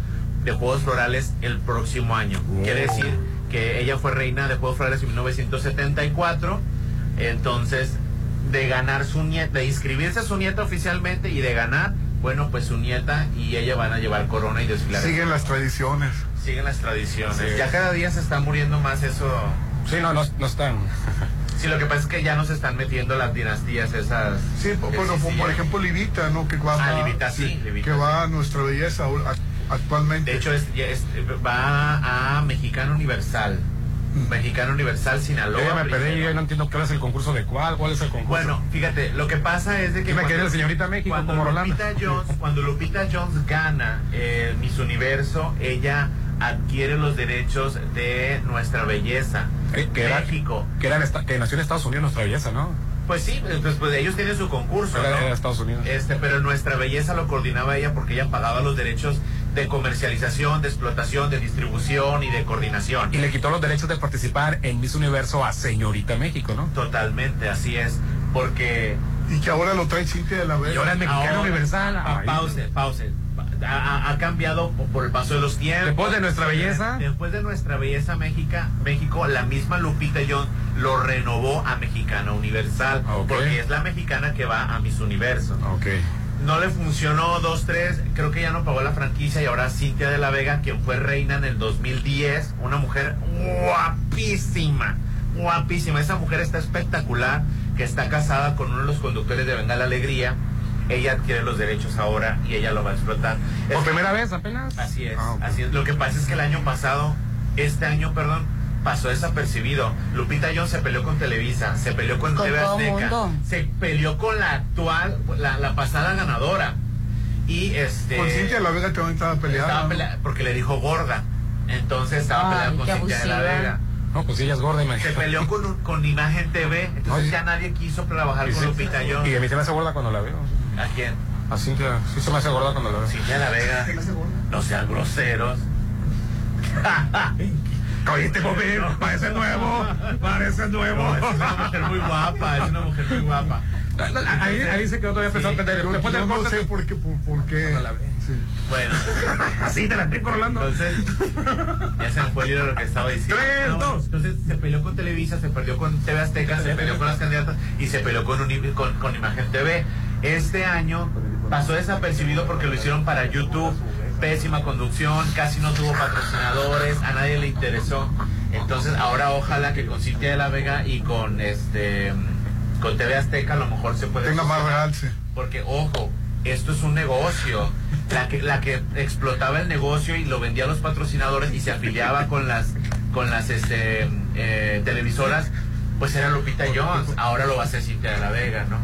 Speaker 5: de Juegos Florales el próximo año. Quiere decir que ella fue reina de Juegos Florales en 1974. Entonces, de ganar su nieta, de inscribirse a su nieta oficialmente y de ganar, bueno, pues su nieta y ella van a llevar corona y desfilar.
Speaker 45: Siguen las tradiciones.
Speaker 5: Siguen las tradiciones.
Speaker 27: Sí.
Speaker 5: Ya cada día se está muriendo más eso.
Speaker 27: Sí, no, no, no están. [laughs]
Speaker 5: Sí, lo que pasa es que ya no se están metiendo las dinastías esas.
Speaker 45: Sí, bueno, por, ejemplo, Livita, ¿no? Que va,
Speaker 5: Ah, Livita, sí, Livita,
Speaker 45: que va a nuestra belleza actualmente.
Speaker 5: De hecho, es, va a Mexicano Universal. Mexicano Universal Sinaloa.
Speaker 27: Yo ya me perdí, yo no entiendo cuál es el concurso de cuál, cuál es el concurso.
Speaker 5: Bueno, fíjate, lo que pasa es de que
Speaker 27: me la señorita México
Speaker 5: cuando
Speaker 27: como.
Speaker 5: Lupita Jones, [laughs] cuando Lupita Jones gana eh, Miss Universo, ella adquiere los derechos de nuestra belleza.
Speaker 27: Eh, que era-
Speaker 5: México.
Speaker 27: Que, era en esta- que nació en Estados Unidos nuestra belleza, ¿no?
Speaker 5: Pues sí, pues, pues ellos tienen su concurso,
Speaker 27: Era, era Estados Unidos.
Speaker 5: Este, pero nuestra belleza lo coordinaba ella porque ella pagaba los derechos de comercialización, de explotación, de distribución y de coordinación.
Speaker 27: Y le quitó los derechos de participar en Miss Universo a Señorita México, ¿no?
Speaker 5: Totalmente, así es, porque
Speaker 45: Y que ahora lo trae Cintia de la Vega.
Speaker 27: Y ahora es mexicano
Speaker 5: Ahora,
Speaker 27: universal.
Speaker 5: pa- pause, pause. Ha, cambiado po- por el paso de los tiempos.
Speaker 27: Después de nuestra belleza.
Speaker 5: Después de nuestra belleza México, México, la misma Lupita Jones lo renovó a Mexicana Universal. Porque es la mexicana que va a Miss Universo.
Speaker 27: Ok.
Speaker 5: No le funcionó dos, tres, creo que ya no pagó la franquicia y ahora Cintia de la Vega, quien fue reina en el 2010, una mujer guapísima, guapísima. Esa mujer está espectacular, que está casada con uno de los conductores de Venga la Alegría. Ella adquiere los derechos ahora y ella lo va a explotar.
Speaker 27: ¿Por
Speaker 5: Es-
Speaker 27: primera vez apenas?
Speaker 5: Así es,
Speaker 27: Ah,
Speaker 5: así es. Lo que pasa es que el año pasado, este año, perdón, pasó desapercibido. Lupita Jones se peleó con Televisa, se peleó con,
Speaker 57: Con
Speaker 5: TV
Speaker 57: todo
Speaker 5: Azteca,
Speaker 57: mundo.
Speaker 5: se peleó con la actual, la, la pasada ganadora. Y este.
Speaker 45: Con Cintia de la Vega también estaba peleando.
Speaker 5: estaba pelea- porque le dijo gorda. Entonces estaba
Speaker 57: Ay,
Speaker 5: peleando con Cintia de la. Vega.
Speaker 27: No, pues ella es gorda,
Speaker 5: Se
Speaker 27: imagínate.
Speaker 5: peleó con, con Imagen TV, entonces
Speaker 27: Ay.
Speaker 5: ya nadie quiso trabajar con
Speaker 27: sí-
Speaker 5: Lupita
Speaker 27: Y a
Speaker 5: Jones.
Speaker 27: mí se me hace gorda cuando la veo.
Speaker 5: ¿A quién?
Speaker 27: A Cintia, sí se me hace gorda cuando la veo.
Speaker 5: Cintia de la Vega. No sean groseros. [laughs] [laughs]
Speaker 27: Oíste, Bobby, parece nuevo, parece nuevo.
Speaker 5: No, es una mujer muy guapa, es una mujer muy guapa.
Speaker 27: Ahí, ahí se quedó todavía pensando que después del
Speaker 45: yo no
Speaker 27: corte
Speaker 45: sé
Speaker 27: te-
Speaker 45: por qué. Por, por qué.
Speaker 27: La.
Speaker 45: Sí.
Speaker 5: Bueno,
Speaker 27: Así te la estoy Rolando.
Speaker 5: entonces ya se me fue el hilo de lo que estaba diciendo.
Speaker 27: Tres,
Speaker 5: No,
Speaker 27: dos.
Speaker 5: Entonces se peleó con Televisa, se perdió con TV Azteca, se peleó con las candidatas y se peleó con, Uni- con, con Imagen TV. Este año pasó desapercibido porque lo hicieron para YouTube. Pésima conducción, casi no tuvo patrocinadores, a nadie le interesó. Entonces ahora ojalá que con Cintia de la Vega y con este con TV Azteca a lo mejor se puede
Speaker 45: Tenga más realce.
Speaker 5: Porque, ojo, esto es un negocio. La que, la que explotaba el negocio y lo vendía a los patrocinadores y se afiliaba con las, con las este, eh, televisoras, pues era Lupita Jones. Ahora lo va a hacer Cintia de la Vega, ¿no?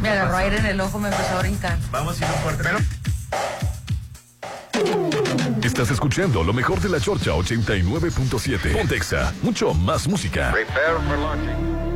Speaker 57: Me agarró aire en el ojo, me empezó a brincar.
Speaker 5: Vamos a ir un fuerte. Pero...
Speaker 6: Estás escuchando lo mejor de la Chorcha 89.7. Pontexa, mucho más música.
Speaker 7: Perdón,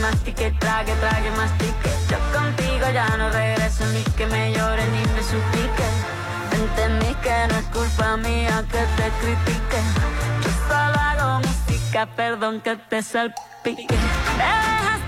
Speaker 7: Mastique, trague, trague, mastique. Yo contigo ya no regreso ni que me llore ni me suplique. Entendí que no es culpa mía que te critique. Yo solo hago música, perdón que te salpique. Me dejaste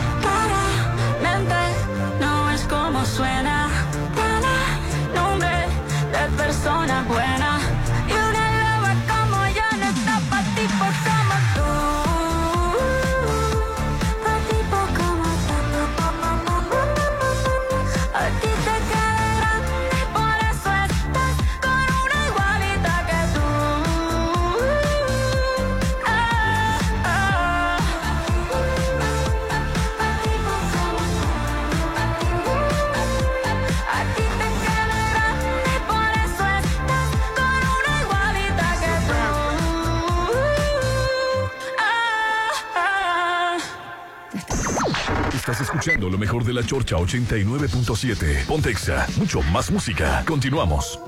Speaker 6: Escuchando lo mejor de la Chorcha 89.7. Pontexa, mucho más música. Continuamos.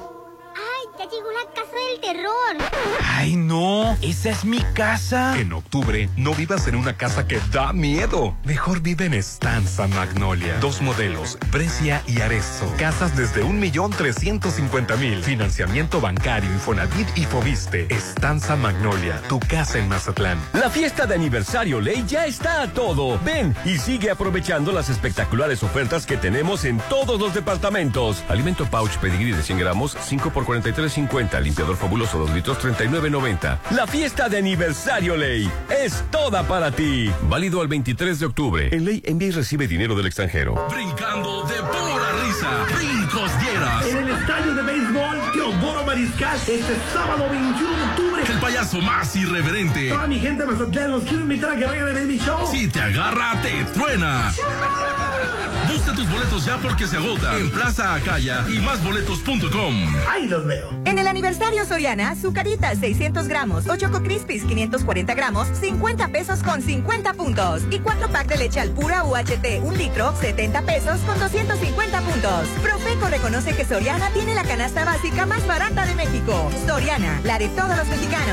Speaker 58: ¡Ay,
Speaker 19: no! ¡Esa es mi casa! En octubre, no vivas en una casa que da miedo. Mejor vive en Estanza Magnolia. Dos modelos, Precia y Arezzo. Casas desde 1.350.000. Financiamiento bancario, Infonavit y Fobiste. Estanza Magnolia, tu casa en Mazatlán.
Speaker 59: La fiesta de aniversario Ley ya está a todo. Ven y sigue aprovechando las espectaculares ofertas que tenemos en todos los departamentos. Alimento pouch pedigrí de 100 gramos, 5 por 43.50. Limpiador fabuloso 2 litros, 39.90. La fiesta de aniversario Ley es toda para ti. Válido al 23 de octubre. En Ley envía y recibe dinero del extranjero.
Speaker 46: Brincando de pura risa. Brincos dieras.
Speaker 50: En el estadio de béisbol Teodoro Mariscal este sábado 21 de octubre.
Speaker 46: El payaso más irreverente.
Speaker 50: Toda mi gente Mazatlán los quiero invitar a que vayan a ver mi show.
Speaker 46: Si te agarra, te truena. Busca tus boletos ya porque se agotan en Plaza Acaya y másboletos.com.
Speaker 50: Ahí los veo.
Speaker 24: En el aniversario Soriana, Zucaritas 600 gramos o Choco Crispies 540 gramos, 50 pesos con 50 puntos. Y 4 pack de leche al pura UHT, un litro, 70 pesos con 250 puntos. Profeco reconoce que Soriana tiene la canasta básica más barata de México. Soriana, la de todos los mexicanos.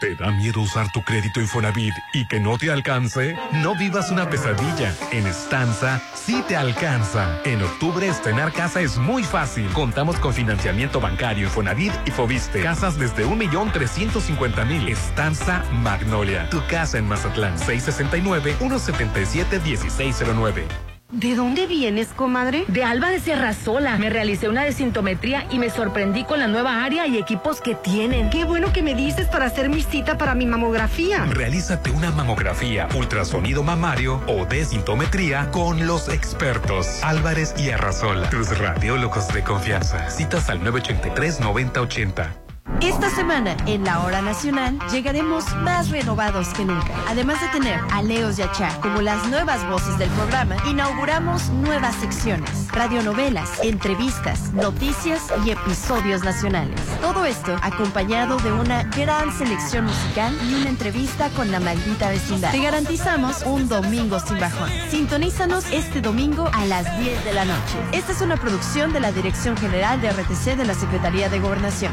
Speaker 19: ¿Te da miedo usar tu crédito Infonavit y que no te alcance? No vivas una pesadilla. En Estanza sí te alcanza. En octubre estrenar casa es muy fácil. Contamos con financiamiento bancario Infonavit y Fobiste. Casas desde 1.350.000. Estanza Magnolia. Tu casa en Mazatlán. 669-177-1609.
Speaker 49: ¿De dónde vienes, comadre?
Speaker 60: De Alba de Serrazola. Me realicé una desintometría y me sorprendí con la nueva área y equipos que tienen.
Speaker 49: Qué bueno que me dices para hacer mi cita para mi mamografía.
Speaker 19: Realízate una mamografía, ultrasonido mamario o desintometría con los expertos Álvarez y Arrasola, tus radiólogos de confianza. Citas al 983-9080.
Speaker 61: Esta semana, en la hora nacional, llegaremos más renovados que nunca. Además de tener a Leos y a Cha como las nuevas voces del programa, inauguramos nuevas secciones, radionovelas, entrevistas, noticias y episodios nacionales. Todo esto acompañado de una gran selección musical y una entrevista con la maldita vecindad. Te garantizamos un domingo sin bajón. Sintonízanos este domingo a las 10 de la noche. Esta es una producción de la Dirección General de RTC de la Secretaría de Gobernación.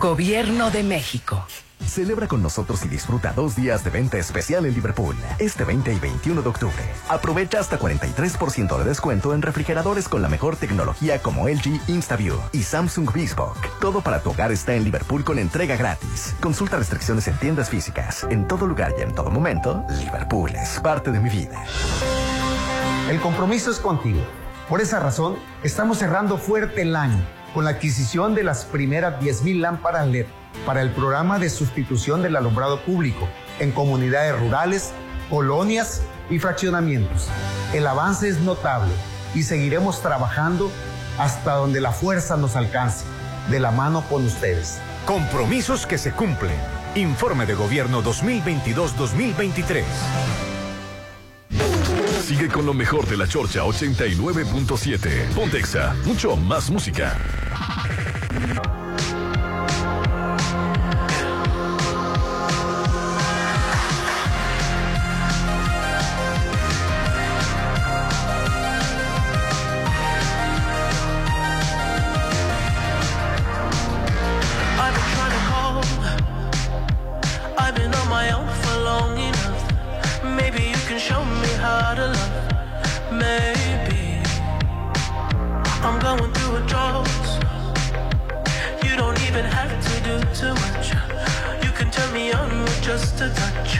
Speaker 62: Gobierno de México.
Speaker 25: Celebra con nosotros y disfruta dos días de venta especial en Liverpool, este 20 y 21 de octubre. Aprovecha hasta 43% de descuento en refrigeradores con la mejor tecnología como LG InstaView y Samsung Bespoke. Todo para tu hogar está en Liverpool con entrega gratis. Consulta restricciones en tiendas físicas. En todo lugar y en todo momento, Liverpool es parte de mi vida.
Speaker 63: El compromiso es contigo. Por esa razón, estamos cerrando fuerte el año con la adquisición de las primeras 10.000 lámparas LED para el programa de sustitución del alumbrado público en comunidades rurales, colonias y fraccionamientos. El avance es notable y seguiremos trabajando hasta donde la fuerza nos alcance, de la mano con ustedes.
Speaker 53: Compromisos que se cumplen. Informe de Gobierno 2022-2023.
Speaker 6: Sigue con lo mejor de la Chorcha 89.7. Pontexa, mucho más música.
Speaker 55: Just touch,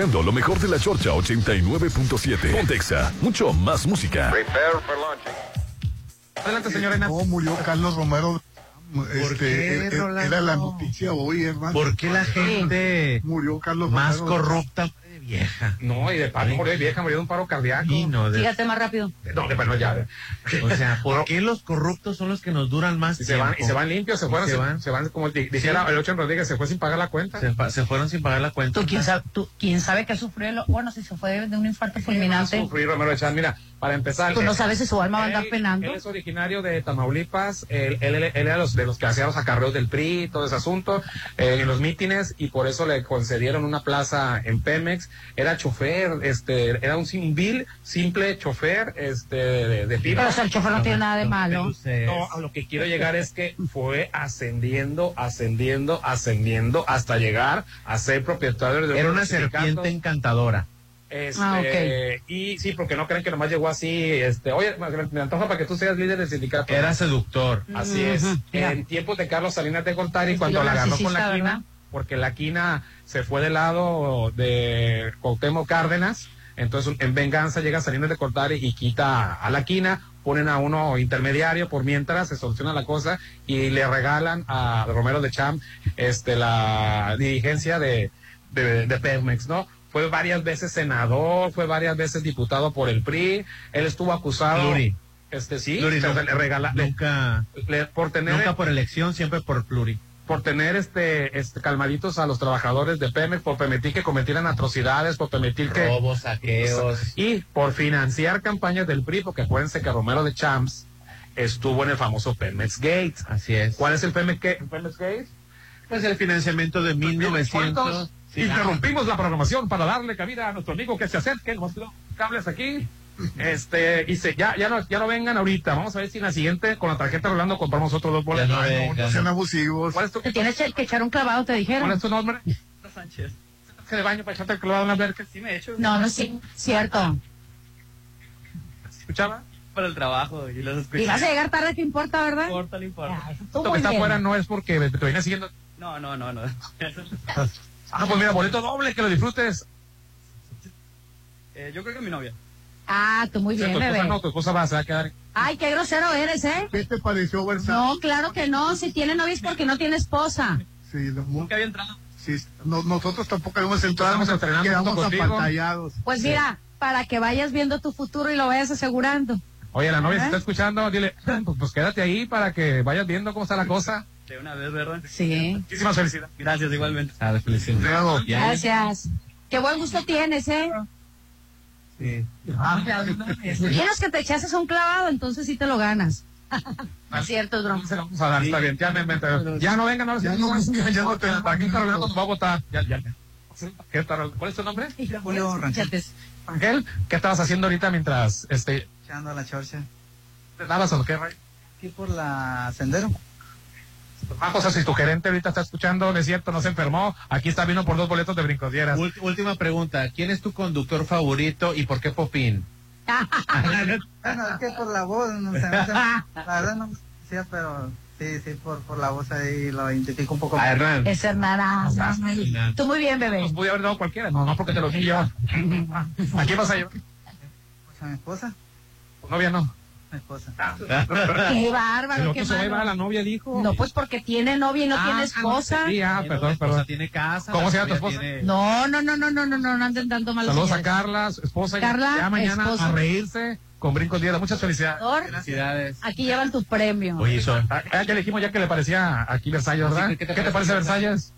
Speaker 6: escuchando lo mejor de la Chorcha 89.7. Pontexa, mucho más música.
Speaker 27: Adelante, señora
Speaker 2: No, murió Carlos Romero. Este,
Speaker 5: qué,
Speaker 2: eh, eh,
Speaker 5: Rolando?
Speaker 2: era la noticia hoy, hermano.
Speaker 5: ¿Por qué la gente
Speaker 2: murió Carlos
Speaker 5: más
Speaker 2: Romero?
Speaker 5: corrupta vieja?
Speaker 27: No, y de paro murió de vieja, murió de un paro cardíaco.
Speaker 5: Y no, de-
Speaker 1: Fíjate más rápido.
Speaker 27: No, de bueno, ya.
Speaker 5: O sea, [laughs] ¿por qué los corruptos son los que nos duran más
Speaker 27: Y se van, y
Speaker 5: tiempo?
Speaker 27: se van limpios, se fueron,
Speaker 5: se
Speaker 27: se
Speaker 5: van.
Speaker 27: se van como di- dijera el Ocho Rodríguez, se fue sin pagar la cuenta.
Speaker 5: Se, fa- se fueron sin pagar la cuenta.
Speaker 1: ¿Tú quién sabe, tú, quién sabe que sufrió? Bueno, si se fue de un infarto fulminante.
Speaker 27: Sufrí Romero Echán, mira, Para empezar.
Speaker 1: Tú no
Speaker 27: eh,
Speaker 1: sabes si su alma va a andar
Speaker 27: él-
Speaker 1: penando.
Speaker 27: Él es originario de Tamaulipas, él, él- él era los, de los que hacían los acarreos del PRI, todo ese asunto, eh, en los mítines, y por eso le concedieron una plaza en Pemex. Era chofer, este, era un civil, simple chofer, este, de, de pipa.
Speaker 1: Sea, el chofer no tiene nada de malo.
Speaker 27: No, a lo que quiero llegar es que fue ascendiendo, ascendiendo, ascendiendo hasta llegar a ser propietario de
Speaker 5: Era una serpiente encantadora.
Speaker 27: Este,
Speaker 5: Ah, ok.
Speaker 27: Y sí, porque no creen que nomás llegó así, este, oye, me, antoja para que tú seas líder del sindicato.
Speaker 5: Era seductor.
Speaker 27: Así es. En tiempos de Carlos Salinas de Gortari, cuando la agarró con la quina,
Speaker 5: ¿verdad?
Speaker 27: porque la quina se fue del lado de Cuauhtémoc Cárdenas, entonces en venganza llega Salinas de Gortari y quita a la quina, ponen a uno intermediario por mientras se soluciona la cosa y le regalan a Romero de Cham este, la dirigencia de, de, de Pemex, ¿no? Fue varias veces senador, fue varias veces diputado por el PRI, él estuvo acusado.
Speaker 5: Pluri.
Speaker 27: Este sí,
Speaker 5: Pluri,
Speaker 27: o sea,
Speaker 5: no-
Speaker 27: le regala- le-
Speaker 5: nunca,
Speaker 27: le- por tener
Speaker 5: nunca por elección, siempre por pluri.
Speaker 27: Por tener este, este calmaditos a los trabajadores de Pemex, por permitir que cometieran atrocidades, por permitir que
Speaker 5: Robos, saqueos.
Speaker 27: y por financiar campañas del PRI, porque acuérdense que Romero de Champs estuvo en el famoso Pemex Gate.
Speaker 5: Así es.
Speaker 27: ¿Cuál es el Pemex, Pemex Gate?
Speaker 5: Pues el financiamiento de 1900. Sí,
Speaker 27: Interrumpimos la programación para darle cabida a nuestro amigo que se acerque, tiró cables aquí. Este, y se, ya, ya no, ya no vengan ahorita. Vamos a ver si en la siguiente, con la tarjeta Rolando, compramos otros dos boletos.
Speaker 2: no
Speaker 27: Ay,
Speaker 2: vengan. sean abusivos.
Speaker 27: ¿Cuál es tu,
Speaker 1: Te tienes que echar un clavado, te dijeron.
Speaker 27: cuál es tu nombre? [laughs] Sánchez. De baño para echarte el clavado en la verga. Sí, me he hecho.
Speaker 1: No, no, sí, cierto.
Speaker 27: ¿Escuchaba?
Speaker 64: Para el trabajo y los escuché.
Speaker 1: Y vas a llegar tarde, ¿qué importa, verdad?
Speaker 64: No importa, no importa.
Speaker 1: Tú
Speaker 27: Esto que está
Speaker 1: bien.
Speaker 27: afuera no es porque te viene siguiendo.
Speaker 64: No, no, no, no.
Speaker 27: Ah, pues mira, boleto doble, que lo disfrutes.
Speaker 64: Eh, yo creo que mi novia.
Speaker 1: Ah, tú muy bien,
Speaker 27: tu esposa
Speaker 1: bebé.
Speaker 27: no, tu esposa va, se va a quedar.
Speaker 1: Ay, qué grosero eres, ¿eh?
Speaker 2: ¿Qué te pareció?
Speaker 1: No, claro que no. Si tiene novia es porque no tiene esposa.
Speaker 2: Sí, no-
Speaker 64: Nunca había entrado.
Speaker 2: sí, no- nosotros tampoco hemos entrado,
Speaker 27: Estamos entrenando
Speaker 2: quedamos apantallados.
Speaker 1: Pues mira, para que vayas viendo tu futuro y lo vayas asegurando.
Speaker 27: Oye, la novia
Speaker 1: ¿Eh?
Speaker 27: se está escuchando, dile, pues, pues quédate ahí para que vayas viendo cómo está la cosa.
Speaker 64: De una vez, ¿verdad?
Speaker 1: Sí.
Speaker 27: Muchísimas felicidades.
Speaker 64: Gracias, igualmente.
Speaker 5: Ah, de felicidad.
Speaker 1: Gracias. Qué buen gusto tienes, ¿eh?
Speaker 5: Sí.
Speaker 1: Tienes que te echases un clavado, entonces sí te lo ganas. Es cierto, es broma.
Speaker 27: Vamos a dar, está bien, ya, me, me- ya no vengan, no, [laughs] ya no, ya no, te- ¿para qué está? Nos va a votar. Ya, ya. ¿Qué está Rolando? ¿Cuál es tu nombre?
Speaker 1: Julio Rangel.
Speaker 27: Ángel, ¿qué estabas haciendo ahorita mientras, este,
Speaker 63: Echando a la chorcha.
Speaker 27: te dabas o qué, Ray?
Speaker 63: Aquí por la sendero.
Speaker 27: Ah, o sea, si tu gerente ahorita está escuchando, no es cierto, no se enfermó, aquí está vino por dos boletos de brincodieras.
Speaker 5: Ult- última pregunta. ¿Quién es tu conductor favorito y por qué Popín?
Speaker 63: Bueno, es que por la voz, no sé, no sé, la verdad no sé, pero sí, sí, por, por la voz ahí lo identifico un poco.
Speaker 5: A Hernán.
Speaker 1: Es Hernán. Tú muy bien, bebé.
Speaker 27: Pues pude haber dado cualquiera, no, no porque te lo di yo. [laughs] ¿A quién vas a llevar?
Speaker 63: Pues a mi esposa,
Speaker 27: Tu novia no.
Speaker 63: Mi esposa.
Speaker 1: Qué
Speaker 27: El
Speaker 1: bárbaro, qué
Speaker 27: otro se va a llevar a la novia, dijo.
Speaker 1: No, pues porque tiene novia y no tiene esposa.
Speaker 27: Sí, ah, perdón, perdón.
Speaker 5: tiene casa.
Speaker 27: ¿Cómo se llama tu esposa?
Speaker 5: tiene-
Speaker 1: No, no, no, no, no, no, no, no anden dando malos
Speaker 27: Saludos a
Speaker 1: señales.
Speaker 27: Carla, su esposa. y
Speaker 1: Carla,
Speaker 27: ya mañana
Speaker 1: esposa.
Speaker 27: a reírse con brincos dieras. Muchas felicidades.
Speaker 5: Felicidades.
Speaker 1: Aquí llevan tu premio.
Speaker 5: Oye, eso.
Speaker 27: Ah, ya le dijimos ya que le parecía aquí Versalles, ¿verdad?
Speaker 5: Sí,
Speaker 27: ¿Qué te, parece Versalles?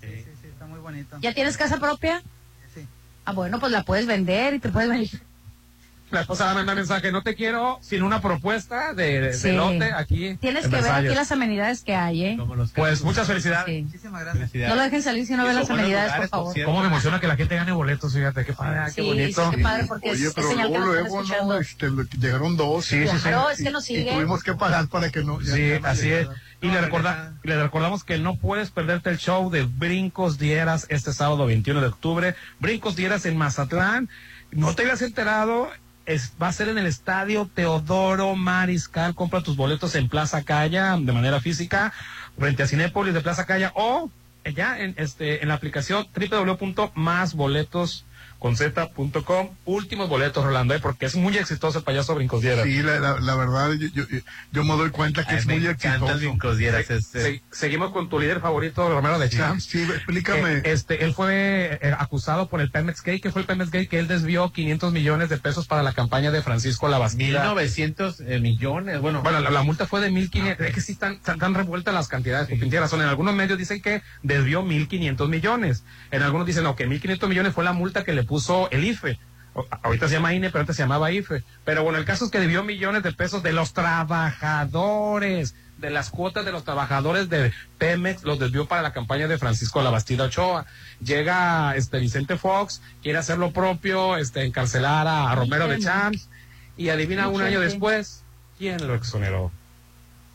Speaker 63: Sí, sí, está muy bonito.
Speaker 1: ¿Ya tienes casa propia?
Speaker 63: Sí.
Speaker 1: Ah, bueno, pues la puedes vender y te puedes venir.
Speaker 27: La esposa manda mensaje, no te quiero sin una propuesta de, de
Speaker 1: Sí.
Speaker 27: lote aquí.
Speaker 1: Tienes
Speaker 27: en
Speaker 1: que ver aquí las amenidades que hay, ¿eh?
Speaker 27: Pues muchas felicidades.
Speaker 1: Sí.
Speaker 63: Muchísimas gracias.
Speaker 1: No lo dejen salir si no ven las amenidades, por favor.
Speaker 27: ¿Cómo me emociona que la gente gane boletos? Fíjate, qué padre, qué
Speaker 1: Sí,
Speaker 27: bonito.
Speaker 1: sí, qué padre, porque
Speaker 2: Oye,
Speaker 1: es,
Speaker 2: pero
Speaker 1: es señal que
Speaker 2: luego, luego, no, este, llegaron dos.
Speaker 27: Sí, sí, sí.
Speaker 1: Claro, es que nos
Speaker 2: Y
Speaker 1: sigue.
Speaker 2: tuvimos que pagar para que no.
Speaker 27: Sí, así es. Y le, recorda- le recordamos que no puedes perderte el show de Brincos Dieras este sábado 21 de octubre. Brincos Dieras en Mazatlán. No te habías enterado, va a ser en el estadio Teodoro Mariscal. Compra tus boletos en Plaza Calla de manera física, frente a Cinépolis de Plaza Calla o ya en, este, en la aplicación www.másboletosconz.com. Últimos boletos, Rolando, ¿eh? porque es muy exitoso el payaso Brincos Dieras.
Speaker 2: Sí, la, la, la verdad, yo, yo, yo me doy cuenta que
Speaker 5: Ay,
Speaker 2: es
Speaker 5: me
Speaker 2: muy exitoso.
Speaker 5: brincos dieras. este.
Speaker 27: Se- seguimos con tu líder favorito, Romero de Champs.
Speaker 2: Sí, explícame.
Speaker 27: Que, este, él fue eh, acusado por el Pemex Gate, que fue el Pemex Gate, que él desvió 500 millones de pesos para la campaña de Francisco Labastida.
Speaker 5: 1900 eh, millones. Bueno,
Speaker 27: Bueno, la, la multa fue de 1.500. Es que sí están, están, están revueltas las cantidades. Porque tiene razón. En algunos medios dicen que desvió 1.500 millones. En algunos dicen no, que 1.500 millones fue la multa que le puso el IFE o- ahorita se llama INE, pero antes se llamaba IFE. Pero bueno, el caso es que debió millones de pesos de los trabajadores, de las cuotas de los trabajadores de Pemex, los desvió para la campaña de Francisco Labastida Ochoa. Llega este Vicente Fox, quiere hacer lo propio, este encarcelar a, a Romero de Champs, y adivina un año después, ¿quién lo exoneró?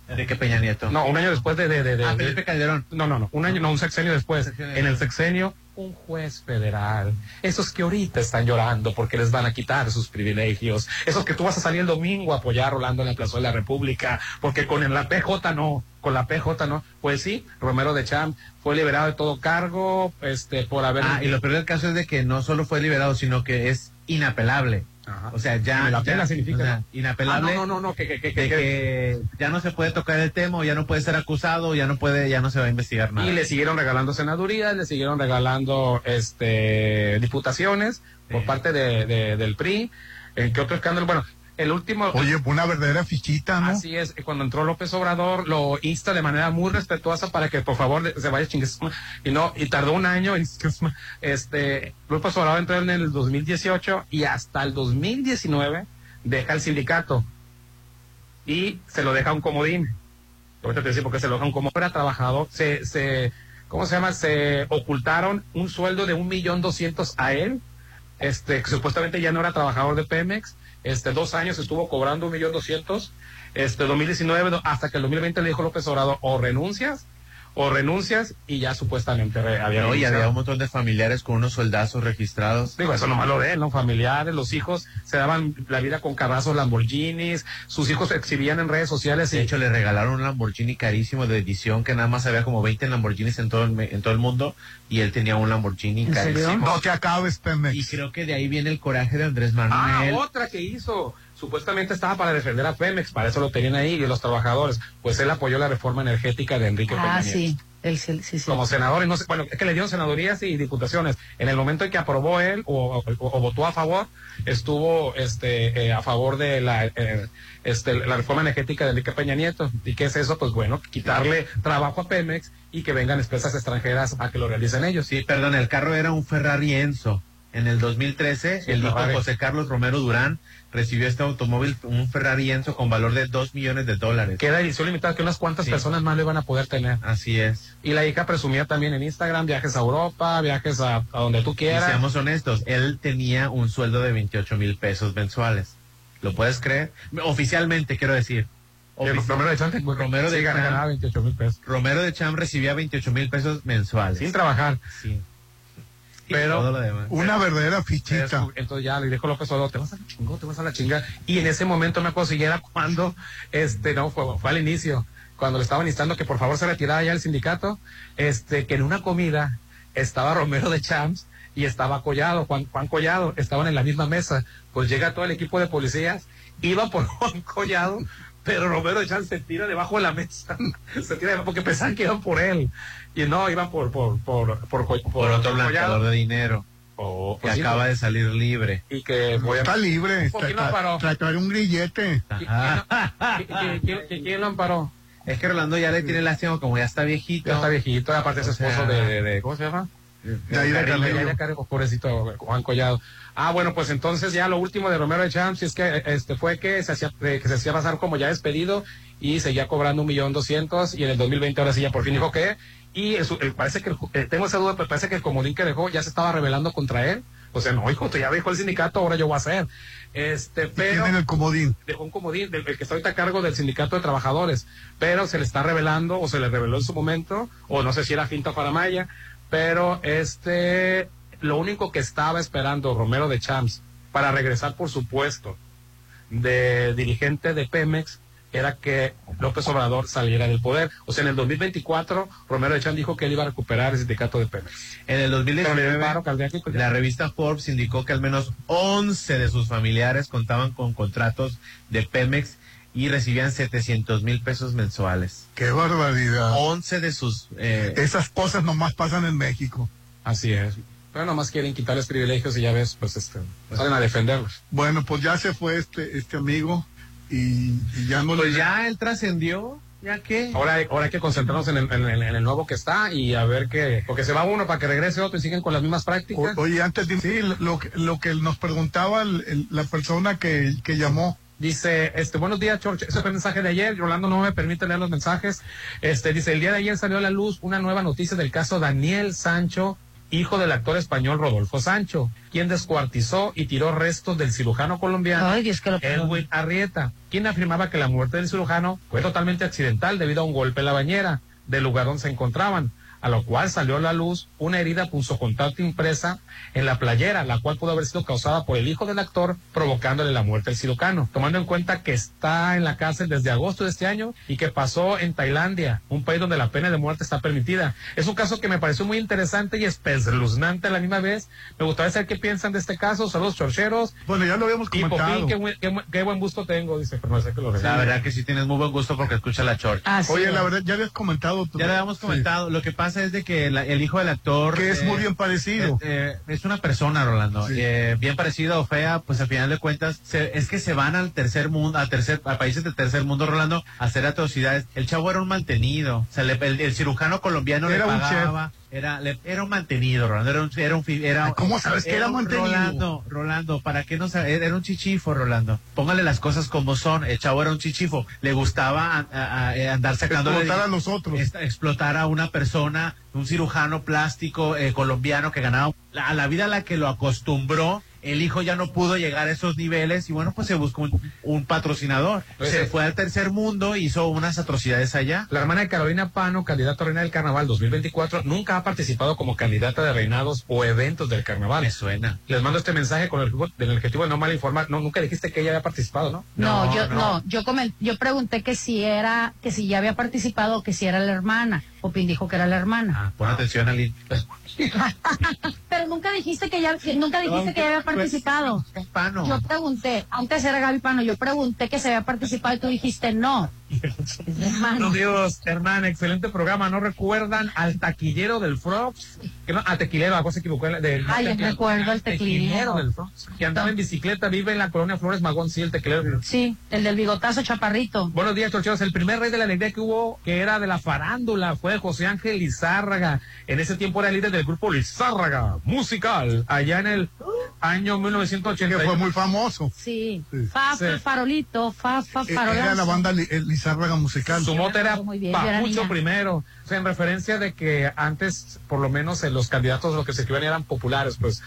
Speaker 5: Enrique Peña Nieto.
Speaker 27: No, un año después de... de, de, de-
Speaker 5: Ah, Felipe Calderón.
Speaker 27: No, no, no, un año, no, un sexenio después.
Speaker 5: Sexenio
Speaker 27: En el sexenio, un juez federal. Esos que ahorita están llorando porque les van a quitar sus privilegios. Esos que tú vas a salir el domingo a apoyar Rolando en la Plaza de la República, porque con la PJ no, con la PJ no. Pues sí, Romero de Champ fue liberado de todo cargo, este, por haber...
Speaker 5: Ah, y lo peor del caso es de que no solo fue liberado, sino que es inapelable. O sea, ya.
Speaker 27: La
Speaker 5: ya-
Speaker 27: pena significa.
Speaker 5: o sea,
Speaker 27: ¿no?
Speaker 5: inapelable.
Speaker 27: Ah, no, no, no, no, que, que, que,
Speaker 5: de
Speaker 27: que-
Speaker 5: que ya no se puede tocar el tema, ya no puede ser acusado, ya no puede, ya no se va a investigar nada.
Speaker 27: Y le siguieron regalando senadurías, le siguieron regalando este diputaciones por parte de, de- del PRI. ¿En qué otro escándalo? Bueno, el último...
Speaker 45: Oye, una verdadera fichita, ¿no?
Speaker 27: Así es, cuando entró López Obrador lo insta de manera muy respetuosa para que por favor se vaya madre. y no y tardó un año este López Obrador entró en el 2018 y hasta el 2019 deja el sindicato y se lo deja a un comodín. Ahorita te decía porque se lo deja a un comodín. Era trabajador, se, se, ¿cómo se llama? Se ocultaron un sueldo de un millón doscientos a él, este, que supuestamente ya no era trabajador de Pemex, este, dos años estuvo cobrando un millón doscientos, este, 2019, do- hasta que el 2020 le dijo López Obrador, o renuncias, o renuncias, y ya supuestamente había
Speaker 5: No, y
Speaker 27: renunciado.
Speaker 5: había un montón de familiares con unos soldazos registrados.
Speaker 27: Digo, eso no malo de él, ¿no? Familiares, los hijos se daban la vida con carrazos Lamborghinis, sus hijos se exhibían en redes sociales y
Speaker 5: De hecho, le regalaron un Lamborghini carísimo de edición que nada más había como 20 Lamborghinis en todo el, me- en todo el mundo y él tenía un Lamborghini carísimo.
Speaker 45: No te acabes, Pemex.
Speaker 5: Y creo que de ahí viene el coraje de Andrés
Speaker 27: Ah,
Speaker 5: Manuel.
Speaker 27: otra que hizo. Supuestamente estaba para defender a Pemex, para eso lo tenían ahí, y los trabajadores. Pues él apoyó la reforma energética de Enrique Peña
Speaker 57: Ah,
Speaker 27: Nieto.
Speaker 57: sí. Él, sí, sí, sí.
Speaker 27: Como senador, y no sé, bueno, es que le dieron senadurías y diputaciones. En el momento en que aprobó él o, o- o votó a favor, estuvo este eh, a favor de la eh, este, la reforma energética de Enrique Peña Nieto. ¿Y qué es eso? Pues bueno, quitarle trabajo a Pemex y que vengan empresas extranjeras a que lo realicen ellos.
Speaker 5: Sí, perdón, el carro era un Ferrari Enzo. En el 2013,
Speaker 27: Sí,
Speaker 5: el hijo. José Carlos Romero Durán recibió este automóvil, un Ferrari Enzo con valor de 2 millones de dólares.
Speaker 27: Queda edición limitada que unas cuantas
Speaker 5: Sí.
Speaker 27: personas más lo iban a poder tener.
Speaker 5: Así es.
Speaker 27: Y la hija presumía también en Instagram viajes a Europa, viajes a, a donde tú
Speaker 5: Y
Speaker 27: quieras.
Speaker 5: seamos honestos, él tenía un sueldo de 28 mil pesos mensuales. ¿Lo puedes creer? Oficialmente, quiero decir.
Speaker 27: Romero de Cham,
Speaker 5: Romero de
Speaker 27: sí,
Speaker 5: Cham.
Speaker 27: ganaba 28 mil pesos.
Speaker 5: Romero de Cham recibía 28 mil pesos mensuales.
Speaker 27: Sin trabajar.
Speaker 5: Sí.
Speaker 27: Pero-.
Speaker 45: Una verdadera fichita.
Speaker 27: Entonces ya le dijo López Obrador, te vas a la chingo, te vas a la chinga. Y en ese momento me acuerdo si era cuando, este, no, fue, fue al inicio, cuando le estaban instando que por favor se retirara ya el sindicato, este, que en una comida estaba Romero de Champs y estaba Collado, Juan, Juan Collado, estaban en la misma mesa. Pues llega todo el equipo de policías, iba por [laughs] Juan Collado, pero Romero de Champs se tira debajo de la mesa, [laughs] se tira debajo, porque pensaban que iban por él. Y no, iban por, por, por, por, por,
Speaker 5: Por otro blanqueador de dinero.
Speaker 27: O-
Speaker 5: que
Speaker 27: pues sí,
Speaker 5: acaba
Speaker 27: ¿no?
Speaker 5: de salir libre.
Speaker 27: y que voy a...
Speaker 45: Está libre.
Speaker 27: ¿Por qué
Speaker 45: Tra-
Speaker 27: no paró?
Speaker 45: tra- traer un grillete.
Speaker 27: ¿Qui- ¿Quién, lo amparó?
Speaker 5: Es que Rolando ya le tiene lástima como ya está viejito.
Speaker 27: Ya está viejito, y aparte es esposo de, de- de- ¿cómo se llama?
Speaker 45: De ahí de
Speaker 27: Carrillo,
Speaker 45: Carrillo,
Speaker 27: pobrecito Juan Collado. Ah, bueno, pues entonces ya lo último de Romero de Champs es que este fue que se hacía eh, que se hacía pasar como ya despedido y seguía cobrando un millón doscientos y en el 2020 ahora sí ya por fin dijo que y el su- el- parece que eh, tengo esa duda, pero parece que el comodín que dejó ya se estaba rebelando contra él. O sea, no, hijo, tú ya dejó el sindicato, ahora yo voy a hacer. Este, pero
Speaker 45: el comodín.
Speaker 27: dejó un comodín, del- el que está ahorita a cargo del sindicato de trabajadores, pero se le está revelando, o se le reveló en su momento, o no sé si era finta Faramaya, pero este, lo único que estaba esperando Romero de Champs para regresar por su puesto de dirigente de Pemex era que López Obrador saliera del poder. O sea, en el 2024, Romero de Champs dijo que él iba a recuperar el sindicato de Pemex.
Speaker 5: En el
Speaker 27: Pero le dio
Speaker 5: 2019,
Speaker 27: el paro cardíaco y-
Speaker 5: la revista Forbes indicó que al menos 11 de sus familiares contaban con contratos de Pemex y recibían 700 mil pesos mensuales.
Speaker 45: Qué barbaridad.
Speaker 5: 11 de sus... eh,
Speaker 45: Esas cosas nomás pasan en México.
Speaker 27: Así es. Pero nomás quieren quitarles privilegios y ya ves, pues este, salen a defenderlos.
Speaker 45: Bueno, pues ya se fue este, este amigo y, y ya no
Speaker 5: pues
Speaker 45: le-
Speaker 5: ya él trascendió. ¿Ya qué?
Speaker 27: Ahora, hay- ahora hay que concentrarnos en el, en el- en el nuevo que está y a ver qué. Porque se va uno para que regrese otro y siguen con las mismas prácticas.
Speaker 2: O- oye, antes de sí, lo, que- lo que nos preguntaba el- el- la persona que, que llamó.
Speaker 27: Dice, este, buenos días, George. Ese fue el mensaje de ayer. Rolando no me permite leer los mensajes. Este, dice, el día de ayer salió a la luz una nueva noticia del caso Daniel Sancho, hijo del actor español Rodolfo Sancho, quien descuartizó y tiró restos del cirujano colombiano
Speaker 1: Ay, Dios que lo perdone.
Speaker 27: Edwin Arrieta, quien afirmaba que la muerte del cirujano fue totalmente accidental debido a un golpe en la bañera del lugar donde se encontraban, a lo cual salió a la luz una herida punzocontacto impresa en la playera, la cual pudo haber sido causada por el hijo del actor, provocándole la muerte al cirujano. Tomando en cuenta que está en la cárcel desde agosto de este año y que pasó en Tailandia, un país donde la pena de muerte está permitida. Es un caso que me pareció muy interesante y espeluznante a la misma vez. Me gustaría saber qué piensan de este caso. Saludos, chorcheros.
Speaker 2: Bueno, ya lo habíamos
Speaker 27: Y
Speaker 2: comentado.
Speaker 27: Popín, qué, buen- qué buen- qué buen gusto tengo, dice, pero no sé qué lo
Speaker 5: La verdad que sí tienes muy buen gusto porque escucha la chorcha.
Speaker 1: Ah,
Speaker 2: Oye, la verdad, ya habías comentado. tú.
Speaker 5: Ya le habíamos
Speaker 2: Sí.
Speaker 5: comentado. Lo que pasa es de que la- el hijo del actor.
Speaker 2: Que es muy bien parecido.
Speaker 5: eh, eh, es una persona, Rolando.
Speaker 2: Sí.
Speaker 5: eh, bien parecida o fea, pues al final de cuentas, se- es que se van al tercer mundo, a, tercer, a países del tercer mundo, Rolando, a hacer atrocidades. El chavo era un mantenido. O sea, le- el, el cirujano colombiano
Speaker 2: Era
Speaker 5: le
Speaker 2: un
Speaker 5: pagaba. Era, era un mantenido, Rolando. Era un, era un, era,
Speaker 2: ¿Cómo sabes que era
Speaker 5: un-
Speaker 2: mantenido?
Speaker 5: Rolando, Rolando, ¿para qué no sabe? Era un chichifo, Rolando. Póngale las cosas como son. El chavo era un chichifo. Le gustaba a- a- a- andar sacando
Speaker 2: Explotar a los otros.
Speaker 5: explotar a una persona, un cirujano plástico eh, colombiano que ganaba la- a la vida a la que lo acostumbró. El hijo ya no pudo llegar a esos niveles y bueno, pues se buscó un, un patrocinador.
Speaker 27: Pues,
Speaker 5: se fue al tercer mundo, hizo unas atrocidades allá.
Speaker 27: La hermana de Carolina Pano, candidata a reina del carnaval 2024, nunca ha participado como candidata de reinados o eventos del carnaval.
Speaker 5: Me suena.
Speaker 27: Les mando este mensaje con el, objetivo- del objetivo de no mal informar. No, nunca dijiste que ella había participado, ¿no?
Speaker 1: No, yo no, yo comen- yo pregunté que si era, que si ya había participado o que si era la hermana. Popín dijo que era la hermana.
Speaker 5: Ah, pon atención, Ali. [laughs]
Speaker 1: Pero nunca dijiste que ya, nunca dijiste que ya había participado.
Speaker 5: Pano.
Speaker 1: Yo pregunté, antes era Gaby Pano, yo pregunté que se había participado y tú dijiste no. Es la hermana.
Speaker 27: No, Dios, Hernán, excelente programa. ¿No recuerdan al taquillero del Frogs? Que no, a tequilero, algo se equivocó. Del,
Speaker 1: Ay, yo recuerdo al tequilero.
Speaker 27: del. Que andaba en bicicleta, vive en la colonia Flores Magón, sí, el tequilero.
Speaker 1: Sí, el del bigotazo chaparrito.
Speaker 27: Buenos días, torcheros. El primer rey de la alegría que hubo, que era de la farándula, fue José Ángel Lizárraga. En ese tiempo era líder del grupo Lizárraga Musical, allá en el año 1980.
Speaker 2: Que fue muy famoso.
Speaker 1: Sí.
Speaker 2: Sí.
Speaker 1: Fa,
Speaker 27: Sí.
Speaker 1: fa, farolito, fa, fa,
Speaker 2: Eh,
Speaker 1: farolazo.
Speaker 2: Era la banda el Lizárraga musical.
Speaker 27: Su mote era Papucho primero. O sea, en referencia de que antes, por lo menos, en los candidatos lo que se escribían eran populares, pues.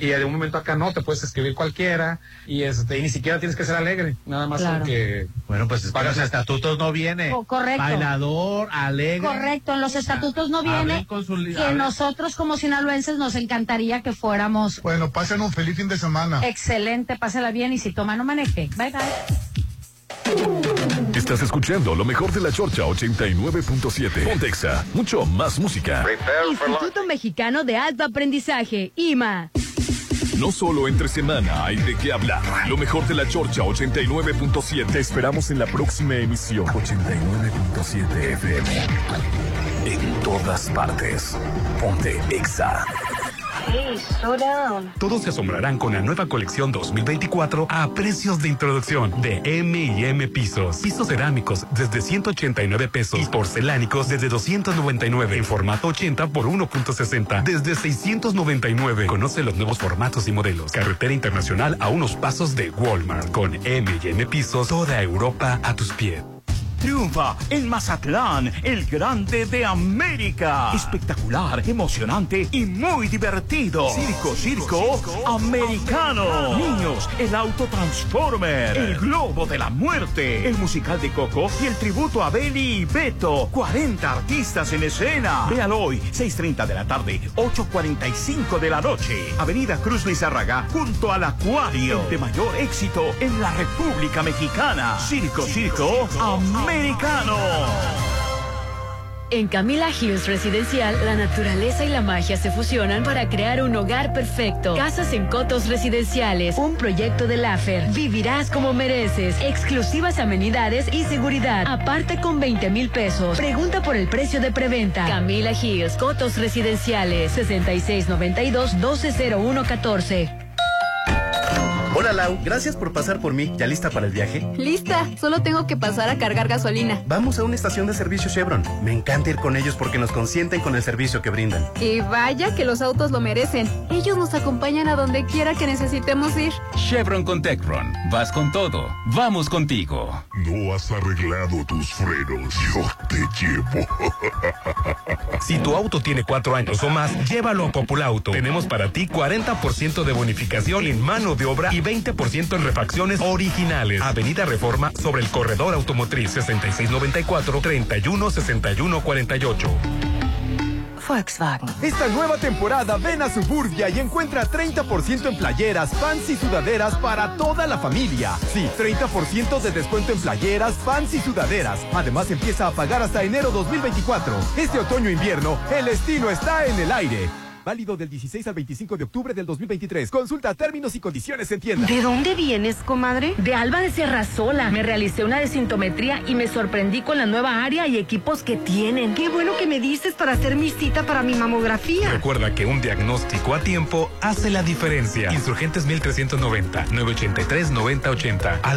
Speaker 27: Y de un momento acá no, te puedes escribir cualquiera y, este, y ni siquiera tienes que ser alegre. Nada más
Speaker 1: Claro.
Speaker 27: que.
Speaker 5: Bueno, pues
Speaker 27: Para-
Speaker 5: los estatutos no viene.
Speaker 1: Co- correcto.
Speaker 5: Bailador, alegre.
Speaker 1: Correcto, en los estatutos no viene
Speaker 5: con su li-
Speaker 1: que nosotros como sinaloenses nos encantaría que fuéramos
Speaker 2: Bueno, pasen un feliz fin de semana.
Speaker 1: excelente, pásela bien y si toma no maneje. Bye bye.
Speaker 6: Estás escuchando lo mejor de la Chorcha 89.7. Pontexa, mucho más música.
Speaker 23: Instituto Mexicano de Alto Aprendizaje, IMA.
Speaker 6: No solo entre semana hay de qué hablar. Lo mejor de la Chorcha 89.7. Te esperamos en la próxima emisión. 89.7 FM. En todas partes. Ponte Exa.
Speaker 19: Todos se asombrarán con la nueva colección 2024 a precios de introducción de M&M Pisos. Pisos cerámicos desde 189 pesos y porcelánicos desde 299 en formato 80 por 1.60 desde 699. Conoce los nuevos formatos y modelos. Carretera internacional a unos pasos de Walmart con M&M Pisos toda Europa a tus pies.
Speaker 21: Triunfa en Mazatlán, el grande de América. Espectacular, emocionante y muy divertido. Circo, circo, americano. Niños, el auto Transformer. El globo de la muerte. El musical de Coco y el tributo a Beli y Beto. 40 artistas en escena. Véalo hoy, 6.30 de la tarde, 8.45 de la noche. Avenida Cruz Lizarraga, junto al Acuario. El de mayor éxito en la República Mexicana. Circo, circo, americano.
Speaker 23: En Camila Hills Residencial, la naturaleza y la magia se fusionan para crear un hogar perfecto. Casas en cotos residenciales, un proyecto de LAFER. Vivirás como mereces. Exclusivas amenidades y seguridad. Aparte con 20 mil pesos. Pregunta por el precio de preventa. Camila Hills, cotos residenciales. 6692-120114.
Speaker 65: Hola Lau, gracias por pasar por mí. ¿Ya lista para el viaje?
Speaker 55: Lista, solo tengo que pasar a cargar gasolina.
Speaker 65: Vamos a una estación de servicio Chevron. Me encanta ir con ellos porque nos consienten con el servicio que brindan.
Speaker 55: Y vaya que los autos lo merecen. Ellos nos acompañan a donde quiera que necesitemos ir.
Speaker 66: Chevron con Tecron. Vas con todo. Vamos contigo.
Speaker 26: No has arreglado tus frenos. Yo te llevo. [laughs]
Speaker 19: Si tu auto tiene cuatro años o más, llévalo a Populauto. Tenemos para ti 40% de bonificación en mano de obra y 20% en refacciones originales. Avenida Reforma sobre el corredor automotriz 6694-316148.
Speaker 31: Volkswagen.
Speaker 67: Esta nueva temporada ven a Suburbia y encuentra 30% en playeras, fans y sudaderas para toda la familia. Sí, 30% de descuento en playeras, fans y sudaderas. Además empieza a pagar hasta enero 2024. Este otoño-invierno, el estilo está en el aire. Válido del 16 al 25 de octubre del 2023. Consulta términos y condiciones en tienda.
Speaker 31: ¿De dónde vienes, comadre? De Alba de Sierra Sola. Me realicé una desintometría y me sorprendí con la nueva área y equipos que tienen. Qué bueno que me dices para hacer mi cita para mi mamografía.
Speaker 19: Recuerda que un diagnóstico a tiempo hace la diferencia. Insurgentes 1390 983 9080. Alba